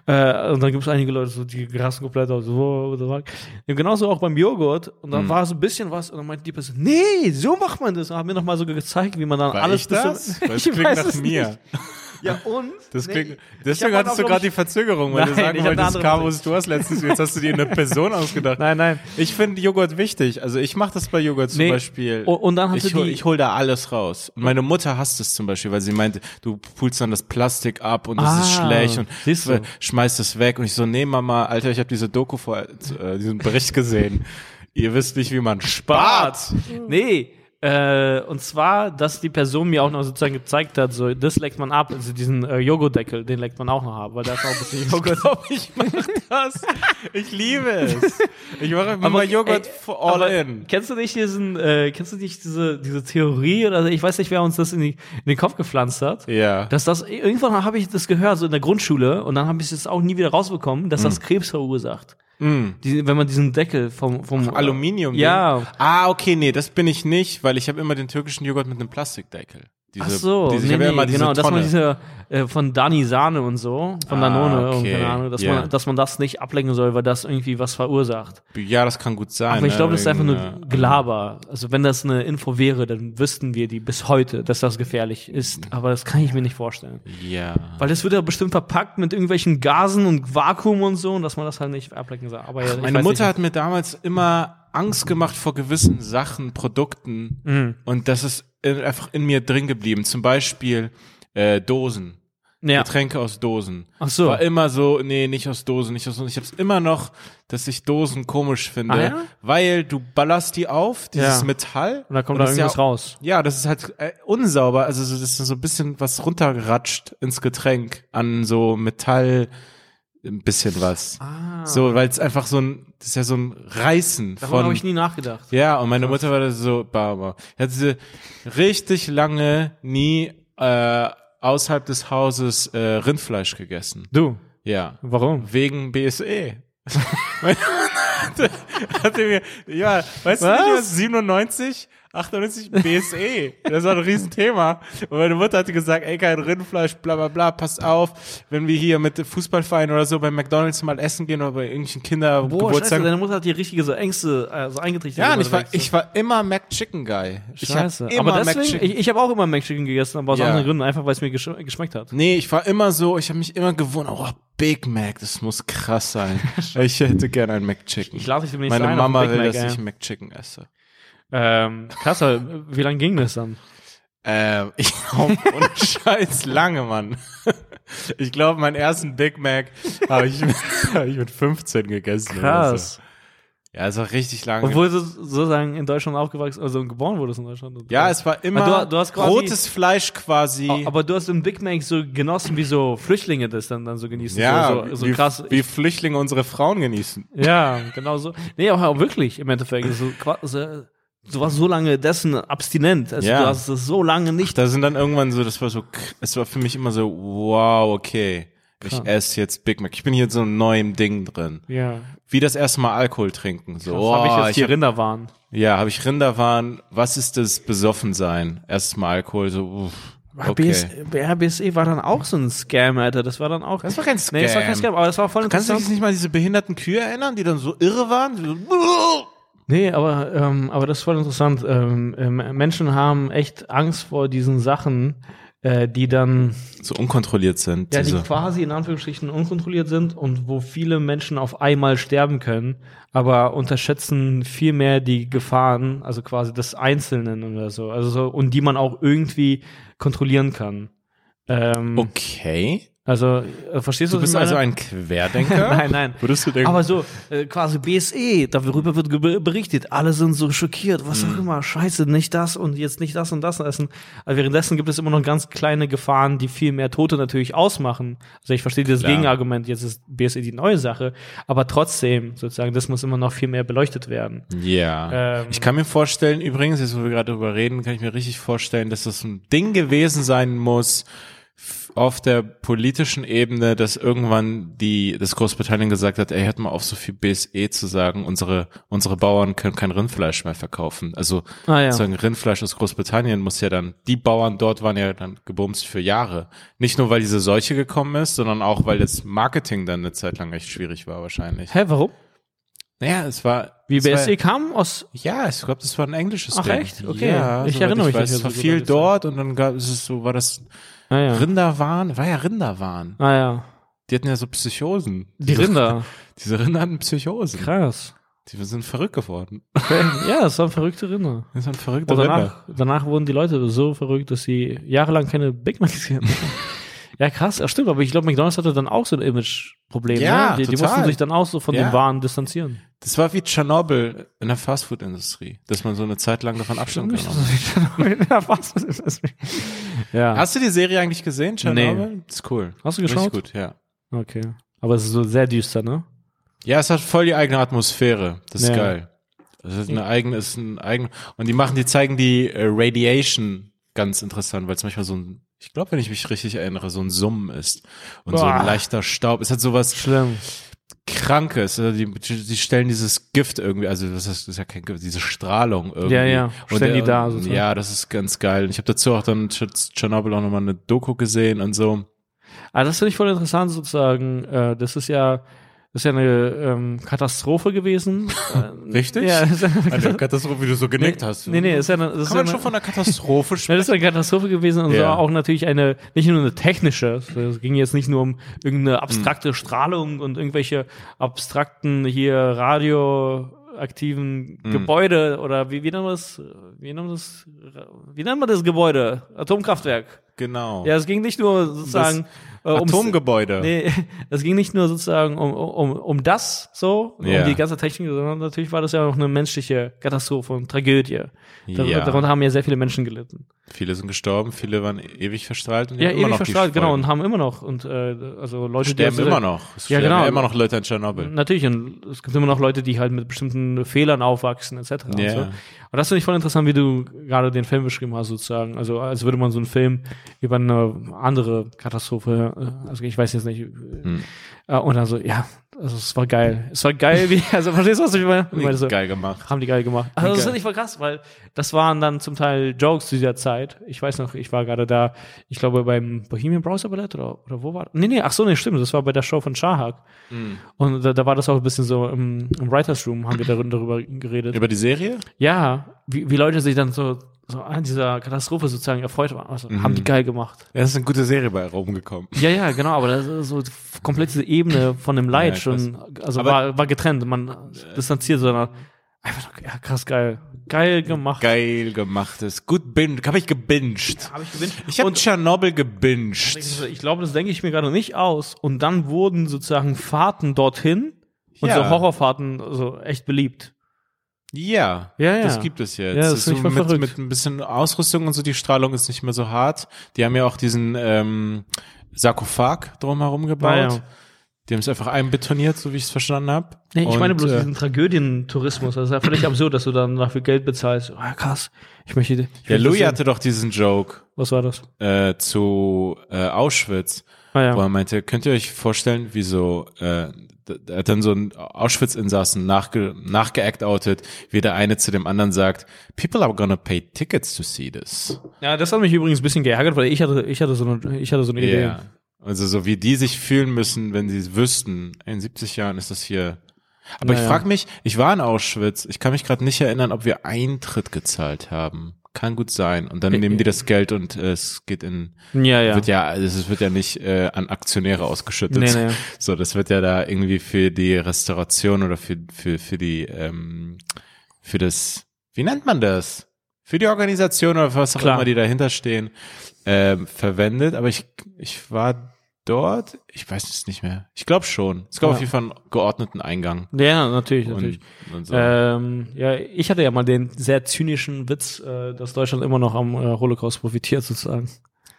S1: Äh, und dann gibt es einige Leute, so, die rasten komplett aus, so, fuck. Ja, genauso auch beim Joghurt. Und dann
S2: Hm.
S1: war so ein bisschen was, und dann meinte die Person, nee, so macht man das. Und hat mir noch mal so gezeigt, wie man dann
S2: War
S1: alles
S2: ich das? <laughs>
S1: so-
S2: Das
S1: Ich
S2: klingt nach mir.
S1: Ja, <laughs> und?
S2: Das
S1: Nee.
S2: klingt,
S1: Ich
S2: deswegen hattest du gerade die Verzögerung, weil du
S1: Nein,
S2: sagen
S1: hab eine
S2: wolltest, Carvus, du hast letztens, jetzt hast du dir eine Person <laughs> ausgedacht.
S1: Nein, nein.
S2: Ich finde Joghurt wichtig. Also ich mache das bei Joghurt zum
S1: Nee.
S2: Beispiel.
S1: Und- und dann hatte
S2: ich hol,
S1: die-
S2: ich hol da alles raus. Und meine Mutter hasst es zum Beispiel, weil sie meinte, du pulst dann das Plastik ab und das ist
S1: Ah,
S2: schlecht und
S1: siehst du.
S2: schmeißt es weg. Und ich so, nee Mama, Alter, ich habe diese Doku vor, äh, diesen Bericht gesehen. Ihr wisst nicht, wie man spart.
S1: Nee. Äh, und zwar, dass die Person mir auch noch sozusagen gezeigt hat, so, das leckt man ab, also diesen äh, Joghurtdeckel, den leckt man auch noch ab, weil da ist auch ein bisschen Joghurt.
S2: Ich glaube, ich mache das. Ich liebe es. Ich mache immer mal Joghurt
S1: ey,
S2: all
S1: aber
S2: in.
S1: Kennst du nicht diesen, äh, kennst du nicht diese, diese Theorie oder ich weiß nicht, wer uns das in, die, in den Kopf gepflanzt hat?
S2: Ja.
S1: Dass das, irgendwann habe ich das gehört, so in der Grundschule, und dann habe ich es auch nie wieder rausbekommen, dass das Krebs verursacht.
S2: Mm.
S1: Die, wenn man diesen Deckel vom, vom
S2: Aluminium.
S1: Ja.
S2: Ah, okay, nee, das bin ich nicht, weil ich habe immer den türkischen Joghurt mit einem Plastikdeckel. Diese,
S1: Ach so,
S2: diese,
S1: nee,
S2: ja
S1: nee,
S2: immer diese
S1: genau, dass man
S2: Tonne.
S1: diese äh, von Dani Sahne und so, von
S2: Ah,
S1: Danone,
S2: okay,
S1: keine Ahnung, dass,
S2: ja.
S1: man, dass man das nicht ablenken soll, weil das irgendwie was verursacht.
S2: ja, das kann gut sein.
S1: Aber ich
S2: ne,
S1: glaube, das ist einfach nur
S2: äh,
S1: Gelaber. Also wenn das eine Info wäre, dann wüssten wir die bis heute, dass das gefährlich ist. Aber das kann ich mir nicht vorstellen.
S2: Ja.
S1: Weil das wird ja bestimmt verpackt mit irgendwelchen Gasen und Vakuum und so, und dass man das halt nicht ablenken soll. Aber ja, ich
S2: Meine Mutter
S1: nicht.
S2: hat mir damals immer Angst gemacht vor gewissen Sachen, Produkten.
S1: Mhm.
S2: Und das ist in, einfach in mir drin geblieben. Zum Beispiel äh, Dosen.
S1: ja.
S2: Getränke aus Dosen.
S1: Ach so.
S2: War immer so, nee, nicht aus Dosen, nicht aus Dosen. Ich hab's immer noch, dass ich Dosen komisch finde,
S1: Ah, ja?
S2: weil du ballerst die auf, dieses
S1: Ja.
S2: Metall.
S1: Und da kommt
S2: und
S1: da irgendwas
S2: ja,
S1: raus.
S2: Ja, das ist halt äh, unsauber. Also so- das ist so ein bisschen was runtergeratscht ins Getränk an so Metall, ein bisschen was.
S1: Ah.
S2: So, weil es einfach so ein, das ist ja so ein Reißen
S1: Darüber
S2: von.
S1: habe ich nie nachgedacht.
S2: Ja, und meine Mutter war da so, Barber. Hat sie richtig lange nie äh, außerhalb des Hauses äh, Rindfleisch gegessen.
S1: Du,
S2: Ja.
S1: warum?
S2: Wegen BSE. <laughs> Hatte mir, ja, weißt du
S1: Was?
S2: nicht, was 97, 98 BSE. Das war ein Riesenthema. Und meine Mutter hatte gesagt, ey, kein Rindfleisch, bla bla bla, pass auf, wenn wir hier mit Fußballverein oder so bei McDonalds mal essen gehen oder bei irgendwelchen Kindergeburtstagen.
S1: deine Mutter hat dir richtige so Ängste, äh, so eingetrichtert.
S2: Ja, und ich war, ich war immer McChicken Guy. Ich hab
S1: Scheiße.
S2: immer
S1: Aber deswegen,
S2: McChicken.
S1: ich, ich habe auch immer McChicken gegessen, aber aus
S2: Ja.
S1: anderen Gründen, einfach weil es mir gesch geschmeckt hat.
S2: Nee, ich war immer so, ich habe mich immer gewundert, oh, Big Mac, das muss krass sein. <laughs> ich hätte gerne ein McChicken.
S1: Ich lade dich demnächst
S2: Meine
S1: ein
S2: Mama will,
S1: Mac,
S2: dass
S1: ey.
S2: ich McChicken esse.
S1: Ähm, krass, aber wie lange ging das dann?
S2: Ähm, <laughs> ich glaube, Scheiß lange, Mann. Ich glaube, meinen ersten Big Mac habe ich, mit- hab ich mit <laughs> 15 gegessen.
S1: Krass.
S2: so. Ja, es war richtig lange.
S1: Obwohl du sozusagen in Deutschland aufgewachsen, also geboren wurdest in Deutschland.
S2: ja, es war immer
S1: du- du hast quasi-
S2: rotes Fleisch quasi.
S1: Aber du hast den Big Mac so genossen, wie so Flüchtlinge das dann, dann so genießen.
S2: ja,
S1: so, so, so
S2: wie,
S1: krass.
S2: wie Flüchtlinge unsere Frauen genießen.
S1: Ja, genau so. Nee, aber auch wirklich im Endeffekt. So, so, du warst so lange dessen abstinent. Also
S2: Ja.
S1: du hast es so lange nicht.
S2: Da sind dann irgendwann so, das war so, es war für mich immer so, wow, okay, ich
S1: Krass.
S2: esse jetzt Big Mac. Ich bin hier in so einem neuen Ding drin.
S1: Ja.
S2: Wie das erste Mal Alkohol trinken. So,
S1: Das
S2: oh,
S1: habe ich jetzt hier
S2: hab-
S1: Rinderwaren.
S2: Ja, habe ich Rinderwahn. Was ist das Besoffensein? Erstes Mal Alkohol, so, uff, okay.
S1: BS, BSE war dann auch so ein Scam, Alter. Das war dann auch.
S2: Das war kein
S1: Nee, das war kein
S2: Scam.
S1: Scam, aber das war voll
S2: Kannst du dich nicht mal diese behinderten Kühe erinnern, die dann so irre waren? So,
S1: Nee, aber, ähm, aber das ist voll interessant. Ähm, ähm, Menschen haben echt Angst vor diesen Sachen, äh, die dann
S2: so unkontrolliert sind.
S1: Ja, die
S2: diese.
S1: quasi in Anführungsstrichen unkontrolliert sind und wo viele Menschen auf einmal sterben können, aber unterschätzen viel mehr die Gefahren, also quasi des Einzelnen oder so, also so, und die man auch irgendwie kontrollieren kann. Ähm,
S2: Okay.
S1: Also, äh, verstehst du,
S2: Du bist also ein Querdenker? <laughs>
S1: Nein, nein.
S2: Würdest du denken?
S1: Aber so, äh, quasi BSE, darüber wird ge- berichtet, alle sind so schockiert, was auch immer, scheiße, nicht das und jetzt nicht das und das essen. Aber währenddessen gibt es immer noch ganz kleine Gefahren, die viel mehr Tote natürlich ausmachen. Also ich verstehe das
S2: Klar.
S1: Gegenargument, jetzt ist BSE die neue Sache, aber trotzdem, sozusagen, das muss immer noch viel mehr beleuchtet werden.
S2: Ja.
S1: Ähm,
S2: ich kann mir vorstellen, übrigens, jetzt wo wir gerade drüber reden, kann ich mir richtig vorstellen, dass das ein Ding gewesen sein muss auf der politischen Ebene, dass irgendwann die, das Großbritannien gesagt hat, ey, hört mal auf, so viel BSE zu sagen, unsere, unsere Bauern können kein Rindfleisch mehr verkaufen. Also,
S1: Ah, ja.
S2: sozusagen Rindfleisch aus Großbritannien muss ja dann, die Bauern dort waren ja dann gebumst für Jahre. Nicht nur, weil diese Seuche gekommen ist, sondern auch, weil das Marketing dann eine Zeit lang echt schwierig war wahrscheinlich.
S1: Hä, warum?
S2: Naja, es war,
S1: Wie
S2: es war,
S1: BSE kam aus,
S2: ja, ich glaube, das war ein englisches
S1: Ach,
S2: Ding.
S1: echt? Okay.
S2: Ja,
S1: Ich erinnere mich
S2: weiß, Es war viel dort und dann gab es ist so, war das
S1: ah ja,
S2: Rinderwahn, war ja Rinderwahn.
S1: ah ja,
S2: Die hatten ja so Psychosen.
S1: die Rinder, <laughs>
S2: Diese Rinder hatten Psychosen.
S1: krass.
S2: Die sind verrückt geworden.
S1: Okay. Ja, das waren verrückte Rinder.
S2: Das sind verrückte
S1: Und
S2: Rinder.
S1: danach, danach wurden die Leute so verrückt, dass sie jahrelang keine Big Macs haben. <laughs> ja, krass, ja, stimmt, aber ich glaube, McDonalds hatte dann auch so ein Image-Problem.
S2: Ja,
S1: ne? die, die
S2: total.
S1: mussten sich dann auch so von
S2: Ja.
S1: den Waren distanzieren.
S2: Das war wie Tschernobyl in der Fastfood-Industrie, dass man so eine Zeit lang davon Abstand genommen hat.
S1: ja, was ist das? ja.
S2: Hast du die Serie eigentlich gesehen, Tschernobyl? Ist cool.
S1: Hast du
S2: Richtig
S1: geschaut?
S2: gut, ja.
S1: Okay. Aber es ist so sehr düster, ne?
S2: Ja, es hat voll die eigene Atmosphäre. Das ist
S1: Ja.
S2: geil. Das ist eine eigene, ist ein eigen, und die machen, die zeigen die äh, Radiation ganz interessant, weil es manchmal so ein, ich glaube, wenn ich mich richtig erinnere, so ein Summen ist und so
S1: Boah.
S2: ein leichter Staub. Es hat sowas,
S1: Schlimm.
S2: Krankes. Also die, die stellen dieses Gift irgendwie, also das ist, das ist ja kein Gift, diese Strahlung irgendwie.
S1: Ja, ja, stellen
S2: und,
S1: die da sozusagen.
S2: Ja, das ist ganz geil. Ich habe dazu auch dann Ch- Tschernobyl auch nochmal eine Doku gesehen und so.
S1: Ah, das finde ich voll interessant sozusagen. Äh, das ist ja, das ist ja eine ähm, Katastrophe gewesen. <laughs> Äh,
S2: Richtig?
S1: Ja, das ist ja
S2: Eine Katastrophe, wie du so genickt hast.
S1: Nee, nee, ist ja eine, das ist
S2: Kann
S1: ja
S2: man schon
S1: eine,
S2: von einer Katastrophe <laughs> sprechen?
S1: das ist eine Katastrophe gewesen und
S2: Ja.
S1: so auch natürlich eine, nicht nur eine technische, es ging jetzt nicht nur um irgendeine abstrakte
S2: Hm.
S1: Strahlung und irgendwelche abstrakten hier radioaktiven
S2: Hm.
S1: Gebäude oder wie, wie nennt man das, wie nennt man das, wie nennt man das Gebäude? Atomkraftwerk.
S2: Genau.
S1: Ja, es ging nicht nur sozusagen äh,
S2: Atomgebäude.
S1: Nee, <laughs> es ging nicht nur sozusagen um, um, um das so, um
S2: Ja.
S1: die ganze Technik, sondern natürlich war das ja auch eine menschliche Katastrophe und Tragödie. Dar
S2: Ja.
S1: Darunter haben ja sehr viele Menschen gelitten.
S2: Viele sind gestorben, viele waren ewig verstrahlt und
S1: Ja, ewig verstrahlt, genau, und haben immer noch und äh, also Leute,
S2: sterben
S1: die
S2: immer noch. Es
S1: Ja,
S2: sterben
S1: genau.
S2: immer noch Leute in Tschernobyl.
S1: Natürlich, und es gibt immer noch Leute, die halt mit bestimmten Fehlern aufwachsen, etc. Und,
S2: Ja.
S1: so. und das finde ich voll interessant, wie du gerade den Film beschrieben hast, sozusagen. Also als würde man so einen Film über eine andere Katastrophe, äh, also ich weiß jetzt nicht,
S2: Hm.
S1: äh, und dann so, ja, also es war geil. Es war geil, wie, also verstehst du, was ich meine? Ich meine so,
S2: Geil gemacht.
S1: haben die geil gemacht. Also das finde ich voll krass, weil das waren dann zum Teil Jokes zu dieser Zeit. Ich weiß noch, ich war gerade da, ich glaube beim Bohemian Browser Ballett oder, oder wo war Nee, nee, ach so, nee, stimmt, das war bei der Show von Shahak.
S2: Hm.
S1: Und da, da war das auch ein bisschen so im, im Writers Room, haben wir darüber, darüber geredet.
S2: Über die Serie?
S1: Ja, wie, wie Leute sich dann so, so an dieser Katastrophe sozusagen erfreut waren. Also,
S2: Mhm.
S1: haben die geil gemacht.
S2: Ja, das ist eine gute Serie bei rumgekommen.
S1: Ja, ja, genau, aber das ist so komplett diese Ebene von dem Leid
S2: Ja,
S1: schon, also
S2: Aber-
S1: war, war getrennt, man distanziert, sondern einfach, nur, ja, krass geil. Geil gemacht.
S2: Geil gemachtes. Gut bin, habe ich gebinged.
S1: Habe ich gewinnt.
S2: Ich habe
S1: Und-
S2: Tschernobyl gebinged.
S1: Ich glaube, das denke ich mir gerade nicht aus. Und dann wurden sozusagen Fahrten dorthin und
S2: Ja.
S1: so Horrorfahrten so echt beliebt.
S2: Ja,
S1: Ja, ja.
S2: das gibt es jetzt.
S1: Ja, das
S2: Das so mit,
S1: verrückt.
S2: mit ein bisschen Ausrüstung und so, die Strahlung ist nicht mehr so hart. Die haben ja auch diesen ähm, Sarkophag drumherum gebaut.
S1: Ah, ja.
S2: Die haben es einfach einbetoniert, so wie ich es verstanden habe.
S1: Nee, ich meine bloß
S2: äh,
S1: diesen Tragödientourismus. Das ist ja völlig absurd, dass du dann dafür Geld bezahlst. So, Ah, krass. Ich möchte. Ich das
S2: Louis hatte doch diesen Joke
S1: Was war das?
S2: äh, zu äh, Auschwitz,
S1: Ah, ja.
S2: wo er meinte, könnt ihr euch vorstellen, wie so, äh, d- er hat dann so einen Auschwitz-Insassen nachge nachgeact-outet, wie der eine zu dem anderen sagt, people are gonna pay tickets to see this.
S1: Ja, das hat mich übrigens ein bisschen geärgert, weil ich hatte, ich hatte so eine, ich hatte so eine Idee.
S2: Also so wie die sich fühlen müssen, wenn sie wüssten, in 70 Jahren ist das hier. Aber ich
S1: Naja.
S2: frage mich, ich war in Auschwitz, ich kann mich gerade nicht erinnern, ob wir Eintritt gezahlt haben. Kann gut sein. Und dann nehmen die das Geld und äh, es geht in,
S1: Ja, ja.
S2: wird ja, es wird ja nicht äh, an Aktionäre ausgeschüttet.
S1: Nee, nee. <laughs>
S2: So, das wird ja da irgendwie für die Restauration oder für, für, für die, ähm, für das, wie nennt man das? Für die Organisation oder was auch
S1: Klar.
S2: immer, die dahinter stehen, ähm, verwendet. Aber ich, ich war dort, ich weiß es nicht mehr. Ich glaube schon. Es gab
S1: Ja.
S2: auf jeden Fall einen geordneten Eingang.
S1: Ja, natürlich, natürlich.
S2: Und, und so.
S1: Ähm, ja, ich hatte ja mal den sehr zynischen Witz, äh, dass Deutschland immer noch am äh, Holocaust profitiert, sozusagen.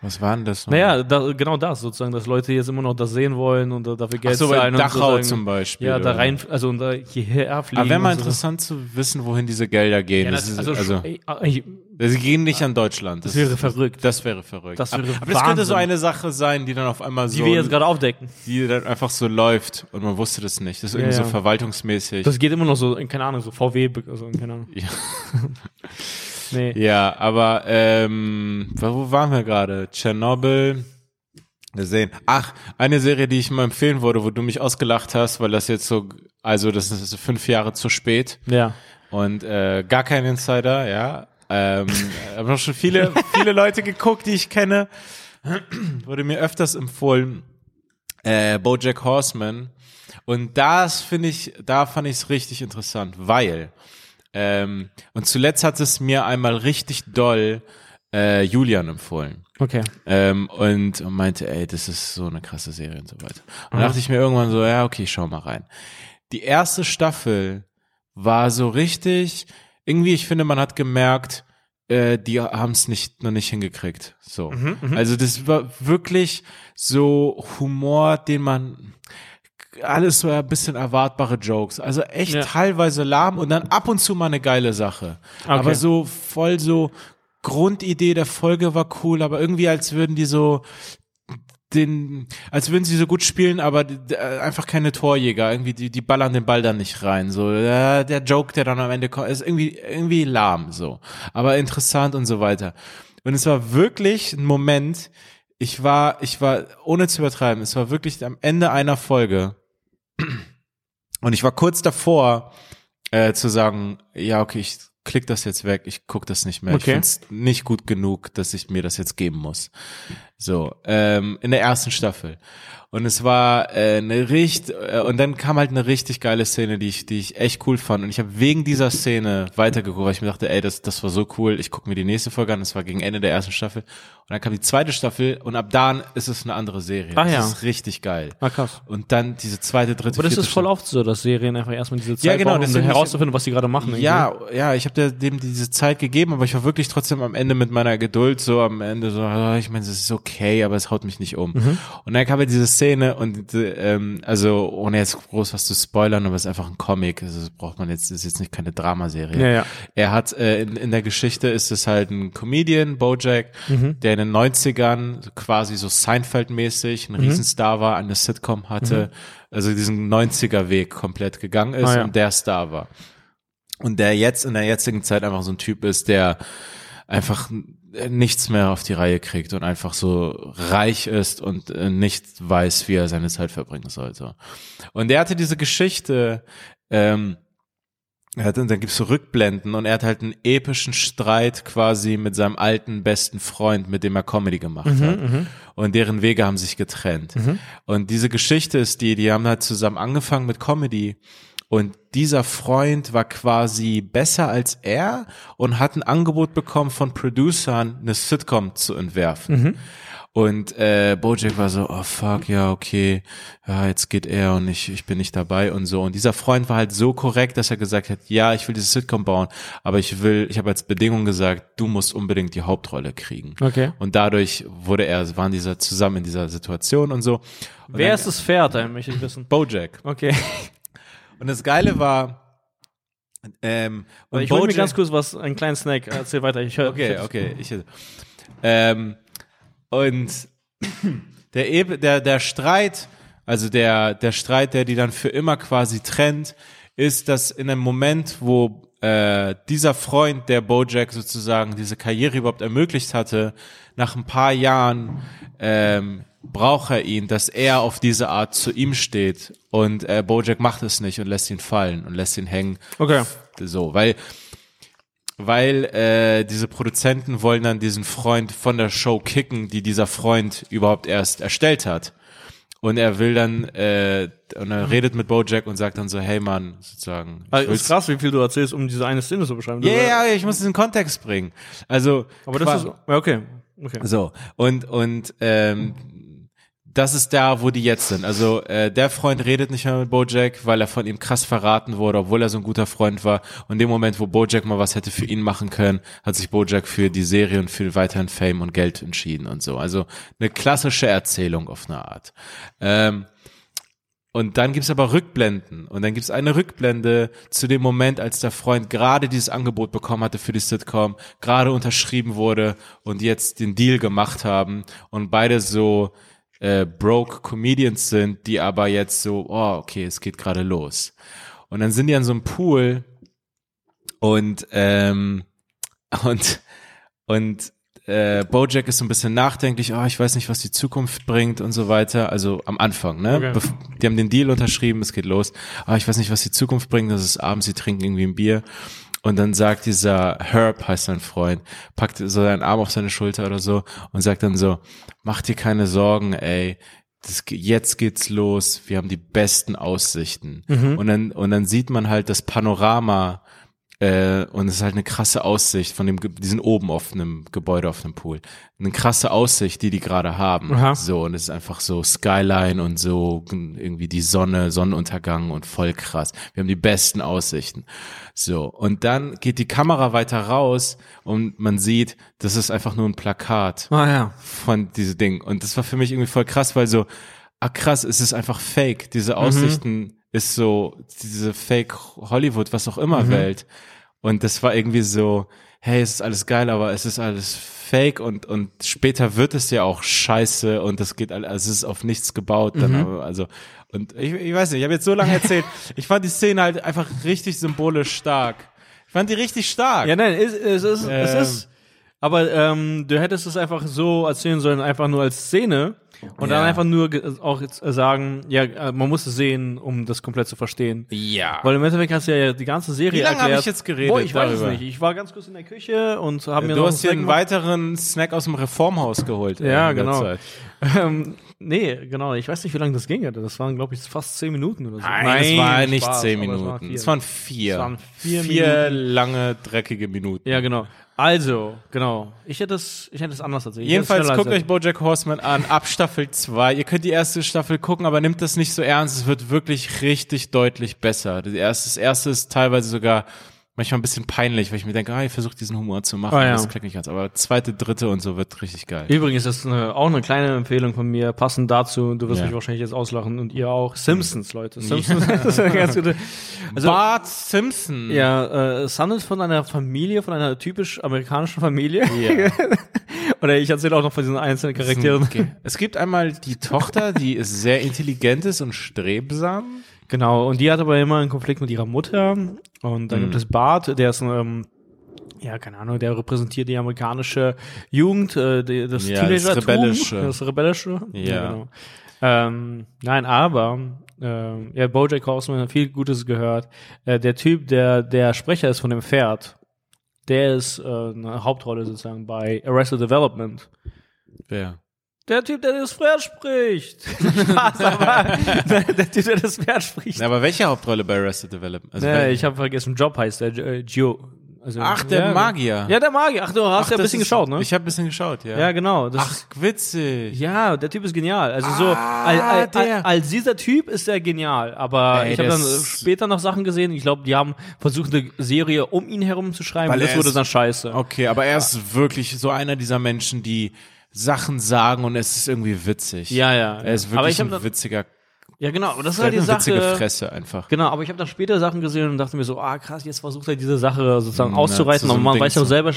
S2: Was war denn das? noch?
S1: Naja, da, genau das, sozusagen, dass Leute jetzt immer noch das sehen wollen und dafür
S2: Ach
S1: Geld
S2: so, bei
S1: zahlen.
S2: Dachau zum Beispiel.
S1: Ja, da rein, also und da hierher fliegen.
S2: Aber wäre mal
S1: so.
S2: interessant zu wissen, wohin diese Gelder gehen.
S1: Ja,
S2: das
S1: das,
S2: ist,
S1: also,
S2: also,
S1: also ich,
S2: sie gehen nicht an Deutschland.
S1: Das wäre verrückt.
S2: Das wäre verrückt.
S1: Das wäre
S2: aber, aber das könnte so eine Sache sein, die dann auf einmal
S1: die
S2: so,
S1: wir jetzt gerade aufdecken.
S2: die dann einfach so läuft und man wusste das nicht. Das ist irgendwie
S1: Ja,
S2: so
S1: ja.
S2: verwaltungsmäßig.
S1: Das geht immer noch so, in, keine Ahnung, so VW, also in, keine Ahnung.
S2: Ja. <laughs>
S1: Nee.
S2: ja, aber ähm, wo waren wir gerade? Tschernobyl. Wir sehen. Ach, eine Serie, die ich mal empfehlen würde, wo du mich ausgelacht hast, weil das jetzt so, also das ist fünf Jahre zu spät
S1: Ja.
S2: und äh, gar kein Insider, ja. Ähm, <laughs> habe noch schon viele, viele Leute geguckt, die ich kenne. <clears throat> Wurde mir öfters empfohlen. Äh, BoJack Horseman. Und das finde ich, da fand ich es richtig interessant, weil ähm, und zuletzt hat es mir einmal richtig doll äh, Julian empfohlen.
S1: Okay.
S2: Ähm, und, und meinte, ey, das ist so eine krasse Serie und so weiter. Und dann dachte ich mir irgendwann so, ja, okay, schau mal rein. Die erste Staffel war so richtig, irgendwie, ich finde, man hat gemerkt, äh, die haben es nicht, noch nicht hingekriegt. So. Also das war wirklich so Humor, den man alles so ein bisschen erwartbare Jokes. Also echt
S1: Ja.
S2: teilweise lahm und dann ab und zu mal eine geile Sache. Aber so voll so Grundidee der Folge war cool, aber irgendwie als würden die so den, als würden sie so gut spielen, aber einfach keine Torjäger. Irgendwie, die, die ballern den Ball dann nicht rein. So, der Joke, der dann am Ende kommt, ist irgendwie, irgendwie lahm, so. Aber interessant und so weiter. Und es war wirklich ein Moment, ich war, ich war, ohne zu übertreiben, es war wirklich am Ende einer Folge. Und ich war kurz davor, äh, zu sagen, ja, okay, ich klick das jetzt weg, ich guck das nicht mehr. Ich
S1: Okay.
S2: find's nicht gut genug, dass ich mir das jetzt geben muss. So, ähm, in der ersten Staffel. Und es war äh, eine richtig äh, und dann kam halt eine richtig geile Szene, die ich die ich echt cool fand und ich habe wegen dieser Szene weitergeguckt, weil ich mir dachte, ey, das das war so cool, ich gucke mir die nächste Folge an, das war gegen Ende der ersten Staffel und dann kam die zweite Staffel und ab dann ist es eine andere Serie.
S1: Ach
S2: das
S1: ja.
S2: ist richtig geil.
S1: Ah, krass.
S2: Und dann diese zweite, dritte,
S1: Aber das ist voll
S2: Staffel.
S1: oft so, dass Serien einfach erstmal diese Zeit
S2: Ja, genau,
S1: brauchen, um herauszufinden, was sie gerade machen. irgendwie.
S2: Ja, ja, ich habe dem diese Zeit gegeben, aber ich war wirklich trotzdem am Ende mit meiner Geduld so am Ende so, ah, ich meine, es ist okay, aber es haut mich nicht um.
S1: Mhm.
S2: Und dann kam ja diese Szene und äh, ähm, also ohne jetzt groß was zu spoilern, aber es ist einfach ein Comic, also das braucht man jetzt, das ist jetzt nicht keine Dramaserie.
S1: Ja, ja.
S2: Er hat äh, in, in der Geschichte ist es halt ein Comedian, Bojack,
S1: Mhm.
S2: der in den 90ern quasi so Seinfeld-mäßig
S1: Mhm.
S2: ein Riesenstar war, eine Sitcom hatte, also diesen 90er-Weg komplett gegangen ist
S1: Ah, ja.
S2: und der Star war. Und der jetzt in der jetzigen Zeit einfach so ein Typ ist, der einfach nichts mehr auf die Reihe kriegt und einfach so reich ist und äh, nicht weiß, wie er seine Zeit verbringen sollte. Und er hatte diese Geschichte, ähm, er hat, und dann gibt's so Rückblenden und er hat halt einen epischen Streit quasi mit seinem alten besten Freund, mit dem er Comedy gemacht hat. Und deren Wege haben sich getrennt. Und diese Geschichte ist die, die haben halt zusammen angefangen mit Comedy. Und dieser Freund war quasi besser als er und hat ein Angebot bekommen von Producern, eine Sitcom zu entwerfen. Und äh, Bojack war so, oh fuck, ja, okay, ja, jetzt geht er und ich, ich bin nicht dabei und so. Und dieser Freund war halt so korrekt, dass er gesagt hat, ja, ich will diese Sitcom bauen, aber ich will, ich habe als Bedingung gesagt, du musst unbedingt die Hauptrolle kriegen.
S1: Okay.
S2: Und dadurch wurde er, waren dieser zusammen in dieser Situation und so. Und
S1: Wer
S2: dann-
S1: ist das Pferd, ey, möchte ich wissen.
S2: Bojack.
S1: Okay.
S2: Und das Geile war, ähm, und
S1: ich hole mir ganz kurz was, einen kleinen Snack. Erzähl weiter. Ich höre.
S2: Okay, okay. Ich, ähm, und der, der, der Streit, also der, der Streit, der die dann für immer quasi trennt, ist, dass in einem Moment, wo äh, dieser Freund, der Bojack sozusagen diese Karriere überhaupt ermöglicht hatte, nach ein paar Jahren ähm, braucht er ihn, dass er auf diese Art zu ihm steht und äh, Bojack macht es nicht und lässt ihn fallen und lässt ihn hängen.
S1: Okay.
S2: So, weil weil äh, diese Produzenten wollen dann diesen Freund von der Show kicken, die dieser Freund überhaupt erst erstellt hat. Und er will dann, äh, und er redet mit Bojack und sagt dann so, hey Mann, sozusagen.
S1: Also, ist krass, wie viel du erzählst, um diese eine Szene zu beschreiben.
S2: Ja, ja, ja, ich muss diesen Kontext bringen. Also,
S1: Aber das ist, okay. Okay.
S2: so, und, und ähm, das ist da, wo die jetzt sind. Also äh, der Freund redet nicht mehr mit Bojack, weil er von ihm krass verraten wurde, obwohl er so ein guter Freund war. Und in dem Moment, wo Bojack mal was hätte für ihn machen können, hat sich Bojack für die Serie und für weiteren Fame und Geld entschieden und so. Also eine klassische Erzählung auf eine Art. Ähm, und dann gibt's aber Rückblenden. Und dann gibt's eine Rückblende zu dem Moment, als der Freund gerade dieses Angebot bekommen hatte für die Sitcom, gerade unterschrieben wurde und jetzt den Deal gemacht haben und beide so äh, broke Comedians sind, die aber jetzt so, oh, okay, es geht gerade los. Und dann sind die an so einem Pool und ähm, <laughs> und und äh, Bojack ist so ein bisschen nachdenklich, oh, ich weiß nicht, was die Zukunft bringt und so weiter. Also am Anfang, ne?
S1: Okay.
S2: Die haben den Deal unterschrieben, es geht los. Ah, ich weiß nicht, was die Zukunft bringt. Das ist abends, sie trinken irgendwie ein Bier. Und dann sagt dieser Herb, heißt sein Freund, packt so seinen Arm auf seine Schulter oder so und sagt dann so, mach dir keine Sorgen, ey. Das, jetzt geht's los. Wir haben die besten Aussichten. Und dann, und dann sieht man halt das Panorama äh, und es ist halt eine krasse Aussicht von dem, Ge- die sind oben auf einem Gebäude, auf einem Pool. Eine krasse Aussicht, die die gerade haben.
S1: Aha.
S2: So, und es ist einfach so Skyline und so irgendwie die Sonne, Sonnenuntergang und voll krass. Wir haben die besten Aussichten. So, und dann geht die Kamera weiter raus und man sieht, das ist einfach nur ein Plakat
S1: Ah ja.
S2: von diesem Ding. Und das war für mich irgendwie voll krass, weil so, ah krass, es ist einfach fake. Diese Aussichten ist so, diese Fake Hollywood, was auch immer Welt. Und das war irgendwie so, hey, es ist alles geil, aber es ist alles fake und, und später wird es ja auch scheiße und das geht, all- also es ist auf nichts gebaut, dann
S1: Mhm.
S2: aber, also, und ich, ich weiß nicht, ich habe jetzt so lange erzählt, <laughs> ich fand die Szene halt einfach richtig symbolisch stark. Ich fand die richtig stark.
S1: Ja, nein, es, es, ist, es
S2: Ähm.
S1: ist. Aber ähm, du hättest es einfach so erzählen sollen, einfach nur als Szene und dann
S2: Ja.
S1: einfach nur auch jetzt äh, sagen, ja, äh, man muss es sehen, um das komplett zu verstehen.
S2: Ja.
S1: Weil im Endeffekt hast du ja die ganze Serie
S2: Wie lange habe ich jetzt geredet
S1: Boah, ich weiß
S2: darüber?
S1: es nicht. Ich war ganz kurz in der Küche und habe mir
S2: du
S1: noch
S2: hast hier einen weiteren Snack aus dem Reformhaus geholt. äh,
S1: Ja, genau. Ähm, nee, genau. Ich weiß nicht, wie lange das ging. Das waren, glaube ich, fast zehn Minuten oder so.
S2: Nein, es war nicht
S1: Spaß,
S2: zehn
S1: aber es waren
S2: Minuten.
S1: vier.
S2: Es waren vier.
S1: Es waren vier
S2: lange, dreckige Minuten.
S1: Ja, genau. Also, genau. Ich hätte es, ich hätte es anders erzählt. Ich
S2: Jedenfalls guckt euch Bojack Horseman an, ab Staffel 2. Ihr könnt die erste Staffel gucken, aber nimmt das nicht so ernst. Es wird wirklich richtig deutlich besser. Das erste, das erste ist teilweise sogar manchmal ein bisschen peinlich, weil ich mir denke, ah, ihr versucht diesen Humor zu machen.
S1: Ah, ja.
S2: Das klingt nicht ganz. Aber zweite, dritte und so wird richtig geil.
S1: Übrigens ist eine, auch eine kleine Empfehlung von mir, passend dazu, du wirst
S2: Ja.
S1: mich wahrscheinlich jetzt auslachen und ihr auch, Simpsons, Leute. Simpsons <laughs> ist eine ganz gute. Also,
S2: Bart Simpson.
S1: ja, äh, es handelt von einer Familie, von einer typisch amerikanischen Familie.
S2: Ja. <laughs>
S1: Oder ich erzähle auch noch von diesen einzelnen Charakteren.
S2: Okay. Es gibt einmal die Tochter, die ist sehr intelligent ist und strebsam.
S1: Genau, und die hat aber immer einen Konflikt mit ihrer Mutter. Und dann
S2: Mhm.
S1: gibt es Bart, der ist ein, ähm, ja, keine Ahnung, der repräsentiert die amerikanische Jugend, äh, die, das
S2: Ja, das
S1: Teenagertum.
S2: Rebellische.
S1: Das Rebellische.
S2: Ja.
S1: genau. Ähm, nein, aber, ähm, ja, Bojack Horseman hat viel Gutes gehört. Äh, der Typ, der der Sprecher ist von dem Pferd, der ist äh, eine Hauptrolle sozusagen bei Arrested Development.
S2: Wer?
S1: Der Typ, der das Pferd spricht. <laughs> Spaß, aber <laughs> der Typ, der das Pferd spricht.
S2: Na, aber welche Hauptrolle bei Arrested Development? Also
S1: Nee, ich habe vergessen, Job heißt der, äh, Gio. Also,
S2: Ach, der
S1: ja,
S2: Magier.
S1: Ja, der Magier. Ach, du hast
S2: Ach,
S1: ja ein bisschen
S2: ist-
S1: geschaut, ne?
S2: Ich habe ein bisschen geschaut, ja.
S1: ja, genau. Das
S2: Ach,
S1: ist,
S2: witzig.
S1: ja, der Typ ist genial. Also so,
S2: Ah,
S1: al, al, al,
S2: der.
S1: als dieser Typ ist er genial. Aber
S2: Ey,
S1: ich habe dann später noch Sachen gesehen. Ich glaube, die haben versucht, eine Serie um ihn herum zu schreiben.
S2: Weil
S1: und das wurde
S2: ist-
S1: dann scheiße.
S2: Okay, aber er ist wirklich so einer dieser Menschen, die Sachen sagen und es ist irgendwie witzig.
S1: Ja, ja.
S2: Er ist wirklich ein
S1: dann-
S2: witziger,
S1: Ja, genau. Aber das ist halt die
S2: eine witzige
S1: Sache.
S2: Fresse einfach.
S1: Genau, aber ich habe dann später Sachen gesehen und dachte mir so, ah krass, jetzt versucht er diese Sache sozusagen
S2: Mm,
S1: auszureißen,
S2: ja, so
S1: aber
S2: einem
S1: man
S2: Ding
S1: weiß ja auch
S2: zu-
S1: selber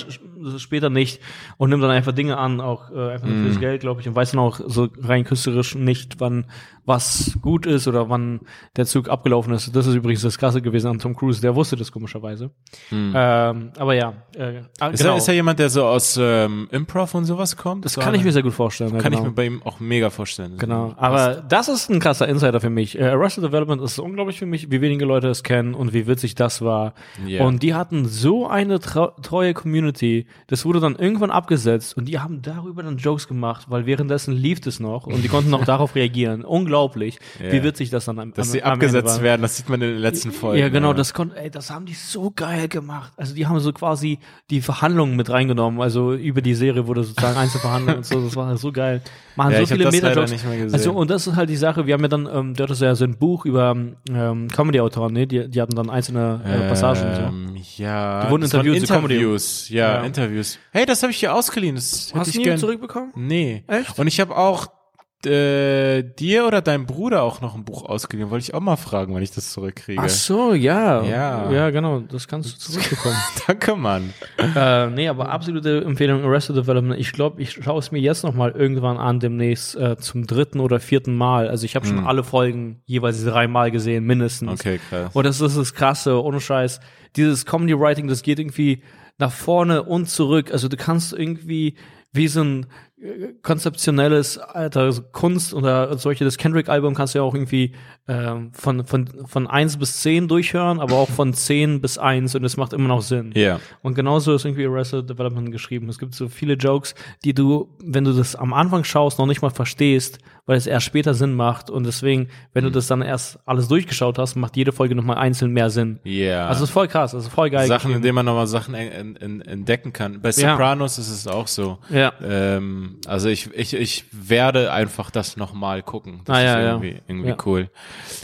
S1: später nicht und nimmt dann einfach Dinge an, auch äh, einfach nur
S2: Mm.
S1: fürs Geld, glaube ich, und weiß dann auch so rein künstlerisch nicht, wann was gut ist oder wann der Zug abgelaufen ist. Das ist übrigens das Krasse gewesen an Tom Cruise, der wusste das komischerweise. Ähm, aber ja, äh, ah.
S2: Ist,
S1: genau.
S2: er, ist er jemand, der so aus ähm, Improv und sowas kommt?
S1: das
S2: So
S1: kann ich mir sehr gut vorstellen. ja,
S2: kann
S1: genau.
S2: ich mir bei ihm auch mega vorstellen.
S1: Genau, aber das ist ein krasser Insider für mich. Äh, Arrested Development ist unglaublich für mich, wie wenige Leute es kennen und wie witzig das war.
S2: Ja.
S1: Und die hatten so eine treue Community, das wurde dann irgendwann abgesetzt und die haben darüber dann Jokes gemacht, weil währenddessen lief es noch und die konnten noch <laughs> darauf reagieren. Unglaublich,
S2: Ja.
S1: wie witzig das dann am,
S2: Dass
S1: am,
S2: sie
S1: am
S2: abgesetzt werden, das sieht man in den letzten Folgen.
S1: Ja, genau, das konnte, ey, das haben die so geil gemacht. Also die haben so quasi die Verhandlungen mit reingenommen. Also über die Serie wurde sozusagen Einzelverhandlungen und so. Das war so geil. Machen
S2: Ja,
S1: so viele
S2: gesehen.
S1: Also und das ist halt die Sache. Wir haben ja dann, ähm, dort ist ja so ein Buch über ähm, Comedy-Autoren, ne? Die, die hatten dann einzelne äh, Passagen und so.
S2: Ähm, ja.
S1: Die wurden interviewt.
S2: Interviews, ja,
S1: Ja.
S2: Interviews. Hey, das habe ich hier ausgeliehen. Das
S1: Hast du nie
S2: gern.
S1: zurückbekommen?
S2: Nee.
S1: Echt?
S2: Und ich habe auch äh, dir oder deinem Bruder auch noch ein Buch ausgeliehen. Wollte ich auch mal fragen, wann ich das zurückkriege.
S1: Ach so, ja.
S2: Ja.
S1: Ja, genau. Das kannst du zurückbekommen. <laughs>
S2: Danke, Mann.
S1: äh, nee, aber absolute Empfehlung Arrested Development. Ich glaube, ich schaue es mir jetzt noch mal irgendwann an, demnächst äh, zum dritten oder vierten Mal. Also ich habe schon alle Folgen jeweils dreimal gesehen, mindestens.
S2: Okay, krass.
S1: Und das ist das Krasse, ohne Scheiß. Dieses Comedy Writing, das geht irgendwie nach vorne und zurück. Also du kannst irgendwie wie so ein konzeptionelles Alter, so Kunst oder solche, das Kendrick-Album kannst du ja auch irgendwie ähm, von, von, von eins bis zehn durchhören, aber auch von zehn bis eins und es macht immer noch Sinn.
S2: Ja.
S1: Und genauso ist irgendwie Arrested Development geschrieben. Es gibt so viele Jokes, die du, wenn du das am Anfang schaust, noch nicht mal verstehst, weil es erst später Sinn macht. Und deswegen, wenn
S2: Mhm.
S1: du das dann erst alles durchgeschaut hast, macht jede Folge nochmal einzeln mehr Sinn.
S2: Ja.
S1: Also es ist voll krass, also voll geil.
S2: Sachen, in denen man nochmal Sachen en, en, entdecken kann. Bei
S1: Ja.
S2: Sopranos ist es auch so.
S1: Ja.
S2: Ähm, also ich, ich, ich werde einfach das nochmal gucken. Das
S1: Ah, ja,
S2: ist
S1: ja.
S2: irgendwie, irgendwie
S1: Ja.
S2: cool.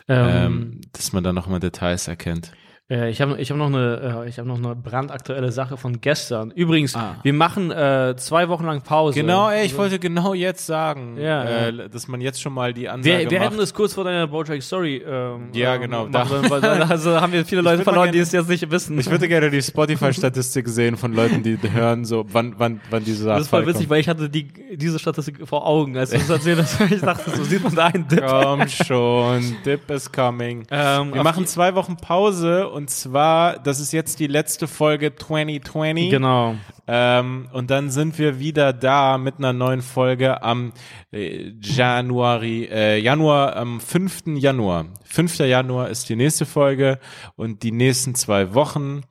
S1: Ähm,
S2: Ähm, dass man da nochmal Details erkennt.
S1: Äh, ich habe ich hab noch, eine, äh, ich hab noch eine brandaktuelle Sache von gestern. Übrigens,
S2: Ah.
S1: wir machen äh, zwei Wochen lang Pause.
S2: Genau, ey, ich wollte genau jetzt sagen,
S1: Ja,
S2: äh, dass man jetzt schon mal die Ansage
S1: Wir, wir
S2: macht.
S1: hätten das kurz vor deiner Bojack Story. Ähm,
S2: Ja,
S1: ähm,
S2: genau.
S1: sollen, weil, also haben wir viele Leute verloren, die
S2: gerne-
S1: es jetzt nicht wissen.
S2: ich würde gerne die Spotify-Statistik sehen von Leuten, die <laughs> hören, so wann, wann, wann diese Sache
S1: das ist voll witzig, weil ich hatte die, diese Statistik vor Augen, als du es erzählt hast. <laughs> Ich dachte, so sieht man da einen Dip.
S2: Komm schon, Dip is coming.
S1: Ähm,
S2: Wir machen zwei Wochen Pause und zwar, das ist jetzt die letzte Folge 2020.
S1: Genau.
S2: Ähm, und dann sind wir wieder da mit einer neuen Folge am äh, Januari, äh, Januar, am 5. Januar. 5. Januar ist die nächste Folge und die nächsten zwei Wochen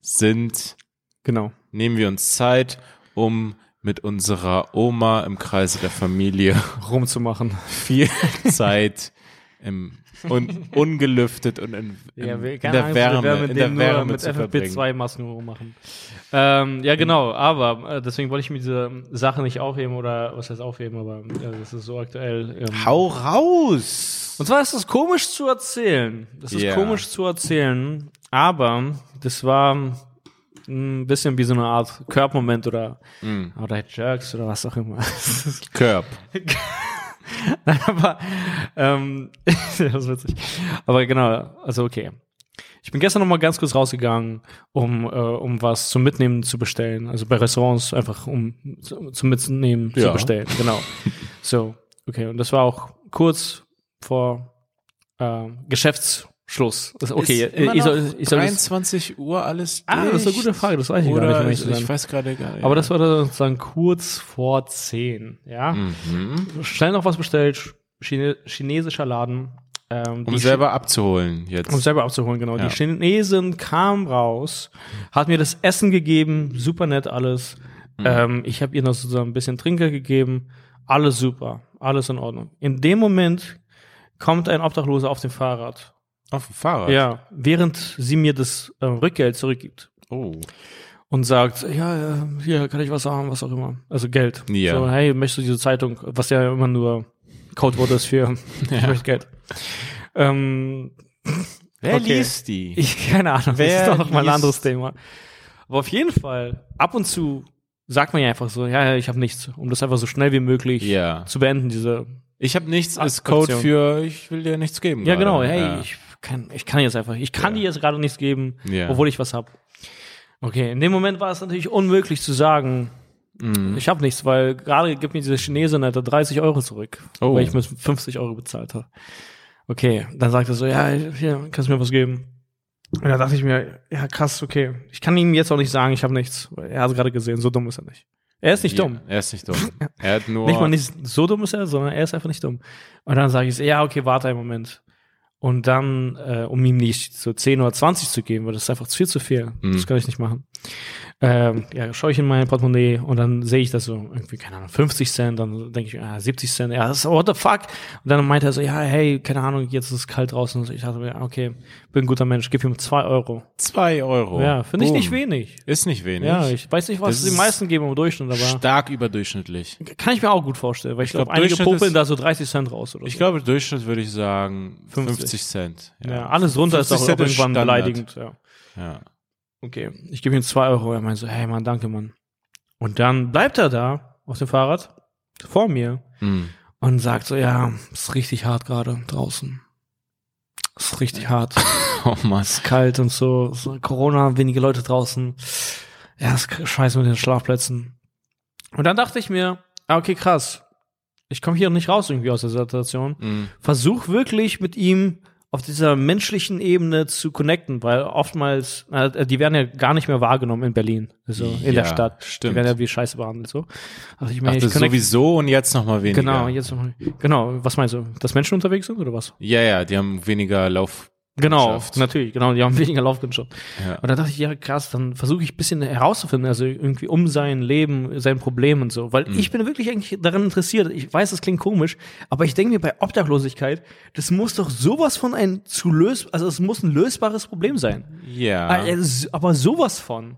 S2: sind,
S1: Genau.
S2: nehmen wir uns Zeit, um mit unserer Oma im Kreise der Familie
S1: Rumzumachen.
S2: viel <laughs> Zeit im un, ungelüftet und in, in,
S1: Ja, wir,
S2: in der
S1: Angst,
S2: Wärme,
S1: wir
S2: in der Wärme
S1: mit
S2: zu verbringen.
S1: FFP2-Masken rummachen. Ähm, ja, genau, aber äh, deswegen wollte ich mir diese Sache nicht aufheben oder was heißt aufheben, aber äh, das ist so aktuell. Ähm,
S2: Hau raus!
S1: Und zwar ist das komisch zu erzählen. Das ist
S2: Ja.
S1: komisch zu erzählen, aber das war ein bisschen wie so eine Art Körpermoment oder,
S2: Mm.
S1: oder Jerks oder was auch immer. <laughs>
S2: Körp. <laughs> <laughs>
S1: Nein, aber ähm, <laughs> das ist witzig. Aber genau, also okay. Ich bin gestern noch mal ganz kurz rausgegangen, um, äh, um was zum Mitnehmen zu bestellen. Also bei Restaurants einfach, um zu- zum Mitnehmen zu
S2: Ja.
S1: bestellen. Genau. <laughs> So, okay. Und das war auch kurz vor äh, Geschäftsschluss. Das, okay,
S2: Ist immer
S1: ich soll, ich soll das,
S2: 23 Uhr alles
S1: Ah, das ist eine gute Frage, das weiß ich gar
S2: Oder
S1: nicht, um ehrlich
S2: ich, ich weiß gerade gar nicht.
S1: aber das war dann sozusagen kurz vor 10, ja.
S2: mhm.
S1: Schnell noch was bestellt, Chine chinesischer Laden. Ähm,
S2: Um selber abzuholen jetzt.
S1: um selber abzuholen, genau.
S2: Ja.
S1: Die Chinesin kam raus, hat mir das Essen gegeben, super nett alles.
S2: Mhm.
S1: Ähm, ich habe ihr noch so ein bisschen Trinker gegeben, alles super, alles in Ordnung. In dem Moment kommt ein Obdachloser auf dem Fahrrad.
S2: Auf dem Fahrrad?
S1: Ja, während sie mir das äh, Rückgeld zurückgibt
S2: Oh.
S1: und sagt, ja, ja, hier kann ich was haben, was auch immer. Also Geld.
S2: Ja.
S1: So, hey, möchtest du diese Zeitung, was ja immer nur Codewort ist für <laughs> ich möchte Geld. Ähm,
S2: Wer
S1: Okay.
S2: liest die? <laughs>
S1: ich, keine Ahnung,
S2: Wer
S1: das ist doch noch mal ein anderes Thema. Aber auf jeden Fall, ab und zu sagt man ja einfach so, ja, ja, ich habe nichts, um das einfach so schnell wie möglich
S2: ja.
S1: zu beenden, diese
S2: Ich habe nichts als Code für ich will dir nichts geben.
S1: Ja,
S2: gerade.
S1: genau. Hey,
S2: Ja.
S1: ich kann, ich kann jetzt einfach, ich kann
S2: Ja.
S1: dir jetzt gerade nichts geben,
S2: Ja.
S1: obwohl ich was hab. Okay, in dem Moment war es natürlich unmöglich zu sagen,
S2: Mhm.
S1: ich habe nichts, weil gerade gibt mir diese Chinesin Alter 30 Euro zurück,
S2: Oh.
S1: weil ich mit 50 Euro bezahlt habe. Okay, dann sagt er so, ja, hier, kannst du mir was geben? Und da dachte ich mir, ja, krass, okay. Ich kann ihm jetzt auch nicht sagen, ich habe nichts. weil Er hat es gerade gesehen, so dumm ist er nicht. Er ist nicht
S2: Ja,
S1: dumm.
S2: Er ist nicht dumm. <laughs> Er hat nur.
S1: Nicht mal nicht so dumm ist er, sondern er ist einfach nicht dumm. Und dann sage ich ja, okay, warte einen Moment. Und dann, äh, um ihm nicht so 10 oder 20 zu geben, weil das ist einfach viel zu viel.
S2: Mhm.
S1: Das kann ich nicht machen. Ähm, ja, schaue ich in mein Portemonnaie und dann sehe ich das so, irgendwie, keine Ahnung, 50 Cent, dann denke ich, ah, 70 Cent, ja, das ist, what the fuck? Und dann meinte er so, ja, hey, keine Ahnung, jetzt ist es kalt draußen. Und ich dachte mir, okay, bin ein guter Mensch, gib ihm 2 Euro.
S2: zwei Euro.
S1: ja, finde ich
S2: Boom.
S1: nicht wenig.
S2: Ist nicht wenig.
S1: Ja, ich weiß nicht, was
S2: Das
S1: die
S2: ist
S1: meisten geben im Durchschnitt, aber
S2: Stark überdurchschnittlich.
S1: kann ich mir auch gut vorstellen, weil ich,
S2: Ich glaub,
S1: glaube, einige
S2: Durchschnitt
S1: popeln
S2: ist-
S1: da so 30 Cent raus oder so.
S2: Ich glaube, Durchschnitt würde ich sagen 50,
S1: 50.
S2: Cent.
S1: Ja, alles drunter ist
S2: 50
S1: auch
S2: Cent ist
S1: irgendwann
S2: Standard.
S1: beleidigend. Ja.
S2: Ja.
S1: Okay, ich gebe ihm zwei Euro. Er meint so, hey Mann, danke Mann. Und dann bleibt er da auf dem Fahrrad vor mir
S2: Mhm.
S1: und sagt so, ja, ist richtig hart gerade draußen. Ist richtig hart. <laughs>
S2: Oh Mann.
S1: ist kalt und so. so Corona, wenige Leute draußen. Ja, ist scheiße mit den Schlafplätzen. Und dann dachte ich mir, ah, okay, krass. Ich komme hier nicht raus irgendwie aus der Situation.
S2: Mhm.
S1: versuch wirklich mit ihm auf dieser menschlichen Ebene zu connecten, weil oftmals, äh, die werden ja gar nicht mehr wahrgenommen in Berlin, also in
S2: Ja,
S1: der Stadt.
S2: stimmt.
S1: Die werden ja wie Scheiße behandelt, so. Also ich
S2: Ach,
S1: meine, ich
S2: das
S1: connect,
S2: sowieso und jetzt noch mal weniger.
S1: genau, jetzt noch, genau, was meinst du, dass Menschen unterwegs sind oder was?
S2: Ja, ja, die haben weniger Lauf.
S1: Genau, natürlich, genau, die haben <laughs> weniger Laufkundschaft.
S2: Ja.
S1: Und da dachte ich, ja krass, dann versuche ich ein bisschen herauszufinden, also irgendwie um sein Leben, sein Problem und so. Weil
S2: Mhm.
S1: ich bin wirklich eigentlich daran interessiert. Ich weiß, das klingt komisch, aber ich denke mir bei Obdachlosigkeit, das muss doch sowas von ein zu lös, also es muss ein lösbares Problem sein.
S2: Ja.
S1: Es- Aber sowas von.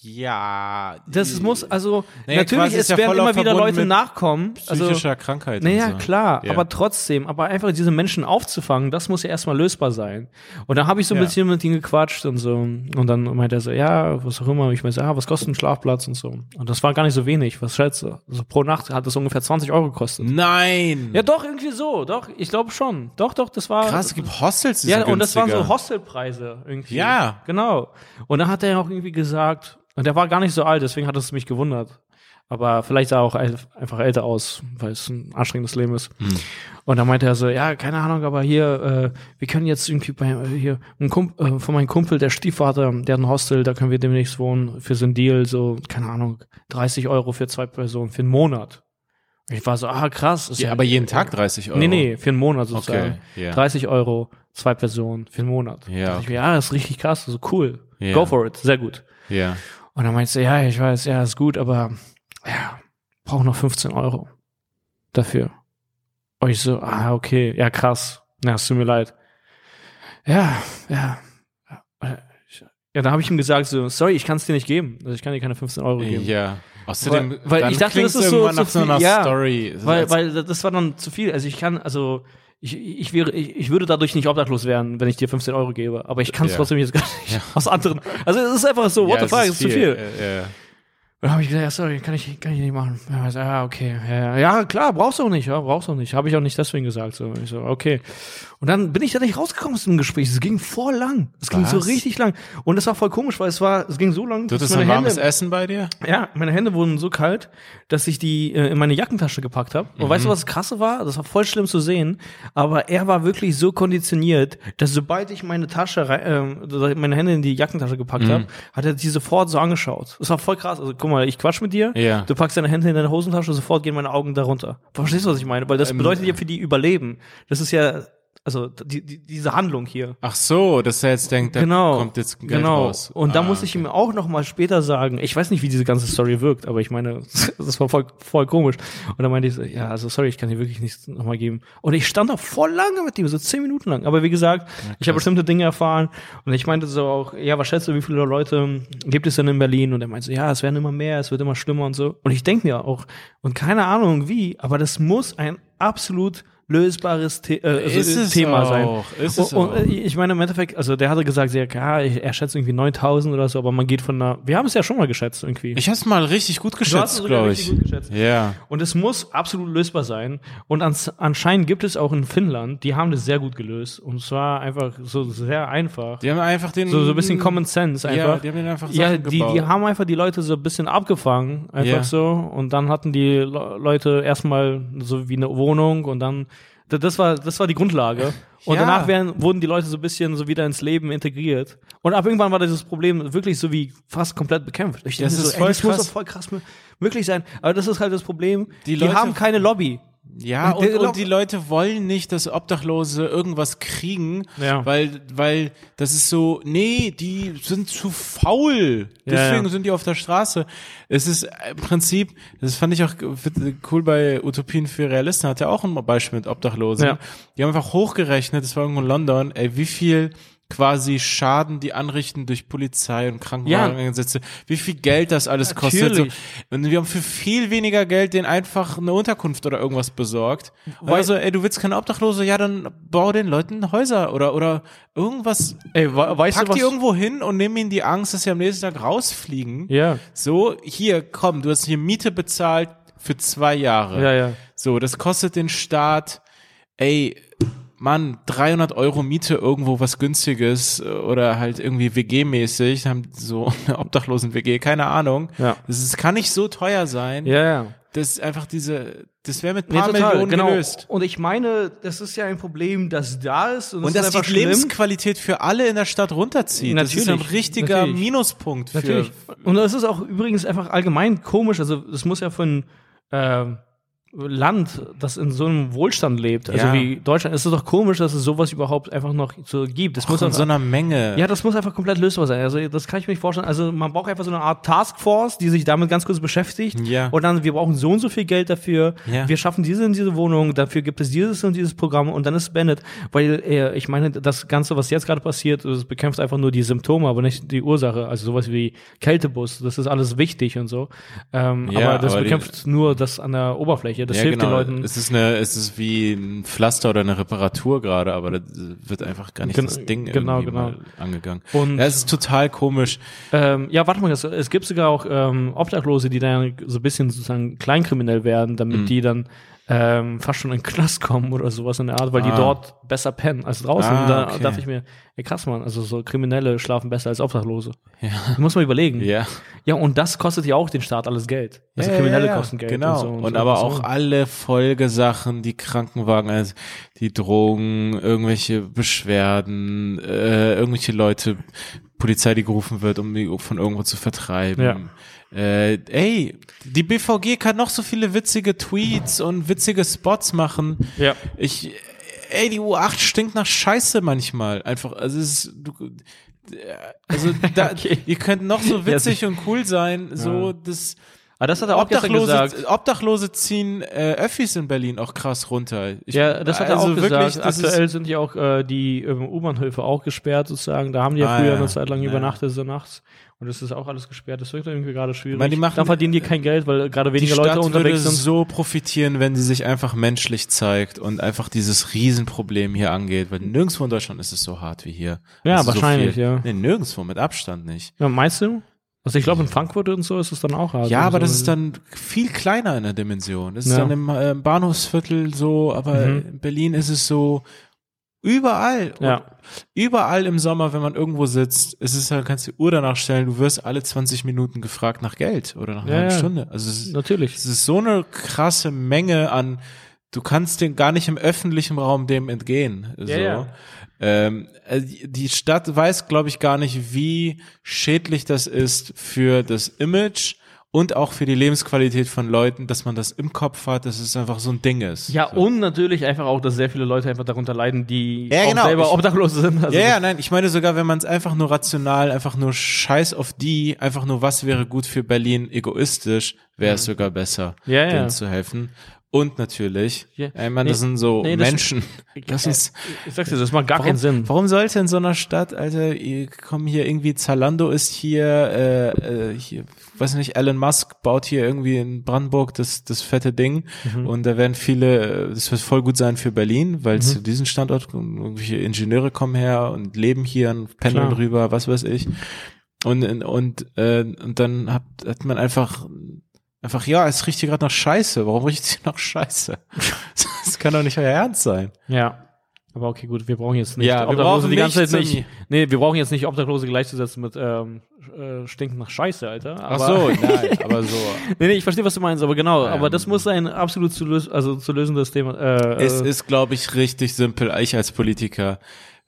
S2: Ja.
S1: Das muss, also,
S2: Naja,
S1: natürlich, es
S2: ja
S1: werden immer wieder Leute nachkommen. Also,
S2: psychischer Krankheit.
S1: naja,
S2: so.
S1: klar,
S2: Ja.
S1: aber trotzdem, aber einfach diese Menschen aufzufangen, das muss ja erstmal lösbar sein. Und da habe ich so ein
S2: Ja.
S1: bisschen mit ihm gequatscht und so. Und dann meinte er so, ja, was auch immer. Ich meine so, ja, was kostet ein Schlafplatz und so. Und das war gar nicht so wenig. Was schätzt du? Also pro Nacht hat das ungefähr 20 Euro gekostet.
S2: Nein!
S1: Ja, doch, irgendwie so. Doch, ich glaube schon. Doch, doch, das war.
S2: Krass, es gibt Hostels, die
S1: Ja,
S2: sind
S1: und das waren so
S2: günstiger.
S1: Hostelpreise irgendwie.
S2: Ja.
S1: Genau. Und dann hat er auch irgendwie gesagt, und der war gar nicht so alt, deswegen hat es mich gewundert. Aber vielleicht sah er auch ein- einfach älter aus, weil es ein anstrengendes Leben ist.
S2: Hm.
S1: Und dann meinte er so, ja, keine Ahnung, aber hier, äh, wir können jetzt irgendwie bei, äh, hier, ein Kump äh, von meinem Kumpel, der Stiefvater, der hat ein Hostel, da können wir demnächst wohnen, für so ein Deal, so, keine Ahnung, 30 Euro für zwei Personen, für einen Monat. Ich war so, ah, krass. Ist
S2: Ja, aber jeden Tag 30 Euro.
S1: Nee, nee, für einen Monat sozusagen.
S2: Okay, ja.
S1: 30 Euro, zwei Personen für einen Monat.
S2: Ja,
S1: Dachte ich mir, ja, das ist richtig krass, so cool.
S2: Ja.
S1: Go for it, sehr gut.
S2: Ja.
S1: Und dann meinte sie, ja, ich weiß, ja, ist gut, aber ja, brauche noch 15 Euro dafür. Und ich so, ah, okay, ja, krass. Ja, es tut mir leid. Ja, ja. Ja, da habe ich ihm gesagt, so, sorry, ich kann es dir nicht geben. Also ich kann dir keine 15 Euro geben.
S2: Ja. Außerdem,
S1: Weil- weil ich dachte, das ist so-
S2: nach so einer
S1: ja.
S2: Story.
S1: Weil, weil das war dann zu viel. Also ich kann, also ich, ich wäre, ich, ich würde dadurch nicht obdachlos werden, wenn ich dir 15 Euro gebe. Aber ich kann es
S2: Ja.
S1: trotzdem jetzt gar nicht aus anderen. Also es ist einfach so, what
S2: ja,
S1: the fuck, es ist zu viel.
S2: Ja, ja.
S1: Und dann habe ich gesagt, ja, sorry, kann ich, kann ich nicht machen. Ja, also, ja okay. Ja, ja, klar, brauchst du auch nicht, ja, brauchst du auch nicht. Habe ich auch nicht deswegen gesagt. So. Ich so, okay. Und dann bin ich da nicht rausgekommen aus dem Gespräch. Es ging voll lang. Es ging so
S2: Was?
S1: richtig lang. Und das war voll komisch, weil es war, es ging so lang,
S2: Du hattest ein warmes
S1: Hände,
S2: Essen bei dir?
S1: ja, meine Hände wurden so kalt, dass ich die äh, in meine Jackentasche gepackt habe. Und weißt du, was das krasse war? Das war voll schlimm zu sehen. Aber er war wirklich so konditioniert, dass sobald ich meine Tasche, äh, meine Hände in die Jackentasche gepackt habe, hat er die sofort so angeschaut. Das war voll krass. Also guck mal, ich quatsch mit dir,
S2: Ja.
S1: du packst deine Hände in deine Hosentasche, sofort gehen meine Augen darunter. Verstehst du, was ich meine? Weil das bedeutet ja für die Überleben. Das ist ja, also die, die, diese Handlung hier.
S2: Ach so, dass er jetzt denkt, da
S1: Genau.
S2: kommt jetzt Geld
S1: genau.
S2: raus.
S1: Und da
S2: Ah,
S1: muss ich ihm auch noch mal später sagen, ich weiß nicht, wie diese ganze Story wirkt, aber ich meine, <laughs> das war voll, voll komisch. Und dann meinte ich so, ja, also sorry, ich kann dir wirklich nichts noch mal geben. Und ich stand da voll lange mit ihm, so zehn Minuten lang. Aber wie gesagt, ich habe bestimmte Dinge erfahren. Und ich meinte so auch, ja, was schätzt du, wie viele Leute gibt es denn in Berlin? Und er meinte so, ja, es werden immer mehr, es wird immer schlimmer und so. Und ich denke mir auch, und keine Ahnung wie, aber das muss ein absolut lösbares The äh,
S2: Ist es
S1: Thema
S2: auch,
S1: sein.
S2: ist es
S1: und,
S2: auch.
S1: und ich meine im Endeffekt, also der hatte gesagt, ja, ja, er schätzt irgendwie 9000 oder so, aber man geht von einer, wir haben es ja schon mal geschätzt irgendwie.
S2: Ich hab's mal richtig gut
S1: es
S2: geschätzt, glaube ich. Ja.
S1: Und es muss absolut lösbar sein. Und ans, anscheinend gibt es auch in Finnland, die haben das sehr gut gelöst. Und zwar einfach so sehr einfach.
S2: Die haben einfach den.
S1: So, so ein bisschen Common Sense einfach.
S2: Ja, die haben den einfach
S1: Ja, die,
S2: gebaut.
S1: die haben einfach die Leute so ein bisschen abgefangen, einfach
S2: Ja.
S1: so. Und dann hatten die Le Leute erstmal so wie eine Wohnung und dann, da- das war, das war die Grundlage. Und
S2: Ja.
S1: danach werden, wurden die Leute so ein bisschen so wieder ins Leben integriert. Und ab irgendwann war dieses Problem wirklich so wie fast komplett bekämpft. Ich
S2: Das
S1: dachte
S2: ist
S1: so,
S2: voll
S1: ey, das muss
S2: krass.
S1: doch voll krass mö- möglich sein. Aber das ist halt das Problem.
S2: Die
S1: Die,
S2: Leute-
S1: haben keine Lobby.
S2: Ja,
S1: Und
S2: und, die Leute wollen nicht, dass Obdachlose irgendwas kriegen,
S1: Ja.
S2: weil, weil das ist so, nee, die sind zu faul. Deswegen
S1: ja.
S2: sind die auf der Straße. Es ist im Prinzip, das fand ich auch cool bei Utopien für Realisten, hat ja auch ein Beispiel mit Obdachlosen.
S1: Ja.
S2: Die haben einfach hochgerechnet, das war irgendwo in London, ey, wie viel quasi Schaden die anrichten durch Polizei und Krankenwageneinsätze, wie viel Geld das alles kostet.
S1: Natürlich.
S2: Und wir haben für viel weniger Geld den einfach eine Unterkunft oder irgendwas besorgt.
S1: Weil-
S2: also, ey, du willst keine Obdachlose, ja, dann bau den Leuten Häuser oder, oder irgendwas.
S1: Ey, we weißt
S2: Pack
S1: du was?
S2: die irgendwo hin und nimm ihnen die Angst, dass sie am nächsten Tag rausfliegen.
S1: ja,
S2: So, hier, komm, du hast hier Miete bezahlt für zwei Jahre.
S1: ja, ja.
S2: So, das kostet den Staat, ey, Mann, 300 Euro Miete irgendwo was günstiges äh, oder halt irgendwie WG-mäßig, haben so <laughs> eine Obdachlosen-WG, keine Ahnung.
S1: Ja.
S2: Das ist, kann nicht so teuer sein.
S1: Ja, ja.
S2: Das ist einfach diese, das wäre mit
S1: Nee,
S2: paar
S1: total,
S2: Millionen
S1: genau.
S2: gelöst.
S1: Und ich meine, das ist ja ein Problem, das da ist. Und,
S2: Und
S1: das
S2: dass
S1: ist
S2: die
S1: schlimm.
S2: Lebensqualität für alle in der Stadt runterzieht. das ist ein
S1: Natürlich,
S2: richtiger
S1: natürlich.
S2: Minuspunkt für,
S1: Natürlich. Und das ist auch übrigens einfach allgemein komisch. Also, das muss ja von, ähm, Land, das in so einem Wohlstand lebt, also
S2: Ja.
S1: wie Deutschland, ist es doch komisch, dass es sowas überhaupt einfach noch so gibt. Das muss
S2: in so einer Menge.
S1: ja, das muss einfach komplett lösbar sein. Also das kann ich mir nicht vorstellen. Also man braucht einfach so eine Art Taskforce, die sich damit ganz kurz beschäftigt.
S2: Ja.
S1: Und dann, wir brauchen so und so viel Geld dafür.
S2: Ja.
S1: Wir schaffen diese und diese Wohnung. Dafür gibt es dieses und dieses Programm und dann ist es beendet. Weil äh, ich meine, das Ganze, was jetzt gerade passiert, das bekämpft einfach nur die Symptome, aber nicht die Ursache. Also sowas wie Kältebus, das ist alles wichtig und so. Ähm,
S2: Ja,
S1: aber das
S2: aber
S1: bekämpft nur das an der Oberfläche. Das
S2: ja,
S1: hilft
S2: genau.
S1: den Leuten.
S2: Es ist eine, es ist wie ein Pflaster oder eine Reparatur gerade, aber da wird einfach gar nicht
S1: Gen-
S2: das Ding
S1: genau, genau.
S2: angegangen.
S1: Und-
S2: ja, es ist total komisch.
S1: Ähm, ja, warte mal, es, es gibt sogar auch ähm, Obdachlose, die dann so ein bisschen sozusagen kleinkriminell werden, damit
S2: Mhm.
S1: die dann ähm, fast schon in den Knast kommen oder sowas in der Art, weil die
S2: Ah.
S1: dort besser pennen als draußen.
S2: Ah,
S1: Und da
S2: okay.
S1: dachte ich mir, ey krass, Mann, also so Kriminelle schlafen besser als Obdachlose.
S2: Ja.
S1: Das muss man überlegen.
S2: Ja.
S1: Ja, und das kostet ja auch den Staat alles Geld. Also
S2: Ja,
S1: Kriminelle
S2: ja, ja.
S1: kosten Geld.
S2: Genau.
S1: Und, so
S2: und,
S1: so.
S2: aber
S1: so.
S2: auch alle Folgesachen, die Krankenwagen, also die Drogen, irgendwelche Beschwerden, äh, irgendwelche Leute, Polizei, die gerufen wird, um die von irgendwo zu vertreiben.
S1: Ja.
S2: Äh, ey, die BVG kann noch so viele witzige Tweets und witzige Spots machen.
S1: Ja.
S2: Ich, ey, die U8 stinkt nach Scheiße manchmal. Einfach, also es ist, du, also <laughs> da,
S1: Okay.
S2: ihr könnt noch so witzig und cool sein, so
S1: Ja.
S2: das.
S1: Aber das hat er auch gestern gesagt.
S2: Obdachlose, Obdachlose ziehen äh, Öffis in Berlin auch krass runter. Ich,
S1: Ja, das hat er
S2: also
S1: auch gesagt.
S2: wirklich,
S1: Aktuell sind ja auch äh, die ähm, U-Bahnhöfe auch gesperrt sozusagen. Da haben die ja
S2: Ah,
S1: früher
S2: ja.
S1: eine Zeit lang
S2: Ja.
S1: übernachtet, so nachts. Und das ist auch alles gesperrt. Das wird irgendwie gerade schwierig.
S2: meine, die machen-
S1: da verdienen die kein Geld, weil gerade weniger Leute
S2: würde
S1: unterwegs sind.
S2: so profitieren, wenn sie sich einfach menschlich zeigt und einfach dieses Riesenproblem hier angeht, weil nirgendwo in Deutschland ist es so hart wie hier.
S1: Ja,
S2: so
S1: wahrscheinlich,
S2: viel.
S1: ja.
S2: Nee, nirgendwo, mit Abstand nicht.
S1: Ja, meinst du? Also ich glaube, in Frankfurt und so ist es dann auch hart.
S2: Ja, aber
S1: also,
S2: das ist dann viel kleiner in der Dimension. Das ist
S1: Ja.
S2: dann im äh, Bahnhofsviertel so, aber
S1: Mhm.
S2: in Berlin ist es so überall.
S1: Ja.
S2: Überall im Sommer, wenn man irgendwo sitzt, ist es halt, kannst du die Uhr danach stellen, du wirst alle 20 Minuten gefragt nach Geld oder nach einer
S1: ja.
S2: Stunde. Also es ist,
S1: Natürlich.
S2: es ist so eine krasse Menge an, du kannst den gar nicht im öffentlichen Raum dem entgehen. So.
S1: ja.
S2: Ähm, äh, die Stadt weiß, glaube ich, gar nicht, wie schädlich das ist für das Image und auch für die Lebensqualität von Leuten, dass man das im Kopf hat, dass es einfach so ein Ding ist.
S1: Ja,
S2: so.
S1: und natürlich einfach auch, dass sehr viele Leute einfach darunter leiden, die
S2: Ja, genau.
S1: selber
S2: Ich-
S1: Obdachlose sind. Also
S2: ja, ja, nein, ich meine sogar, wenn man es einfach nur rational, einfach nur scheiß auf die, einfach nur was wäre gut für Berlin egoistisch, wäre es sogar besser,
S1: Mhm. Ja, ja.
S2: denen zu helfen. Und natürlich,
S1: Ja.
S2: meine, das
S1: Nee,
S2: sind so
S1: nee, das-
S2: Menschen. <laughs> Lass uns,
S1: Ich sag's dir, das macht gar
S2: warum,
S1: keinen Sinn.
S2: warum sollte in so einer Stadt, Alter, ihr kommen hier irgendwie, Zalando ist hier, äh, äh, hier, weiß nicht, Elon Musk baut hier irgendwie in Brandenburg das, das fette Ding
S1: Mhm.
S2: und da werden viele, äh, das wird voll gut sein für Berlin, weil es zu diesem Standort, irgendwelche Ingenieure kommen her und leben hier und pendeln
S1: Klar.
S2: rüber, was weiß ich. Und, und, äh, und dann hat, hat man einfach, einfach, ja, es riecht hier gerade nach Scheiße. Warum riecht es hier nach Scheiße? <laughs> Das kann doch nicht euer Ernst sein.
S1: Ja. Aber okay, gut, wir brauchen jetzt nicht
S2: Ja, wir
S1: Obdachlose
S2: brauchen
S1: die ganze Zeit nicht. Nee, wir brauchen jetzt nicht Obdachlose gleichzusetzen mit ähm, äh, stinken nach Scheiße, Alter.
S2: Ach
S1: Aber,
S2: so, <laughs> nein, aber so.
S1: Nee, nee, ich verstehe, was du meinst, aber genau,
S2: Ähm.
S1: aber das muss ein absolut zu, lös also zu lösendes Thema. Äh,
S2: Es
S1: äh,
S2: ist, glaube ich, richtig simpel. Ich als Politiker,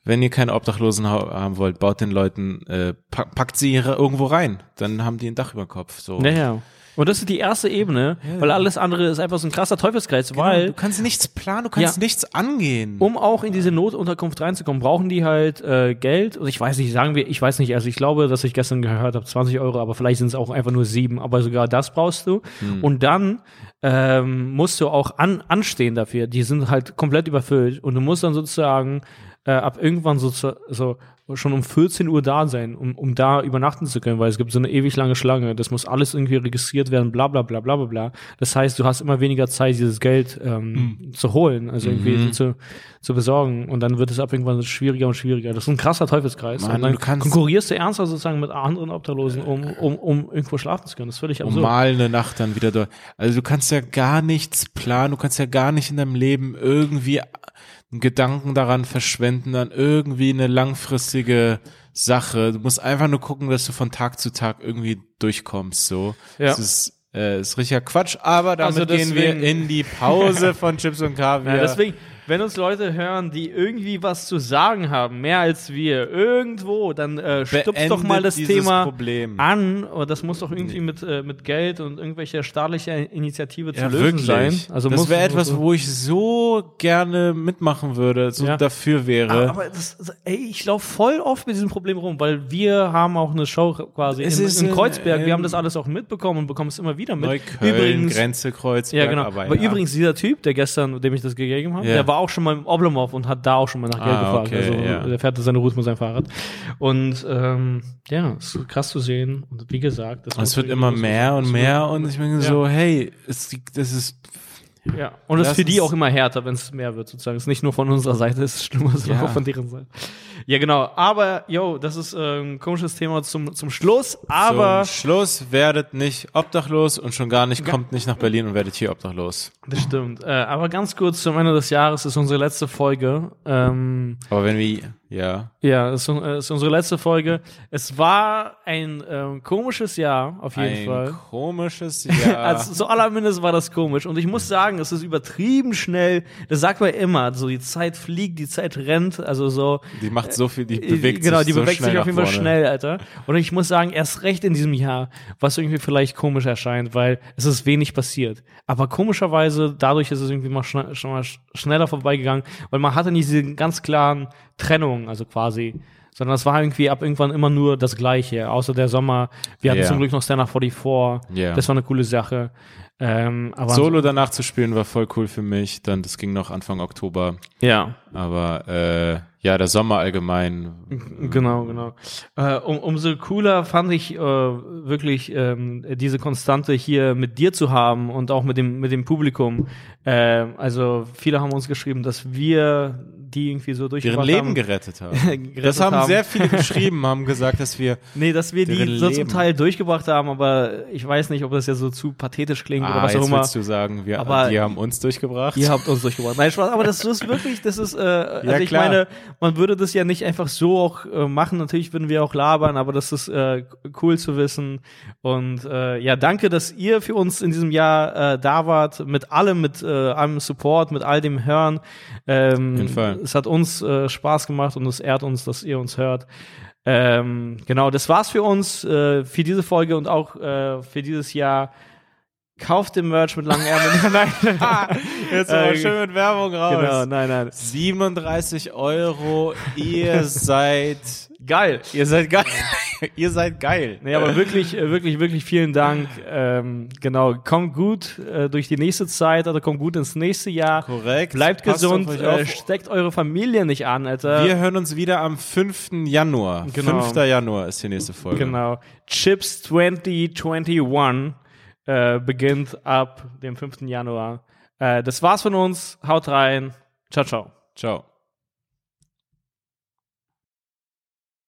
S2: wenn ihr keine Obdachlosen ha haben wollt, baut den Leuten, äh, pack, packt sie ihre irgendwo rein. Dann haben die ein Dach über dem Kopf. So.
S1: Naja. Und das ist die erste Ebene, weil alles andere ist einfach so ein krasser Teufelskreis,
S2: Genau,
S1: weil
S2: du kannst nichts planen, du kannst
S1: Ja.
S2: nichts angehen.
S1: um auch in diese Notunterkunft reinzukommen, brauchen die halt äh, Geld. Und ich weiß nicht, sagen wir, ich weiß nicht, also ich glaube, dass ich gestern gehört habe, 20 Euro, aber vielleicht sind es auch einfach nur sieben, aber sogar das brauchst du. Und dann ähm, musst du auch an, anstehen dafür. Die sind halt komplett überfüllt. Und du musst dann sozusagen äh, ab irgendwann so, so schon um 14 Uhr da sein, um, um da übernachten zu können, weil es gibt so eine ewig lange Schlange. Das muss alles irgendwie registriert werden, bla bla bla bla bla bla. Das heißt, du hast immer weniger Zeit, dieses Geld ähm, zu holen, also irgendwie
S2: Mhm.
S1: zu, zu besorgen. Und dann wird es ab irgendwann schwieriger und schwieriger. Das ist ein krasser Teufelskreis.
S2: Mann,
S1: und dann
S2: du kannst-
S1: konkurrierst du ernsthaft sozusagen mit anderen Obdachlosen, um, um, um irgendwo schlafen zu können. Das ist völlig
S2: um
S1: absurd.
S2: mal eine Nacht dann wieder dort. Also du kannst ja gar nichts planen, du kannst ja gar nicht in deinem Leben irgendwie einen Gedanken daran verschwenden, an irgendwie eine langfristige Sache. Du musst einfach nur gucken, dass du von Tag zu Tag irgendwie durchkommst. So,
S1: Ja.
S2: das ist, äh, ist richtiger Quatsch. Aber damit
S1: Also
S2: gehen wir
S1: deswegen-
S2: in die Pause von Chips und Kaviar.
S1: Ja, deswegen, wenn uns Leute hören, die irgendwie was zu sagen haben, mehr als wir, irgendwo, dann äh, stupst doch mal das Thema
S2: Problem.
S1: an. Und das muss doch irgendwie mit, äh, mit Geld und irgendwelcher staatlicher Initiative zu
S2: Ja,
S1: lösen
S2: wirklich.
S1: sein. Also
S2: das wäre etwas, wo ich so gerne mitmachen würde, so
S1: Ja.
S2: dafür wäre.
S1: Aber das, ey, ich laufe voll oft mit diesem Problem rum, weil wir haben auch eine Show quasi
S2: Es
S1: in,
S2: ist
S1: in
S2: in-
S1: Kreuzberg. wir
S2: in-
S1: haben das alles auch mitbekommen und bekommen es immer wieder mit.
S2: Neukölln, Grenze, Kreuzberg.
S1: Ja, genau.
S2: Aber,
S1: Aber übrigens, dieser Typ, der gestern, dem ich das gegeben habe,
S2: Ja.
S1: der war auch schon mal im Oblomov und hat da auch schon mal nach Geld
S2: Ah,
S1: gefragt.
S2: okay,
S1: also
S2: ja.
S1: der fährt seine Route mit seinem Fahrrad. Und ähm, ja, ist krass zu sehen. Und wie gesagt, das
S2: es wird immer mehr und mehr und ich bin so, hey, es, das ist
S1: Ja, und das ist für die auch immer härter, wenn es mehr wird, sozusagen. Es ist nicht nur von unserer Seite, es ist schlimmer, sondern
S2: Ja.
S1: auch von deren Seite. Ja, genau. Aber, yo, das ist äh, ein komisches Thema zum, zum Schluss. Aber
S2: Zum Schluss werdet nicht obdachlos und schon gar nicht kommt nicht nach Berlin und werdet hier obdachlos.
S1: das stimmt. Äh, aber ganz kurz zum Ende des Jahres ist unsere letzte Folge. Ähm,
S2: Aber wenn wir, ja,
S1: ja, ist, äh, ist unsere letzte Folge. Es war ein ähm, komisches Jahr, auf jeden
S2: ein
S1: Fall.
S2: komisches <laughs> Jahr.
S1: Also, so allermindest war das komisch. Und ich muss sagen, es ist übertrieben schnell. Das sagt man immer. So, die Zeit fliegt, die Zeit rennt. Also so.
S2: die macht so viel, die
S1: Äh,
S2: bewegt
S1: genau,
S2: sich
S1: die
S2: so
S1: bewegt sich auf jeden Fall schnell, Alter. Und ich muss sagen, erst recht in diesem Jahr, was irgendwie vielleicht komisch erscheint, weil es ist wenig passiert. Aber komischerweise, dadurch ist es irgendwie mal schne schon mal sch schneller vorbeigegangen, weil man hatte nicht diese ganz klaren Trennungen, also quasi. Sondern es war irgendwie ab irgendwann immer nur das Gleiche, außer der Sommer. Wir hatten
S2: Ja.
S1: zum Glück noch Stand Up 44.
S2: Ja.
S1: Das war eine coole Sache. Ähm, aber
S2: Solo danach zu spielen war voll cool für mich. Dann, das ging noch Anfang Oktober.
S1: ja.
S2: Aber äh, ja, der Sommer allgemein.
S1: Genau, genau. Äh, um, umso cooler fand ich äh, wirklich ähm, diese Konstante hier mit dir zu haben und auch mit dem mit dem Publikum. Äh, also viele haben uns geschrieben, dass wir die irgendwie so
S2: Deren
S1: durchgebracht
S2: Leben
S1: haben.
S2: gerettet <laughs> haben.
S1: gerettet
S2: Das haben
S1: haben.
S2: sehr viele geschrieben, haben gesagt, dass wir <laughs>
S1: Nee, dass wir die
S2: deren
S1: so zum. Teil durchgebracht haben, aber ich weiß nicht, ob das ja so zu pathetisch klingt oder
S2: ah,
S1: was auch immer.
S2: willst du sagen, wir,
S1: Aber-
S2: die haben uns durchgebracht.
S1: Ihr habt uns durchgebracht. Nein, Spaß, aber das ist wirklich, das ist, äh, <laughs> also ich
S2: klar.
S1: meine, man würde das ja nicht einfach so auch äh, machen. Natürlich würden wir auch labern, aber das ist äh, cool zu wissen. Und äh, ja, danke, dass ihr für uns in diesem Jahr äh, da wart, mit allem, mit äh, allem Support, mit all dem Hören. Ähm,
S2: jeden Fall.
S1: Es hat uns äh, Spaß gemacht und es ehrt uns, dass ihr uns hört. Ähm, genau, das war's für uns, äh, für diese Folge und auch äh, für dieses Jahr. Kauft den Merch mit langen Ärmeln. <laughs> <laughs> Nein.
S2: Jetzt aber
S1: Äh,
S2: schön mit Werbung raus.
S1: Genau, nein, nein.
S2: 37 Euro, ihr <laughs> seid
S1: Geil.
S2: Ihr seid geil. <laughs> ihr seid geil.
S1: Nee, aber wirklich, äh, wirklich, wirklich vielen Dank. Ähm, genau, kommt gut äh, durch die nächste Zeit oder kommt gut ins nächste Jahr.
S2: Korrekt.
S1: Bleibt
S2: Passt
S1: gesund, äh, steckt eure Familie nicht an, Alter.
S2: Wir hören uns wieder am 5. Januar.
S1: Genau.
S2: 5. Januar ist die nächste Folge.
S1: genau. Chips 2021 äh, beginnt ab dem 5. Januar. Äh, das war's von uns. Haut rein. Ciao, ciao.
S2: Ciao.